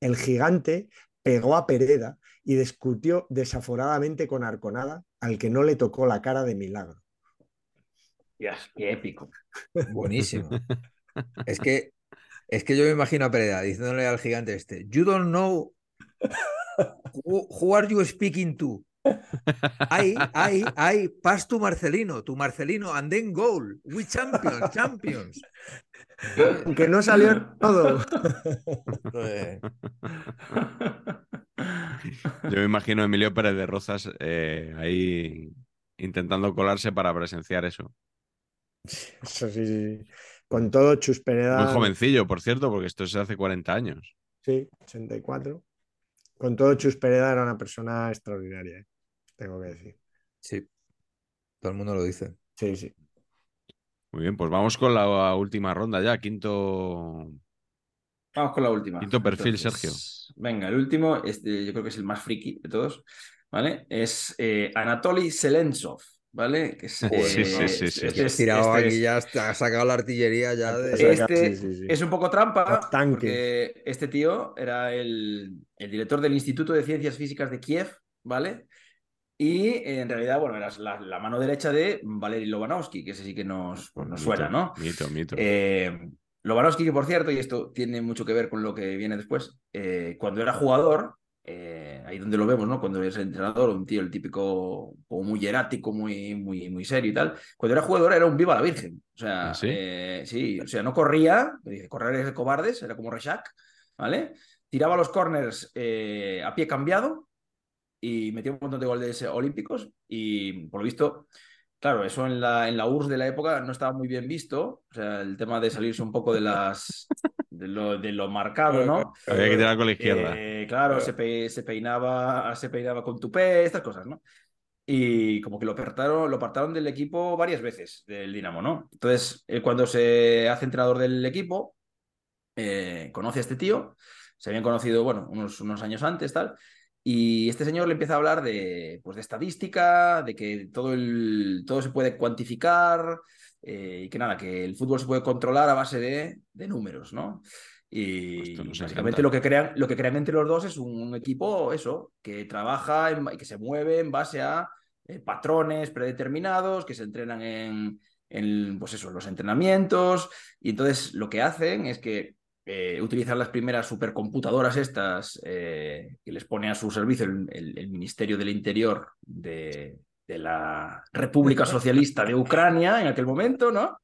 S5: El gigante pegó a Pereda y discutió desaforadamente con Arconada, al que no le tocó la cara de milagro.
S3: Dios, qué épico.
S6: Buenísimo. Es que, es que yo me imagino a Pereda diciéndole al gigante este, You don't know who, who are you speaking to? Ay, ay, ay, pass to Marcelino, tu Marcelino, and then goal. We champions, champions.
S5: Aunque no salió todo.
S4: Yo me imagino a Emilio Pérez de Rozas eh, ahí intentando colarse para presenciar eso.
S5: Eso sí, sí, sí. Con todo, Chus Pereda.
S4: Muy jovencillo, por cierto, porque esto se hace 40 años.
S5: Sí, 84. Con todo, Chus Pereda era una persona extraordinaria, ¿eh? tengo que decir.
S6: Sí, todo el mundo lo dice.
S5: Sí, sí.
S4: Muy bien, pues vamos con la última ronda ya, quinto.
S3: Vamos con la última.
S4: Quinto perfil,
S3: Entonces,
S4: Sergio.
S3: Venga, el último, este, yo creo que es el más friki de todos, ¿vale? Es eh, Anatoly Selensov, ¿vale? Que es,
S4: Sí,
S3: eh,
S4: sí, sí, sí, sí.
S3: este es-
S6: Tirado
S3: este
S6: aquí
S3: es-
S6: ya está- ha sacado la artillería ya de.
S3: Este
S5: sí, sí, sí.
S3: es un poco trampa,
S5: Tanque.
S3: porque este tío era el, el director del Instituto de Ciencias Físicas de Kiev, ¿vale? Y en realidad, bueno, era la, la mano derecha de Valery Lobanovsky, que ese sí que nos, pues, nos suena, ¿no?
S4: Mito, mito.
S3: Eh, Lobanovsky, que por cierto, y esto tiene mucho que ver con lo que viene después, eh, cuando era jugador, eh, ahí donde lo vemos, ¿no? Cuando es entrenador, un tío, el típico, como muy hierático, muy, muy, muy serio y tal. Cuando era jugador era un viva la virgen. O sea,
S4: ¿Ah, sí?
S3: eh, sí, o sea, no corría, dice, correr es de cobardes, era como Reshak, ¿vale? Tiraba los corners eh, a pie cambiado y metía un montón de goles olímpicos y por lo visto Claro, eso en la, en la URSS de la época no estaba muy bien visto. O sea, el tema de salirse un poco de las de lo, de lo marcado, ¿no?
S4: Había que tirar con la izquierda.
S3: Eh, claro, se, pe- se peinaba, se peinaba con tupé, estas cosas, ¿no? Y como que lo apartaron, lo apartaron del equipo varias veces, del Dinamo, ¿no? Entonces, él cuando se hace entrenador del equipo, eh, conoce a este tío, se habían conocido, bueno, unos, unos años antes, tal, y este señor le empieza a hablar de, pues, de estadística, de que todo, el, todo se puede cuantificar eh, y que nada, que el fútbol se puede controlar a base de, de números, ¿no? Y
S4: Esto nos
S3: básicamente lo que, crean, lo que crean entre los dos es un, equipo, eso, que trabaja y que se mueve en base a eh, patrones predeterminados, que se entrenan en, en, pues eso, en los entrenamientos. Y entonces lo que hacen es que eh, utilizan las primeras supercomputadoras estas eh, que les pone a su servicio el, el- el Ministerio del Interior de, de la República Socialista de Ucrania en aquel momento, ¿no?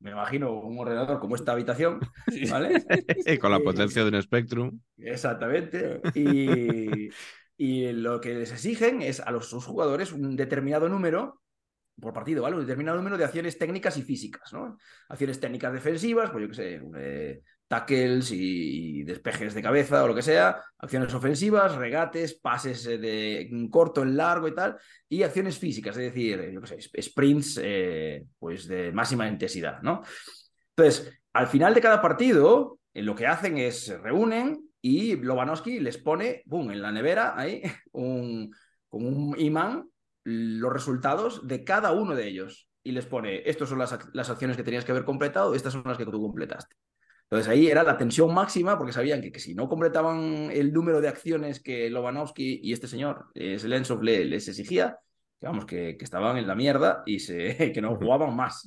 S3: Me imagino un ordenador como esta habitación, ¿vale?
S4: con la
S3: Sí.
S4: potencia de un Spectrum.
S3: Exactamente. Y, y lo que les exigen es a los sus jugadores un determinado número por partido, ¿vale? Un determinado número de acciones técnicas y físicas, ¿no? Acciones técnicas defensivas, pues yo qué sé, eh, tackles y despejes de cabeza o lo que sea, acciones ofensivas, regates, pases eh, de en corto, en largo y tal, y acciones físicas, es decir, eh, sprints eh, pues de máxima intensidad, ¿no? Entonces, al final de cada partido, lo que hacen es se reúnen y Lobanovsky les pone, boom, en la nevera, ahí, un, con un imán, los resultados de cada uno de ellos. Y les pone, estas son las, las acciones que tenías que haber completado, estas son las que tú completaste. Entonces ahí era la tensión máxima porque sabían que, que si no completaban el número de acciones que Lobanovsky y este señor, eh, Zelensov, le- les exigía, que vamos, que, que estaban en la mierda y se, que no jugaban más.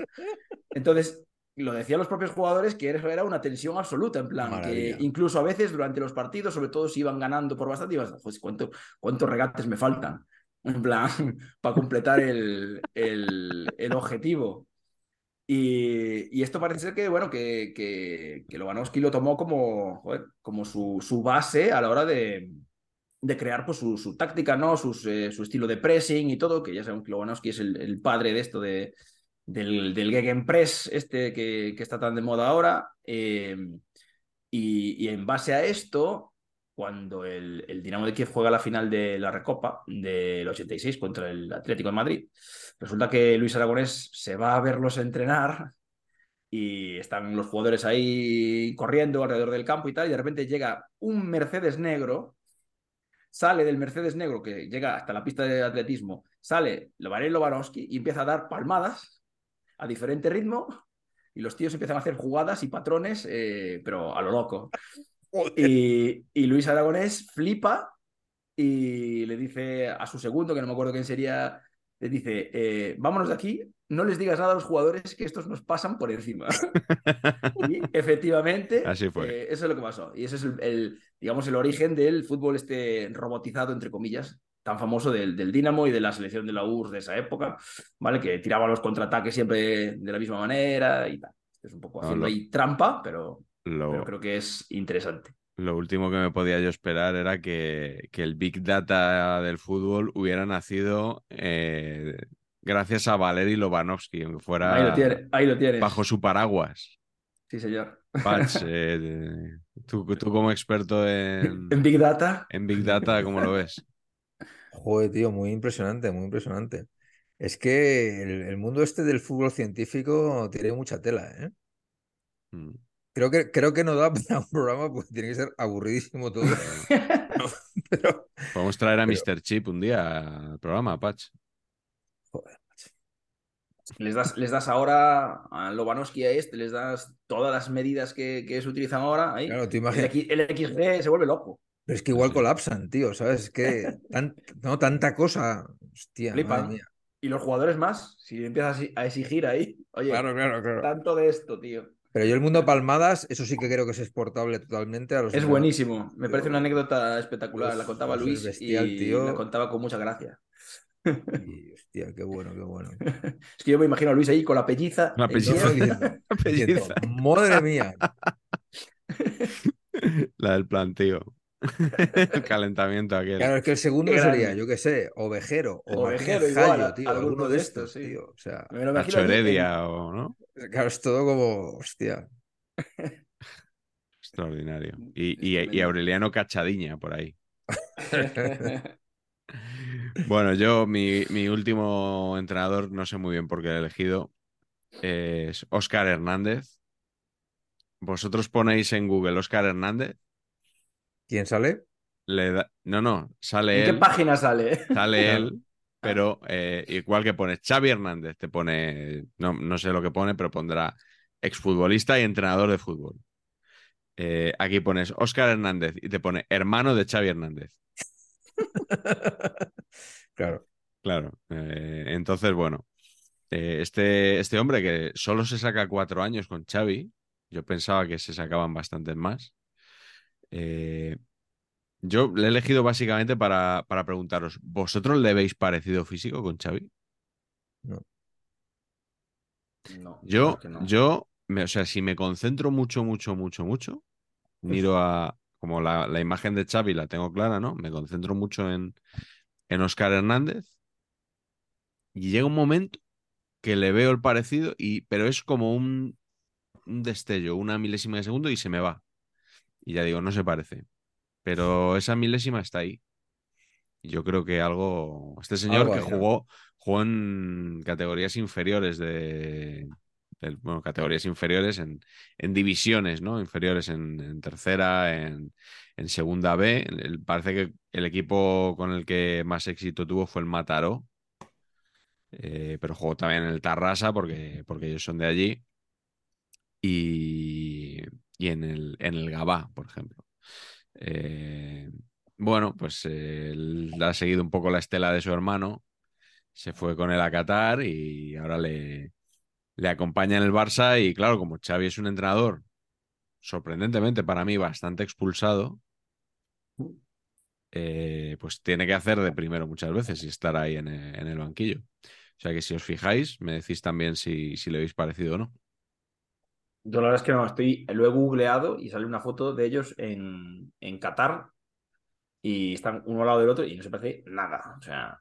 S3: Entonces, lo decían los propios jugadores que era una tensión absoluta, en plan,
S6: Maravilla.
S3: que incluso a veces durante los partidos, sobre todo si iban ganando por bastante, ibas, pues, ¿cuánto, ¿cuántos regates me faltan? En plan, para completar el, el, el objetivo. Y, esto parece ser que, bueno, que, que, que lo tomó como, como su, su base a la hora de, de crear pues, su, táctica, ¿no? Sus, eh, su estilo de pressing y todo, que ya sabemos que Lobanovsky es el, padre de esto de, del, del Gegenpress, este que, que está tan de moda ahora. eh, y en base a esto, cuando el, Dinamo de Kiev juega la final de la Recopa del 86 contra el Atlético de Madrid, resulta que Luis Aragonés se va a verlos entrenar y están los jugadores ahí corriendo alrededor del campo y tal, y de repente llega un Mercedes negro, sale del Mercedes negro que llega hasta la pista de atletismo, sale Valery Lobanovsky y empieza a dar palmadas a diferente ritmo y los tíos empiezan a hacer jugadas y patrones, eh, pero a lo loco. Y, y Luis Aragonés flipa y le dice a su segundo, que no me acuerdo quién sería, le dice, eh, vámonos de aquí, no les digas nada a los jugadores que estos nos pasan por encima. y efectivamente,
S4: Así fue.
S3: eh, eso es lo que pasó. Y ese es el, el, digamos, el origen del fútbol este robotizado, entre comillas, tan famoso del, del Dinamo y de la selección de la URSS de esa época, ¿vale? Que tiraba los contraataques siempre de la misma manera y tal. Es un poco
S4: No,
S3: haciendo
S4: lo-
S3: ahí trampa, pero,
S4: Lo,
S3: pero creo que es interesante.
S4: lo último que me podía yo esperar era que, que el Big Data del fútbol hubiera nacido eh, gracias a Valery Lobanovsky, aunque
S3: Ahí lo
S4: fuera
S3: tienes. Ahí lo tienes.
S4: bajo su paraguas.
S3: Sí, señor.
S4: Patch, eh, tú, tú como experto en,
S3: En Big Data.
S4: en Big Data, ¿cómo lo ves?
S6: Joder, tío, muy impresionante, muy impresionante. Es que el, el mundo este del fútbol científico tiene mucha tela, ¿eh?
S4: Mm.
S6: Creo que, creo que no da para un programa porque tiene que ser aburridísimo todo. Pero,
S4: Podemos traer a
S6: Pero-
S4: Mr. Chip un día al programa, Patch.
S6: joder.
S3: Les das, les das ahora a Lobanowski a este, les das todas las medidas que, que se utilizan ahora. Ahí.
S6: Claro, tú
S3: el,
S6: imaginas.
S3: El XG se vuelve loco.
S6: Pero es que igual
S4: Sí.
S6: colapsan, tío, ¿sabes? Es que tan- no, tanta cosa. Hostia,
S3: Flipa.
S6: madre mía.
S3: Y los jugadores más, si empiezas a exigir ahí, oye,
S6: Claro, claro, claro.
S3: tanto de esto, tío.
S6: Pero yo el mundo palmadas, eso sí que creo que es exportable totalmente a los
S3: Es
S6: demás.
S3: buenísimo. Me parece una anécdota espectacular. La contaba Luis
S6: bestial,
S3: y
S6: tío.
S3: la contaba con mucha gracia.
S6: Y, hostia, qué bueno, qué bueno.
S3: Es que yo me imagino a Luis ahí con la pelliza.
S4: La pelliza.
S6: Diciendo, Madre mía.
S4: La del planteo. el calentamiento aquel.
S6: Claro, es que el segundo
S3: Qué
S6: sería,
S3: grande.
S6: yo qué sé, ovejero o
S3: Ovejero igual,
S6: Jallo, tío,
S3: alguno
S6: alguno
S3: de estos, sí.
S6: tío. O sea,
S3: Me lo imagino
S4: Nacho Heredia o no.
S6: claro, es todo como, hostia.
S4: Extraordinario. Y, y-. Aureliano Cachadiña por ahí. Bueno, yo, mi, mi último entrenador, no sé muy bien por qué he elegido, es Óscar Hernández. Vosotros ponéis en Google Óscar Hernández,
S6: ¿Quién sale?
S4: le da- no, no, sale
S3: ¿En qué
S4: él,
S3: página sale?
S4: sale él, pero eh, igual que pones Xavi Hernández, te pone, no, no sé lo que pone, pero pondrá exfutbolista y entrenador de fútbol. Eh, aquí pones Óscar Hernández y te pone hermano de Xavi Hernández.
S6: Claro.
S4: Claro. eh, entonces, bueno, eh, este, este hombre que solo se saca cuatro años con Xavi, yo pensaba que se sacaban bastantes más. Eh, yo le he elegido básicamente para, para preguntaros, ¿vosotros le veis parecido físico con Xavi?
S3: No,
S4: Yo,
S3: no.
S4: yo, me- o sea, si me concentro mucho, mucho, mucho, mucho, miro a, como la, la imagen de Xavi la tengo clara, ¿no? Me concentro mucho en, en Óscar Hernández y llega un momento que le veo el parecido, y, pero es como un, un destello, una milésima de segundo y se me va. Y ya digo, no se parece. Pero esa milésima está ahí. Yo creo que algo. Este señor
S6: Algo
S4: que jugó, jugó en categorías inferiores de. bueno, categorías inferiores en, en divisiones, ¿no? Inferiores en, en tercera, en, en segunda B. El- parece que el equipo con el que más éxito tuvo fue el Mataró. Eh, pero jugó también en el Tarrasa porque, porque ellos son de allí. Y, y en el, en el Gabá, por ejemplo. Eh, bueno, pues eh, él ha seguido un poco la estela de su hermano. Se fue con él a Qatar y ahora le, le acompaña en el Barça. Y claro, como Xavi es un entrenador sorprendentemente para mí bastante expulsado, eh, pues tiene que hacer de primero muchas veces y estar ahí en el, en el banquillo. O sea que si os fijáis, me decís también si, si le habéis parecido o no.
S3: Yo la verdad es que no, estoy, lo he googleado y sale una foto de ellos en, en Qatar y están uno al lado del otro y no se parece nada. O sea,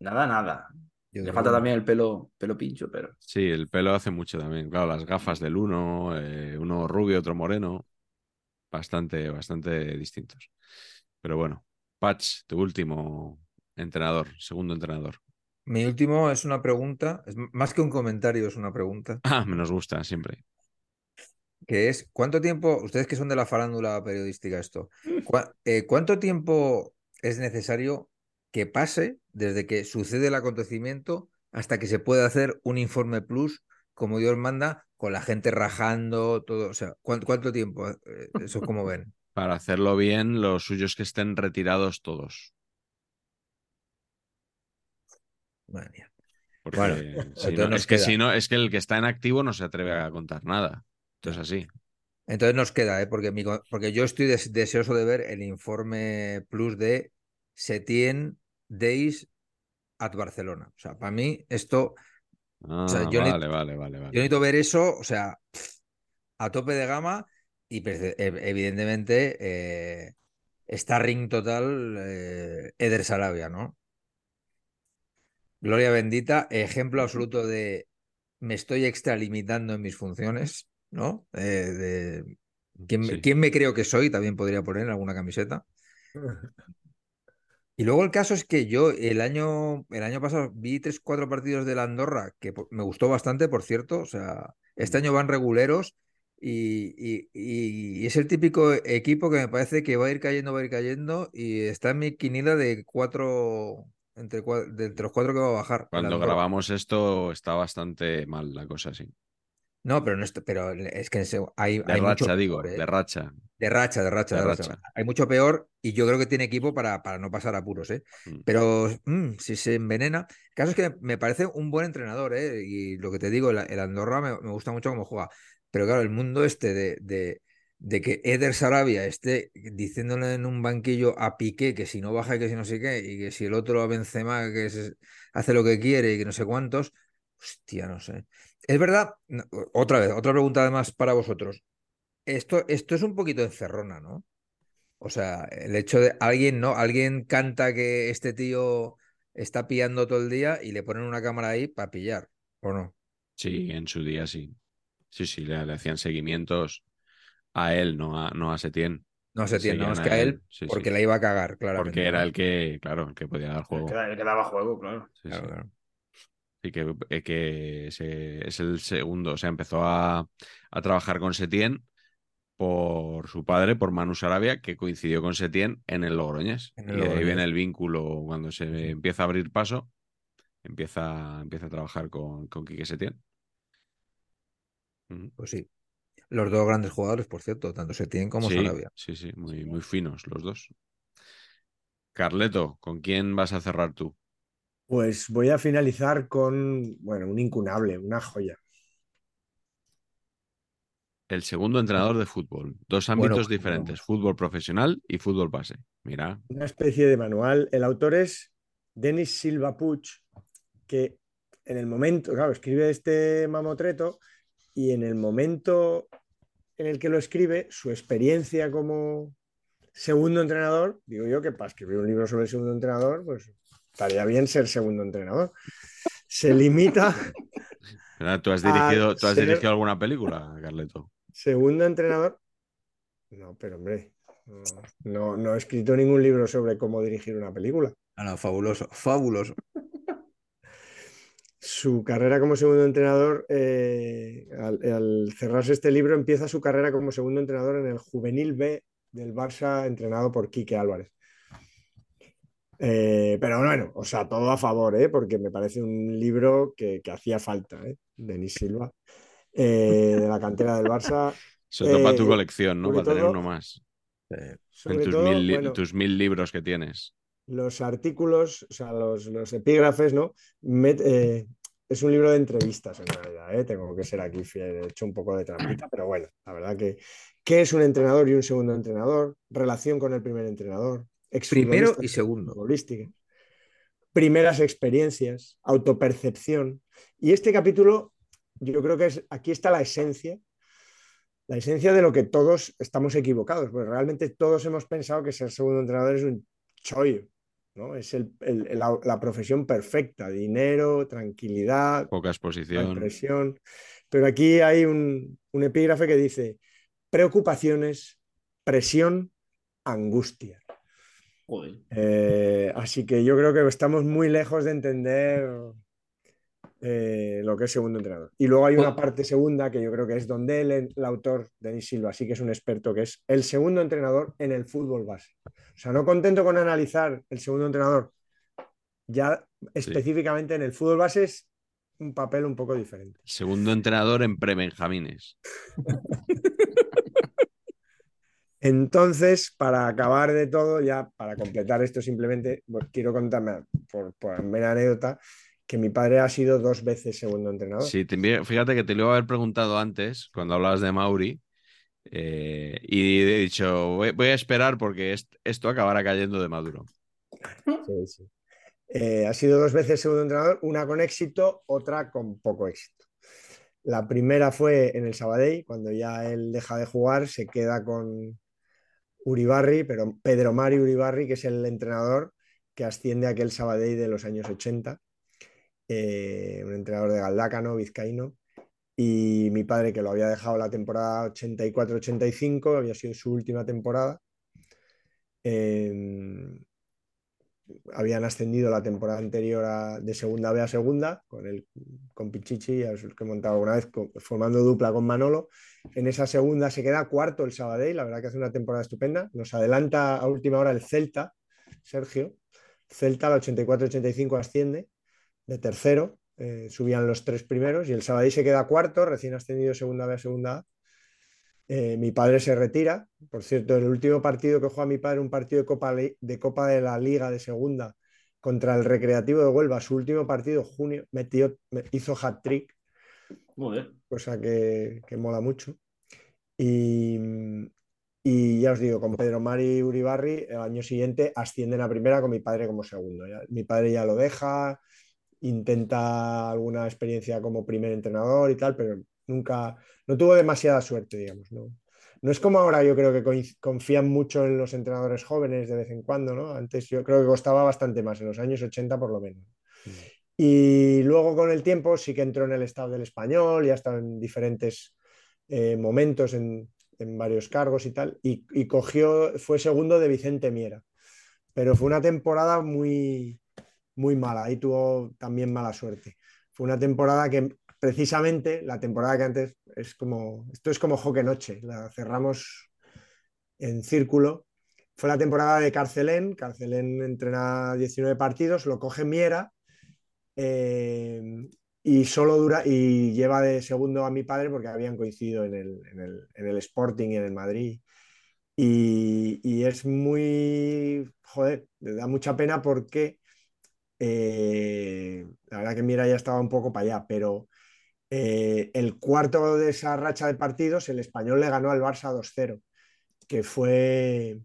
S3: nada, nada.
S6: Yo
S3: Le falta
S6: que-
S3: también el pelo, pelo pincho, pero
S4: Sí, el pelo hace mucho también. Claro, las gafas del uno, eh, uno rubio, otro moreno. Bastante, bastante distintos. Pero bueno, Patch, tu último entrenador, segundo entrenador.
S6: Mi último es una pregunta, es más que un comentario, es una pregunta,
S4: Ah, me nos gusta siempre.
S6: Que es, ¿cuánto tiempo, ustedes que son de la farándula periodística esto, cua- eh, ¿cuánto tiempo es necesario que pase desde que sucede el acontecimiento hasta que se puede hacer un informe plus como Dios manda, con la gente rajando, todo? O sea, ¿cuánto, cuánto tiempo? Eh, Eso como ven.
S4: Para hacerlo bien, lo suyo es que estén retirados todos.
S6: Madre mía.
S4: Porque
S6: Bueno,
S4: si
S6: entonces
S4: no-
S6: nos
S4: es que si no, es que el que está en activo no se atreve a contar nada. Esto es así.
S6: Entonces nos queda, ¿eh? porque, mi porque yo estoy des- deseoso de ver el informe plus de Setien Days at Barcelona. O sea, para mí esto,
S4: Ah,
S6: sea, yo
S4: vale, vale, vale, vale.
S6: yo necesito ver eso, o sea, a tope de gama y pues, e- evidentemente eh, está ring total eh, Eder Sarabia, ¿no? Gloria bendita, ejemplo absoluto de me estoy extralimitando en mis funciones. ¿No? Eh, de ¿quién,
S4: Sí.
S6: quién me creo que soy? También podría poner en alguna camiseta. Y luego el caso es que yo el año, el año pasado vi tres, cuatro partidos de la Andorra, que me gustó bastante, por cierto. O sea, este año van reguleros y, y- y- es el típico equipo que me parece que va a ir cayendo, va a ir cayendo y está en mi quinila de cuatro, entre, de entre los cuatro que va a bajar.
S4: Cuando grabamos esto está bastante mal la cosa, sí.
S6: No, pero, no es, pero es que hay,
S4: De
S6: hay mucho
S4: racha, digo,
S6: ¿eh?
S4: de racha.
S6: De racha, de racha,
S4: De
S6: de racha.
S4: racha.
S6: Hay mucho peor y yo creo que tiene equipo para, para no pasar apuros, ¿eh?
S4: Mm.
S6: Pero mm, si se envenena. El caso es que me parece un buen entrenador, ¿eh? Y lo que te digo, el, el Andorra me, me gusta mucho cómo juega. Pero claro, el mundo este de, de, de que Eder Sarabia esté diciéndole en un banquillo a Piqué que si no baja y que si no sé qué, y que si el otro a Benzema que se- hace lo que quiere y que no sé cuántos, hostia, no sé. Es verdad, no, otra vez, otra pregunta además para vosotros. Esto, esto es un poquito encerrona, ¿no? O sea, el hecho de alguien, ¿no? Alguien canta que este tío está pillando todo el día y le ponen una cámara ahí para pillar, ¿o no?
S4: Sí, en su día sí. Sí, sí, le, le hacían seguimientos a él, no a, no a Setién.
S6: No se tiene,
S4: Seguían
S6: más que a él,
S4: sí,
S6: porque
S4: sí.
S6: la iba a cagar, claramente.
S4: Porque era
S6: ¿no?
S4: el que, claro, el que podía dar juego.
S3: Que, da- que daba juego, claro.
S4: Sí,
S6: Claro,
S4: sí.
S6: claro.
S4: Sí, que, eh, que se- es el segundo, o sea, empezó a, a trabajar con Setién por su padre, por Manu Sarabia, que coincidió con Setién en el Logroñés.
S6: En el
S4: y ahí viene el vínculo cuando se empieza a abrir paso, empieza, empieza a trabajar con, con Quique Setién.
S6: Pues sí. Los dos grandes jugadores, por cierto, tanto Setién como
S4: sí,
S6: Sarabia.
S4: sí, sí, muy, muy finos los dos. Carleto, ¿con quién vas a cerrar tú?
S5: Pues voy a finalizar con, bueno, un incunable, una joya.
S4: El segundo entrenador de fútbol. Dos ámbitos
S6: bueno,
S4: diferentes, fútbol profesional y fútbol base. Mira,
S5: Una especie de manual. El autor es Denis Silva Puig, que en el momento, claro, escribe este mamotreto y en el momento en el que lo escribe, su experiencia como segundo entrenador, digo yo que para escribir un libro sobre el segundo entrenador, pues estaría bien ser segundo entrenador. Se limita
S4: ¿tú has dirigido, ¿tú has
S5: ser-
S4: dirigido alguna película, Carleto?
S5: segundo entrenador. No, pero hombre, no, no, no he escrito ningún libro sobre cómo dirigir una película.
S6: Ah, no, fabuloso, fabuloso.
S5: su carrera como segundo entrenador, eh, al, al cerrarse este libro, empieza su carrera como segundo entrenador en el Juvenil B del Barça, entrenado por Quique Álvarez. Eh, pero bueno, o sea, todo a favor, ¿eh? porque me parece un libro que, que hacía falta, ¿eh? Denis Silva, eh, de la cantera del Barça.
S4: Sobre todo para tu
S5: Eh,
S4: colección, ¿no? Para tener uno más.
S6: Eh,
S5: Sobre
S4: en tus,
S5: todo,
S4: mil,
S5: bueno,
S4: tus mil libros que tienes.
S5: los artículos, o sea, los, los epígrafes, ¿no? Met- eh, es un libro de entrevistas en realidad, ¿eh? Tengo que ser aquí fiel, he hecho un poco de trampita, pero bueno, la verdad que ¿qué es un entrenador y un segundo entrenador? Relación con el primer entrenador.
S6: Primero y segundo.
S5: futbolística, Primeras experiencias, autopercepción. Y este capítulo, yo creo que es, aquí está la esencia, la esencia de lo que todos estamos equivocados, porque realmente todos hemos pensado que ser segundo entrenador es un chollo, ¿no? Es el- el- la, la profesión perfecta, dinero, tranquilidad,
S4: Poca exposición.
S5: presión. Pero aquí hay un, un epígrafe que dice preocupaciones, presión, angustia.
S3: Joder.
S5: Eh, así que yo creo que estamos muy lejos de entender eh, lo que es segundo entrenador. Y luego hay una parte segunda que yo creo que es donde el, el autor, Denis Silva, sí que es un experto, que es el segundo entrenador en el fútbol base. O sea, no contento con analizar el segundo entrenador, ya específicamente en el fútbol base es un papel un poco diferente.
S4: Segundo entrenador en pre-benjamines.
S5: Entonces, para acabar de todo, ya para completar esto simplemente, pues, quiero contarme, por, por mera anécdota, que mi padre ha sido dos veces segundo entrenador.
S4: Sí, te fíjate que te lo iba a haber preguntado antes, cuando hablabas de Mauri, eh, y he dicho, voy, voy a esperar porque est- esto acabará cayendo de Maduro.
S5: Sí, sí. Eh, ha sido dos veces segundo entrenador, una con éxito, otra con poco éxito. La primera fue en el Sabadell, cuando ya él deja de jugar, se queda con Uribarri, pero Pedro Mari Uribarri, que es el entrenador que asciende a aquel Sabadell de los años 80, eh, un entrenador de Galdácano, vizcaíno, y mi padre que lo había dejado la temporada 84-85, había sido su última temporada. Eh, habían ascendido la temporada anterior a, de segunda B a segunda con el con Pichichi, que he montado alguna vez formando dupla con Manolo. En esa segunda se queda cuarto el Sabadell, la verdad que hace una temporada estupenda. Nos adelanta a última hora el Celta, Sergio. Celta al 84-85 asciende de tercero, eh, subían los tres primeros y el Sabadell se queda cuarto, recién ascendido segunda B a segunda A. Eh, mi padre se retira. Por cierto, el último partido que juega mi padre, un partido de Copa, de Copa de la Liga de Segunda contra el Recreativo de Huelva, su último partido, junio, metió, hizo hat-trick, cosa que, que, mola mucho. Y, y, ya os digo, con Pedro Mari Uribarri, el año siguiente ascienden a primera con mi padre como segundo. mi padre ya lo deja, intenta alguna experiencia como primer entrenador y tal, pero nunca, no tuvo demasiada suerte, digamos. ¿no? no es como ahora, yo creo que confían mucho en los entrenadores jóvenes de vez en cuando, ¿no? Antes yo creo que costaba bastante más, en los años 80 por lo menos. Mm. Y luego con el tiempo sí que entró en el estado del español, ya estado en diferentes eh, momentos, en, en, varios cargos y tal, y, y, cogió, fue segundo de Vicente Miera. Pero fue una temporada muy, muy mala, ahí tuvo también mala suerte. Fue una temporada que precisamente la temporada que antes es como, esto es como Joque Noche, la cerramos en círculo. Fue la temporada de Carcelén, Carcelén entrena 19 partidos, lo coge Miera eh, y solo dura y lleva de segundo a mi padre porque habían coincidido en el, en el, Sporting y en el Madrid. Y, y, es muy, joder, da mucha pena porque eh, la verdad que Miera ya estaba un poco para allá, pero eh, el cuarto de esa racha de partidos, el español le ganó al Barça 2-0, que fue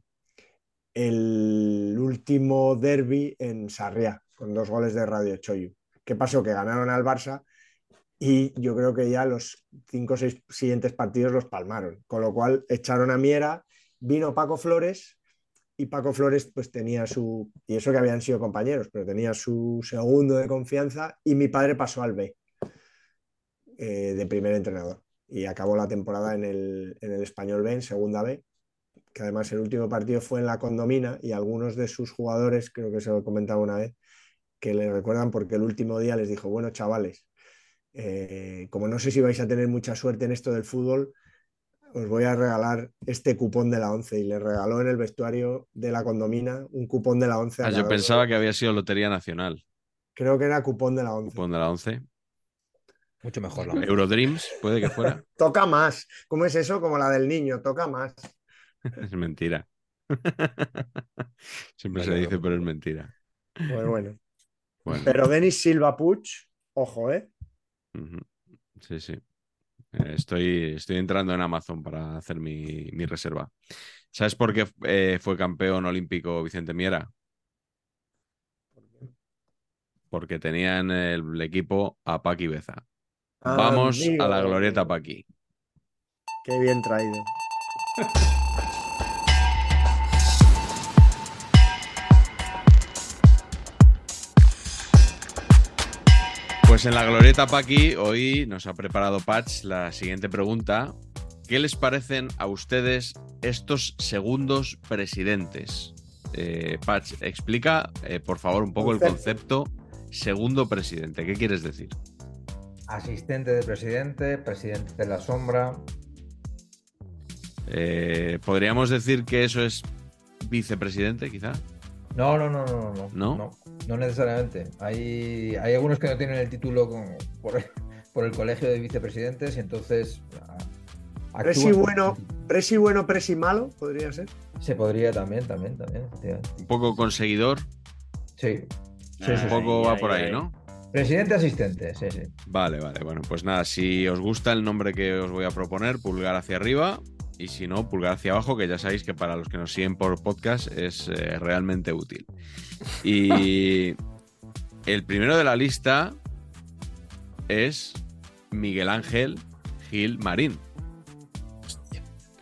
S5: el último derby en Sarriá, con dos goles de Radio Choyu. ¿Qué pasó? Que ganaron al Barça y yo creo que ya los cinco o seis siguientes partidos los palmaron, con lo cual echaron a Miera, vino Paco Flores y Paco Flores pues tenía su, y eso que habían sido compañeros, pero tenía su segundo de confianza y mi padre pasó al B eh, de primer entrenador. Y acabó la temporada en el, en el Español B, en segunda B, que además el último partido fue en la condomina y algunos de sus jugadores, creo que se lo he comentado una vez, que le recuerdan porque el último día les dijo, bueno, chavales, eh, como no sé si vais a tener mucha suerte en esto del fútbol, os voy a regalar este cupón de la 11 y le regaló en el vestuario de la condomina un cupón de la 11.
S4: Ah, yo pensaba que había sido Lotería Nacional.
S5: Creo que era cupón de la 11.
S4: Cupón de la 11.
S6: Mucho mejor.
S4: La Eurodreams, puede que fuera.
S5: toca más. ¿Cómo es eso? Como la del niño, toca más.
S4: es mentira. Siempre se dice, pero es mentira.
S5: Pues bueno. Pero Denis Silva Puch, ojo, ¿eh?
S4: Sí, sí. Eh, estoy, estoy entrando en Amazon para hacer mi, reserva. ¿Sabes por qué eh, fue campeón olímpico Vicente Miera? Porque tenía en el equipo a Paqui Beza. Vamos a la glorieta Paqui.
S5: Qué bien traído.
S4: Pues en la glorieta Paqui hoy nos ha preparado Patch la siguiente pregunta. ¿Qué les parecen a ustedes estos segundos presidentes? Eh, Patch, explica eh, por favor un poco el concepto segundo presidente. ¿Qué quieres decir?
S6: Asistente de presidente, presidente de la sombra.
S4: Eh, ¿Podríamos decir que eso es vicepresidente, quizá?
S6: No, no, no, no, no. ¿No? No, necesariamente. Hay, hay algunos que no tienen el título por, el colegio de vicepresidentes y entonces.
S5: Presi bueno, presi bueno, presi malo, podría ser.
S6: Se podría también, también, también.
S4: Un poco conseguidor.
S6: Sí.
S4: sí, un poco va por ahí, ¿no?
S6: Presidente asistente, sí, sí.
S4: Vale, vale. Bueno, pues nada, si os gusta el nombre que os voy a proponer, pulgar hacia arriba. Y si no, pulgar hacia abajo, que ya sabéis que para los que nos siguen por podcast es eh, realmente útil. Y el primero de la lista es Miguel Ángel Gil Marín.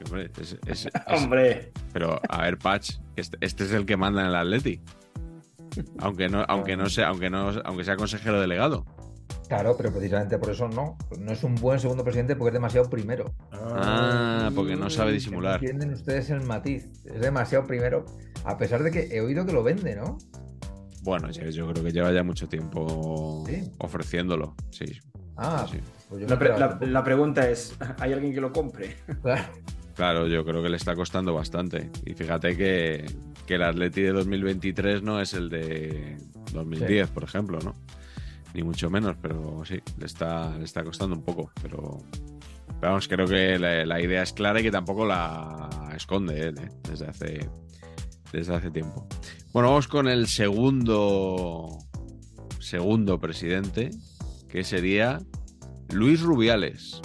S3: hombre, hombre.
S4: Pero a ver, Patch, este, este, es el que manda en el Atleti. Aunque no, aunque no sea, aunque no, aunque sea consejero delegado.
S6: Claro, pero precisamente por eso no. No es un buen segundo presidente porque es demasiado primero.
S4: Ah, porque no sabe disimular.
S6: Entienden ustedes el matiz. Es demasiado primero, a pesar de que he oído que lo vende, ¿no?
S4: Bueno, yo, yo creo que lleva ya mucho tiempo
S6: ¿Sí?
S4: ofreciéndolo. Sí.
S6: Ah,
S4: Sí,
S6: pues
S3: La, pre- la pregunta es, ¿hay alguien que lo compre?
S6: Claro.
S4: Claro, yo creo que le está costando bastante. Y fíjate que, que el Atleti de 2023 no es el de 2010, por ejemplo, ¿no? Ni mucho menos, pero sí, le está, le está costando un poco. Pero, pero vamos, creo que la, la idea es clara y que tampoco la esconde él, ¿eh? desde, hace, desde hace tiempo. Bueno, vamos con el segundo, segundo presidente, que sería Luis Rubiales.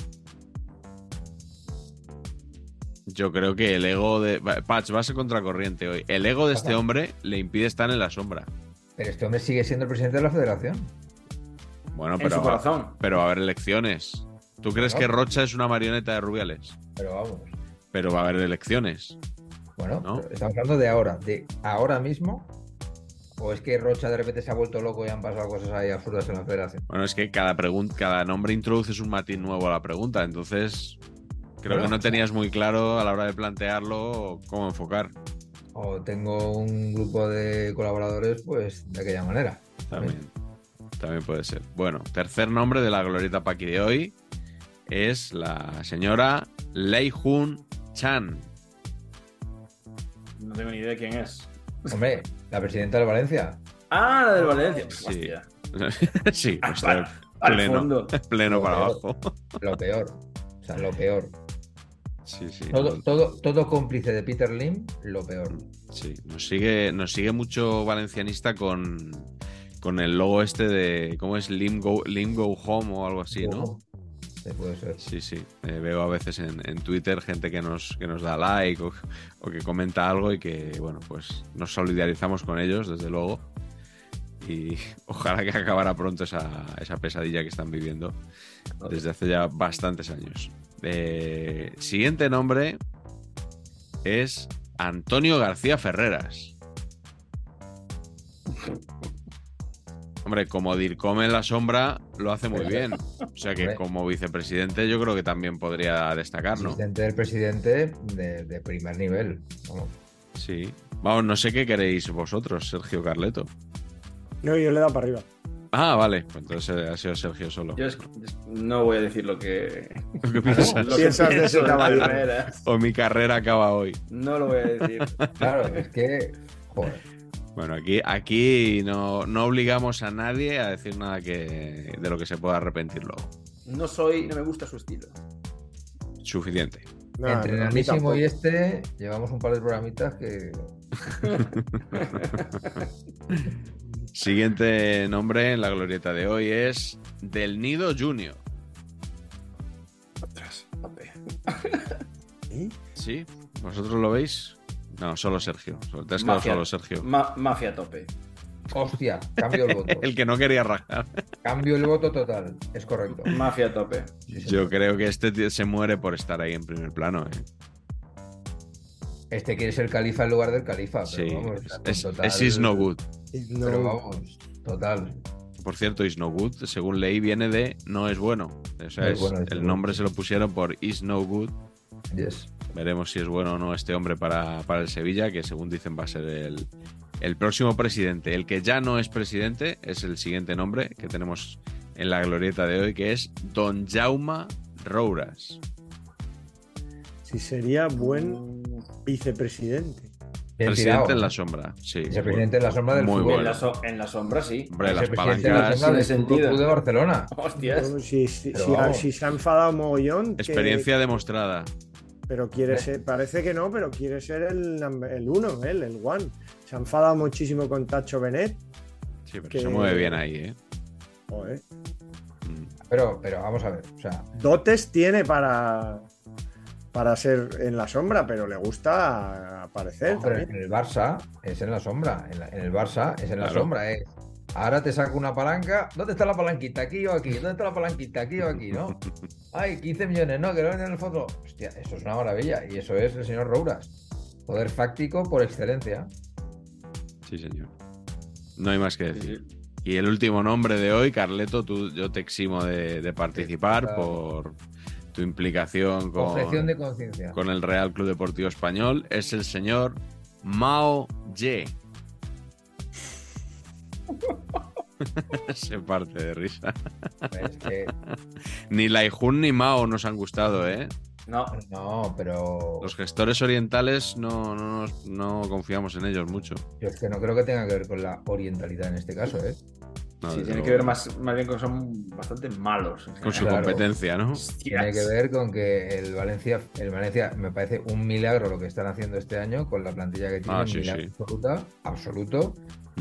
S4: Yo creo que el ego de. Patch, va a ser contracorriente hoy. El ego de este hombre le impide estar en la sombra.
S6: Pero este hombre sigue siendo el presidente de la federación.
S4: Bueno,
S3: en
S4: pero,
S3: su corazón.
S4: pero va a haber elecciones. ¿Tú crees que Rocha es una marioneta de Rubiales?
S6: Pero vamos.
S4: Pero va a haber elecciones.
S6: Bueno, estamos hablando de ahora. ¿De ahora mismo? ¿O es que Rocha de repente se ha vuelto loco y han pasado cosas ahí absurdas en la federación?
S4: Bueno, es que cada, cada nombre introduces un matiz nuevo a la pregunta. Entonces, creo
S6: Bueno,
S4: que no tenías muy claro a la hora de plantearlo cómo enfocar.
S6: O tengo un grupo de colaboradores, pues de aquella manera.
S4: También, también puede ser. Bueno, tercer nombre de la glorieta Paqui de hoy es la señora Lei Hun Chan.
S3: No tengo ni idea de quién es.
S6: Hombre, la presidenta de Valencia.
S3: Ah, la del Valencia.
S4: Sí.
S3: Hostia.
S4: sí,
S3: Ah,
S4: pues
S3: al-
S4: está
S3: al
S4: pleno,
S3: fondo.
S4: pleno para abajo.
S6: Lo peor. O sea, lo peor.
S4: Sí, sí.
S6: Todo,
S4: no-
S6: todo, todo cómplice de Peter Lim, lo peor.
S4: sí. Nos sigue, nos sigue mucho valencianista con, con el logo este de. ¿Cómo es? Lim Go, Lim Go Home o algo así, ¿no?
S6: Sí, puede ser.
S4: Sí, sí. Eh, veo a veces en, en Twitter gente que nos, que nos da like o, o que comenta algo y que, bueno, pues nos solidarizamos con ellos, desde luego. Y ojalá que acabara pronto esa, esa pesadilla que están viviendo desde hace ya bastantes años. Eh, siguiente nombre es Antonio García Ferreras. Hombre, como Dircom en la sombra lo hace muy bien. O sea que como vicepresidente yo creo que también podría destacar, ¿no?
S6: Asistente del presidente de, de primer nivel. Vamos.
S4: Sí. Vamos, no sé qué queréis vosotros, Sergio Carleto.
S5: No, yo le he dado para arriba.
S4: Ah, vale. Pues entonces eh, ha sido Sergio solo.
S3: Yo es- no voy a decir lo que.
S4: ¿Qué piensas?
S3: lo que
S5: Piensas de caballero.
S3: carrera.
S4: O mi carrera acaba hoy.
S3: No lo voy a decir.
S6: Claro, es que. Joder.
S4: Bueno, aquí, aquí no, no obligamos a nadie a decir nada que, de lo que se pueda arrepentir luego.
S3: No soy, no me gusta su estilo.
S4: Suficiente.
S5: No,
S6: Entre Nanísimo
S5: tampoco.
S6: y este, llevamos un par de programitas que.
S4: Siguiente nombre en la glorieta de hoy es Del Nido Junior.
S3: Ostras, tope.
S5: ¿Sí?
S4: ¿Vosotros lo veis? No, solo Sergio. Te has quedado solo Sergio.
S3: Ma- mafia tope.
S6: Hostia, cambio el voto.
S4: El que no quería rajar.
S6: Cambio el voto total. Es correcto.
S3: Mafia tope.
S6: Sí,
S4: Yo creo que este tío se muere por estar ahí en primer plano. ¿eh?
S6: Este quiere ser califa en lugar del califa. Pero
S4: Sí,
S6: vamos,
S4: es,
S6: total-
S4: es is no good.
S5: No-
S6: Pero vamos, total.
S4: Por cierto, is no good, según ley, viene de no es bueno. O sea,
S6: No es
S4: es-
S6: bueno, es
S4: el nombre se lo pusieron por is no good.
S6: Yes.
S4: Veremos si es bueno o no este hombre para, para el Sevilla, que según dicen va a ser el, el próximo presidente. El que ya no es presidente es el siguiente nombre que tenemos en la glorieta de hoy, que es Don Jauma Rouras.
S5: Si sería buen vicepresidente.
S6: Bien
S4: presidente
S6: tirado.
S4: en la sombra. Sí.
S6: Vicepresidente en la sombra del
S4: Muy
S6: fútbol.
S3: En la, so- en la sombra, sí.
S4: Hombre, las
S6: Vicepresidente en la
S4: palancas,
S3: sentido.
S6: Club de Barcelona.
S3: Hostias.
S5: Si, si-
S6: Pero
S5: si-
S6: vamos.
S5: si se ha enfadado mogollón, que-
S4: experiencia demostrada.
S5: pero quiere
S6: Eh.
S5: ser, parece que no, pero quiere ser el, uno, él, el one. Se ha enfadado muchísimo con Tacho Benet.
S4: Sí, pero
S5: Que-
S4: se mueve bien ahí, ¿eh?
S5: Joder.
S4: Mm.
S6: Pero, pero vamos a ver. O sea,
S5: Dotes tiene para, para ser en la sombra, pero le gusta aparecer también.
S6: en el Barça es en la sombra. En, la- en el Barça es en la
S4: Claro.
S6: sombra. Es. Ahora te saco una palanca. ¿Dónde está la palanquita? ¿Aquí o aquí? ¿Dónde está la palanquita? ¿Aquí o aquí? ¿No? Ay, 15 millones, ¿no? Que lo venden en el foto. Hostia, eso es una maravilla. Y eso es el señor Rouras. Poder fáctico por excelencia.
S4: Sí, señor. No hay más que decir.
S3: sí.
S4: Y el último nombre de hoy, Carleto, tú, yo te eximo de, de participar
S6: claro.
S4: por tu implicación con,
S6: Objeción de conciencia.
S4: con el Real Club Deportivo Español. Es el señor Mao Ye. Se parte de risa.
S6: Es que-
S4: Ni Laijun ni Mao nos han gustado, ¿eh?
S3: No,
S6: no, pero
S4: Los gestores orientales no, no, no confiamos en ellos mucho.
S6: yo es que no creo que tenga que ver con la orientalidad en este caso, ¿eh?
S4: No,
S3: sí, tiene
S4: luego.
S3: que ver más, más bien con que son bastante malos.
S4: con su.
S6: Claro.
S4: competencia, ¿no?
S3: Hostias.
S6: Tiene que ver con que el Valencia, el Valencia me parece un milagro lo que están haciendo este año con la plantilla que tienen,
S4: Ah, sí,
S6: milagro
S4: sí.
S6: absoluta, absoluto,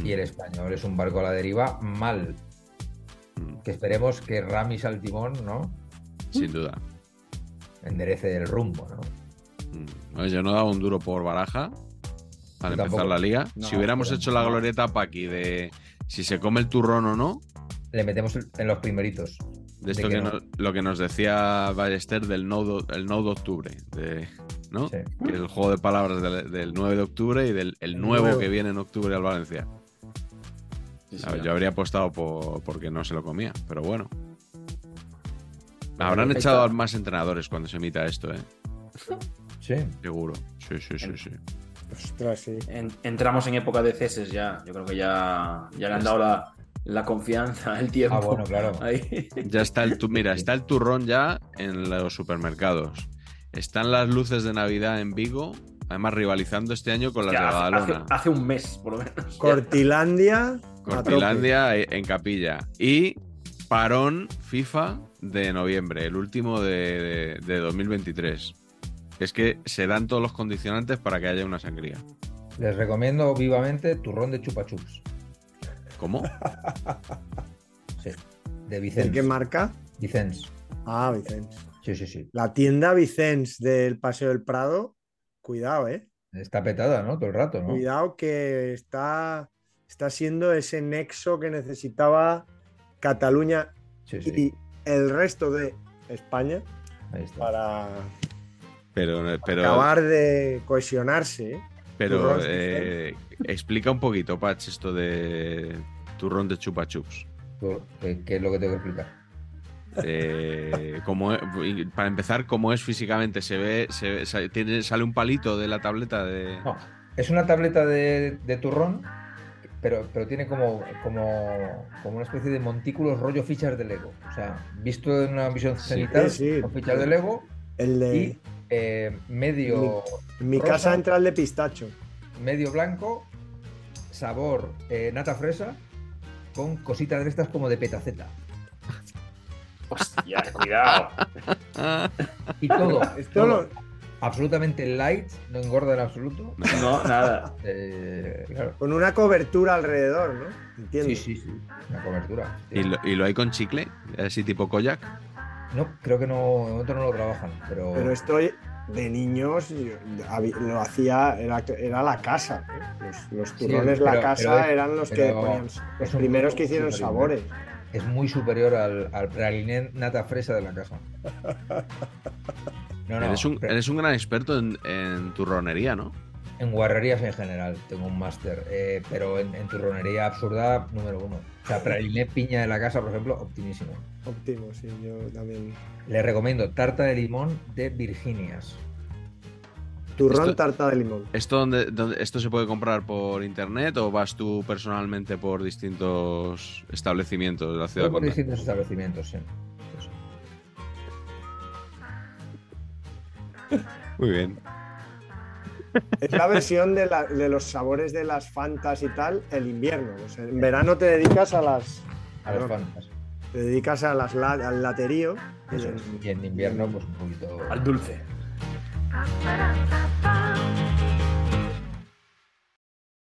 S6: y el español es un barco a la deriva mal.
S4: Mm,
S6: Que esperemos que Ramis al timón, ¿no?
S4: Sin duda.
S6: Enderece el rumbo, ¿no?
S4: Mm. Oye, Yo no daba un duro por baraja al empezar la liga.
S3: No,
S4: si hubiéramos
S6: pero
S4: hecho la glorieta Paqui de si se come el turrón o no,
S6: Le metemos en los primeritos.
S4: de esto
S6: De
S4: que
S6: que no.
S4: nos- lo que nos decía Ballester del no, do- el no de octubre, de, ¿no?
S6: Sí.
S4: Que el juego de palabras del, del 9 de octubre y del el nuevo,
S5: nuevo.
S4: que viene en octubre al Valencia.
S3: Sí, sí,
S4: A ver,
S3: no.
S4: yo habría apostado por, porque no se lo comía, pero bueno. Habrán
S6: perfecto.
S4: echado a más entrenadores cuando se emita esto, ¿eh?
S6: Sí.
S4: Seguro. Sí, sí, sí, sí.
S5: Ostras, sí.
S3: En- entramos en época de ceses ya. Yo creo que ya, ya le han dado la, la confianza, el tiempo.
S6: Ah, bueno, claro.
S3: Ahí.
S4: Ya está el tu- mira, está el turrón ya en los supermercados. Están las luces de Navidad en Vigo, además rivalizando este año con las
S3: Ya
S4: de
S3: hace-
S4: Badalona.
S3: hace un mes, por lo menos.
S5: Cortilandia.
S4: Cortilandia eh, en Capilla. Y parón FIFA de noviembre, el último de, de- de 2023. Es que se dan todos los condicionantes para que haya una sangría.
S6: Les recomiendo vivamente turrón de chupa chups.
S4: ¿Cómo?
S6: Sí. De
S5: ¿De
S6: Vicens.
S5: qué marca?
S6: Vicens.
S5: Ah, Vicens.
S6: Sí, sí, sí.
S5: La tienda Vicens del Paseo del Prado. Cuidado, eh.
S6: Está petada, ¿no? Todo el rato, ¿no?
S5: Cuidado que está, está siendo ese nexo que necesitaba Cataluña
S6: Sí, sí.
S5: y el resto de España
S6: Ahí está.
S5: para
S4: Pero, pero,
S5: acabar de cohesionarse. ¿eh?
S4: pero eh, explica un poquito, Patch, esto de turrón de chupa chups.
S6: ¿Qué, qué es lo que tengo que explicar?
S4: Eh, y para empezar, ¿cómo es físicamente? ¿Se ve, se ve- sa- tiene, sale un palito de la tableta de.
S6: No, es una tableta de, de turrón, pero, pero tiene como, como, como una especie de montículos rollo fichas de Lego. O sea, visto en una visión
S4: Sí.
S6: cenital,
S5: Sí, sí.
S6: con fichas de Lego
S5: El de
S6: y eh, medio,
S5: en mi
S6: rosa.
S5: casa entra el de pistacho.
S6: medio blanco, sabor eh, nata fresa, con cositas de estas como de petaceta.
S3: Hostia, cuidado.
S6: Y todo,
S5: Esto
S6: todo absolutamente light, no engorda en absoluto.
S3: No, nada.
S6: Eh, claro.
S5: con una cobertura alrededor, ¿no? Entiendo.
S6: Sí, sí, sí, una cobertura.
S4: ¿Y lo, y lo hay con chicle? ¿Así tipo koyak?
S6: No, creo que no, de momento no lo trabajan, pero,
S5: Pero estoy de niños, lo hacía, era, era la casa. ¿eh? Los, los
S6: Sí,
S5: turrones la casa
S6: pero
S5: eran los que ponían, los primeros que hicieron
S6: superior.
S5: sabores.
S6: es muy superior al, al praliné nata fresa de la casa. No, no,
S4: eres, un,
S6: pero
S4: eres un gran experto en, en turronería, ¿no?
S6: En guarrerías en general tengo un máster, eh, pero en, en turronería absurda número uno. O sea, praliné piña de la casa, por ejemplo, optimísimo.
S5: Óptimo, sí, yo también.
S6: Le recomiendo tarta de limón de Virginias.
S5: Turrón
S4: Esto-
S5: tarta de limón.
S4: ¿Esto, dónde, dónde- ¿Esto se puede comprar por internet o vas tú personalmente por distintos establecimientos de la ciudad?
S6: Por distintos establecimientos, sí.
S4: Muy bien.
S5: Es la versión de, la- de los sabores de las fantas y tal, el invierno. O sea, en verano te dedicas a las.
S6: A
S5: perdón,
S6: fantas.
S5: Te dedicas a las la- al laterío.
S6: Eso es. Y en invierno, pues un poquito.
S3: Al dulce.
S7: Ba-da-ba-ba.